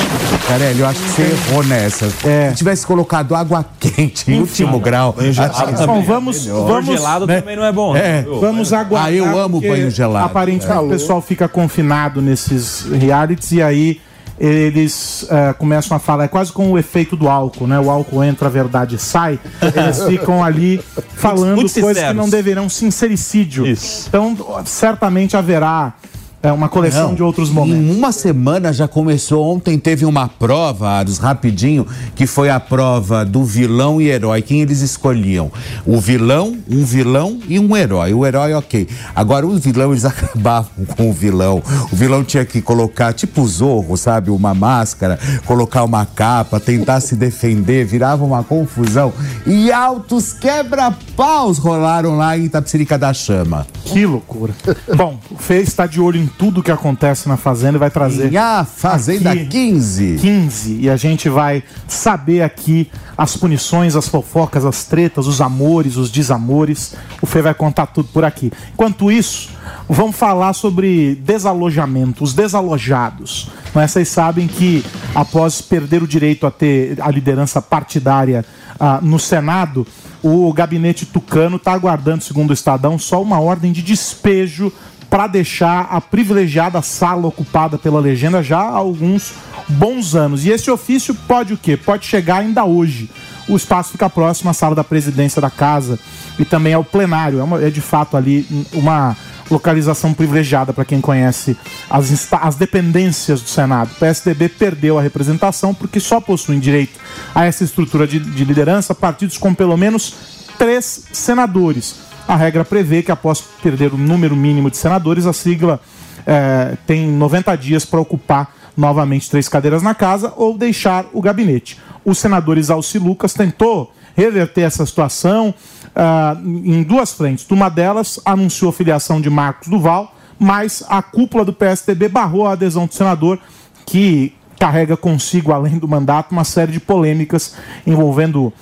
Carelli, eu acho que você errou nessa. É. Se tivesse colocado água quente em último grau. acho que- Bom, vamos, vamos, gelado né? também não é bom. É. viu? vamos aguardar. Ah, eu amo banho gelado. Aparentemente o pessoal fica confinado nesses realities e aí eles eh, começam a falar, é quase como o efeito do álcool, né? O álcool entra, a verdade sai. Eles [LAUGHS] ficam ali falando coisas que não deverão, sincericídio. Isso. Então, certamente haverá eh, uma coleção Não, de outros momentos. Em uma semana já começou. Ontem teve uma prova, Aros, rapidinho, que foi a prova do vilão e herói. Quem eles escolhiam? O vilão, um vilão e um herói. O herói, ok. Agora, o vilão, eles [LAUGHS] acabavam com o vilão. O vilão tinha que colocar, tipo o Zorro, sabe? Uma máscara, colocar uma capa, tentar se defender, virava uma confusão. E altos quebra-paus rolaram lá em Itapsirica da Chama. Que loucura. Bom, o Fê está de olho em tudo que acontece na Fazenda e vai trazer E a Fazenda Aqui. 15. 15 e a gente vai saber aqui as punições, as fofocas, as tretas, os amores, os desamores. O Fê vai contar tudo por aqui. Enquanto isso, vamos falar sobre desalojamento, os desalojados. Não é? Vocês sabem que após perder o direito a ter a liderança partidária ah, no Senado, o gabinete tucano está aguardando, segundo o Estadão, só uma ordem de despejo para deixar a privilegiada sala ocupada pela legenda já há alguns bons anos. E esse ofício pode o quê? Pode chegar ainda hoje. O espaço fica próximo à sala da presidência da casa e também ao plenário. É, uma- é de fato ali uma localização privilegiada para quem conhece as, as dependências do Senado. O PSDB perdeu a representação porque só possuem direito a essa estrutura de, de liderança partidos com pelo menos três senadores. A regra prevê que após perder o número mínimo de senadores, a sigla eh, tem 90 dias para ocupar novamente três cadeiras na casa ou deixar o gabinete. O senador Isalci Lucas tentou reverter essa situação ah, em duas frentes. Uma delas anunciou a filiação de Marcos Duval, mas a cúpula do PSDB barrou a adesão do senador, que carrega consigo, além do mandato, uma série de polêmicas envolvendo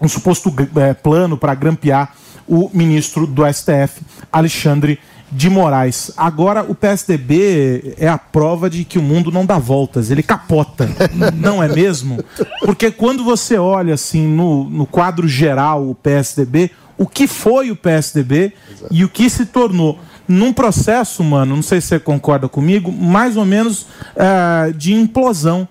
um suposto eh, plano para grampear o ministro do STF, Alexandre de Moraes. Agora, o PSDB é a prova de que o mundo não dá voltas, ele capota, [LAUGHS] não é mesmo? Porque quando você olha assim no, no quadro geral o PSDB, o que foi o PSDB e o que se tornou num processo, mano, não sei se você concorda comigo, mais ou menos eh, de implosão.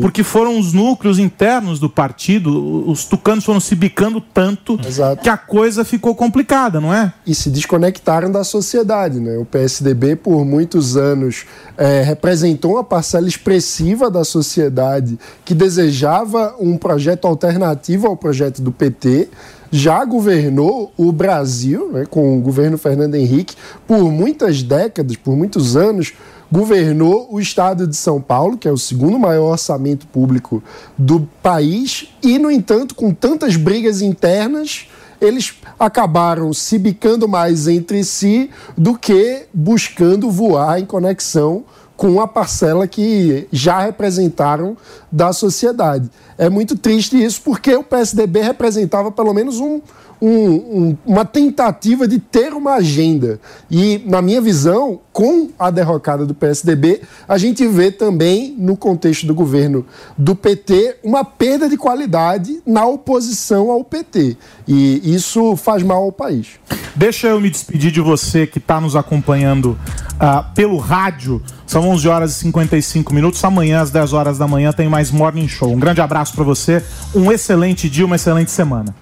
Porque foram os núcleos internos do partido, os tucanos foram se bicando tanto que a coisa ficou complicada, não é? e se desconectaram da sociedade. Né? O PSDB, por muitos anos, eh, representou uma parcela expressiva da sociedade que desejava um projeto alternativo ao projeto do PT. Já governou o Brasil, né, com o governo Fernando Henrique, por muitas décadas, por muitos anos, governou o estado de São Paulo, que é o segundo maior orçamento público do país, e, no entanto, com tantas brigas internas, eles acabaram se bicando mais entre si do que buscando voar em conexão com a parcela que já representaram da sociedade. É muito triste isso, porque o PSDB representava pelo menos um, um- um- uma tentativa de ter uma agenda. E, na minha visão, com a derrocada do PSDB, a gente vê também, no contexto do governo do PT, uma perda de qualidade na oposição ao PT. E isso faz mal ao país. Deixa eu me despedir de você que está nos acompanhando ah, pelo rádio. São 11 horas e 55 minutos. Amanhã, às 10 horas da manhã, tem mais Morning Show. Um grande abraço para você. Um excelente dia, uma excelente semana.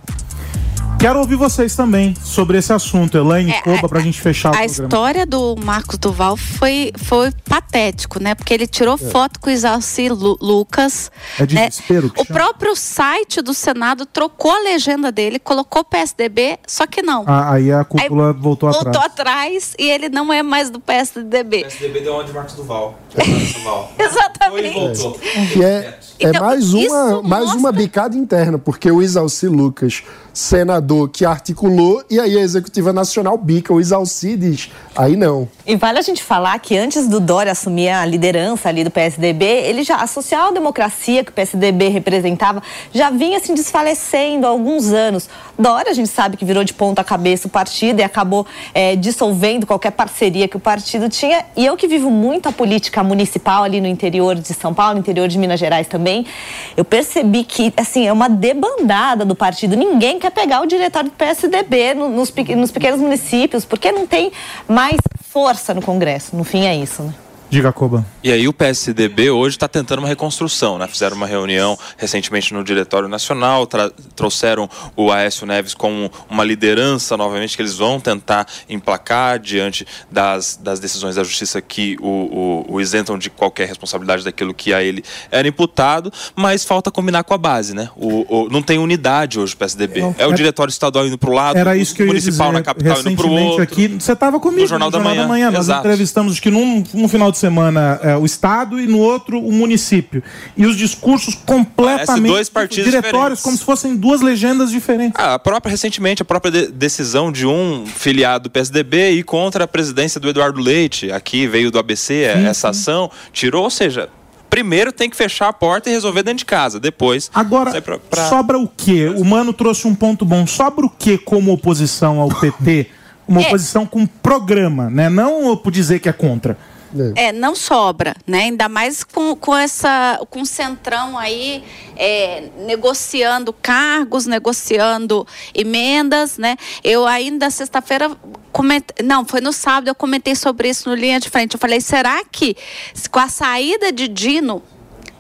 Quero ouvir vocês também sobre esse assunto. Elaine, É, Coba, pra gente fechar o A programa. história do Marcos Duval foi, foi patético, né? Porque ele tirou foto com o Isalci Lu- Lucas. É de né? desespero que O chama? próprio site do Senado trocou a legenda dele, colocou PSDB, só que não. Ah, aí a cúpula voltou, Voltou atrás. atrás e ele não é mais do PSDB. PSDB deu onde Marcos Duval. [LAUGHS] Exatamente. voltou. Que é, é Então, mais, uma, mais uma bicada interna, porque o Isalci Lucas, senador que articulou, e aí a Executiva Nacional bica. O Isalci diz, aí não. E vale a gente falar que antes do Dória assumir a liderança ali do PSDB, ele já, a social-democracia que o PSDB representava já vinha se desfalecendo há alguns anos. Dória, a gente sabe que virou de ponta cabeça o partido e acabou eh, dissolvendo qualquer parceria que o partido tinha. E eu que vivo muito a política municipal ali no interior de São Paulo, interior de Minas Gerais também, eu percebi que, assim, é uma debandada do partido. Ninguém quer pegar o diretório do PSDB no- nos, nos pequenos municípios, porque não tem mais força no Congresso. No fim, é isso, né? Diga, Coba. E aí o PSDB hoje está tentando uma reconstrução, né? Fizeram uma reunião recentemente no Diretório Nacional, trouxeram o Aécio Neves como uma liderança novamente que eles vão tentar emplacar diante das, das decisões da Justiça que o, o- o isentam de qualquer responsabilidade daquilo que a ele era imputado, mas falta combinar com a base, né? O, o- não tem unidade hoje o PSDB. Não, é o é- diretório estadual indo para o lado, Era o isso que eu ia municipal dizer na capital indo para o outro. aqui. Você estava comigo No Jornal da Manhã, Nós exato. entrevistamos, acho que num, num final de semana, é, o Estado e no outro o município. E os discursos completamente... Dois partidos Diretórios diferentes. como se fossem duas legendas diferentes. Ah, a própria, recentemente, a própria de- decisão de um filiado do PSDB ir contra a presidência do Eduardo Leite, aqui veio do ABC Sim, essa ação, tirou, ou seja, primeiro tem que fechar a porta e resolver dentro de casa, depois. Agora, pra- pra- sobra o quê? O Mano trouxe um ponto bom. Sobra o quê como oposição ao PT? Uma [LAUGHS] É. oposição com programa, né? Não por dizer que é contra. É, não sobra, né? Ainda mais com, com essa, com o Centrão aí é, negociando cargos, negociando emendas, né? Eu ainda sexta-feira não, foi no sábado eu comentei sobre isso no linha de frente. Eu falei, será que com a saída de Dino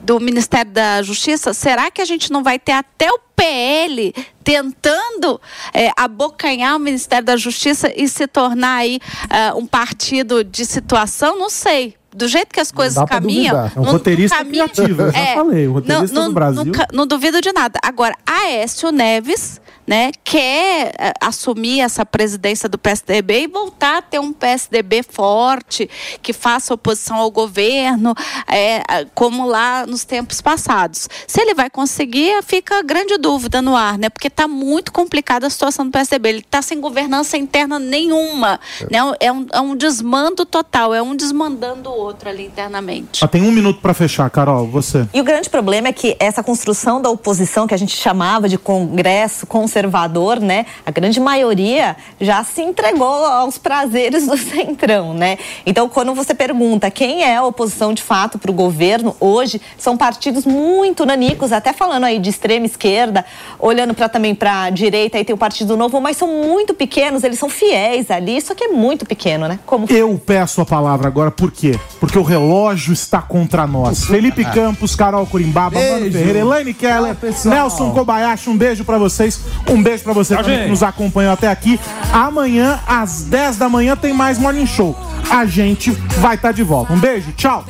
do Ministério da Justiça, será que a gente não vai ter até o PL tentando é, abocanhar o Ministério da Justiça e se tornar aí ah, um partido de situação? Não sei. Do jeito que as coisas caminham. duvidar. É um não- roteirista caminha- criativo, eu já falei, o roteirista não, do Brasil. Não, não duvido de nada. Agora, Aécio Neves, né, quer eh, assumir essa presidência do PSDB e voltar a ter um PSDB forte, que faça oposição ao governo, ah, como lá nos tempos passados. Se ele vai conseguir, fica grande dúvida no ar, né? Porque está muito complicada a situação do PSDB. Ele está sem governança interna nenhuma. Né? É, um, é um desmando total, é um desmandando o outro ali internamente. Ah, tem um minuto pra fechar, Carol. Você. E o grande problema é que essa construção da oposição que a gente chamava de Congresso conservador conservador, né? A grande maioria já se entregou aos prazeres do centrão, né? Então, quando você pergunta quem é a oposição de fato para o governo hoje, são partidos muito nanicos, até falando aí de extrema esquerda, olhando para também para a direita, aí tem o Partido Novo, mas são muito pequenos, eles são fiéis ali, só que é muito pequeno, né? Como Eu peço a palavra agora, por quê? Porque o relógio está contra nós. [LAUGHS] Felipe Campos, Carol Curimbaba, Mano. Ferreira, Elaine Keller, pessoal. Nelson Kobayashi, um beijo pra vocês. Um beijo pra você também gente. que nos acompanhou até aqui. Amanhã, às 10 da manhã, tem mais Morning Show. A gente vai estar de volta. Um beijo, tchau.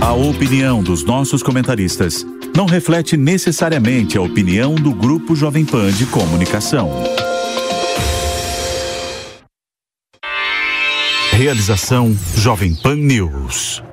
A opinião dos nossos comentaristas não reflete necessariamente a opinião do Grupo Jovem Pan de Comunicação. Realização Jovem Pan News.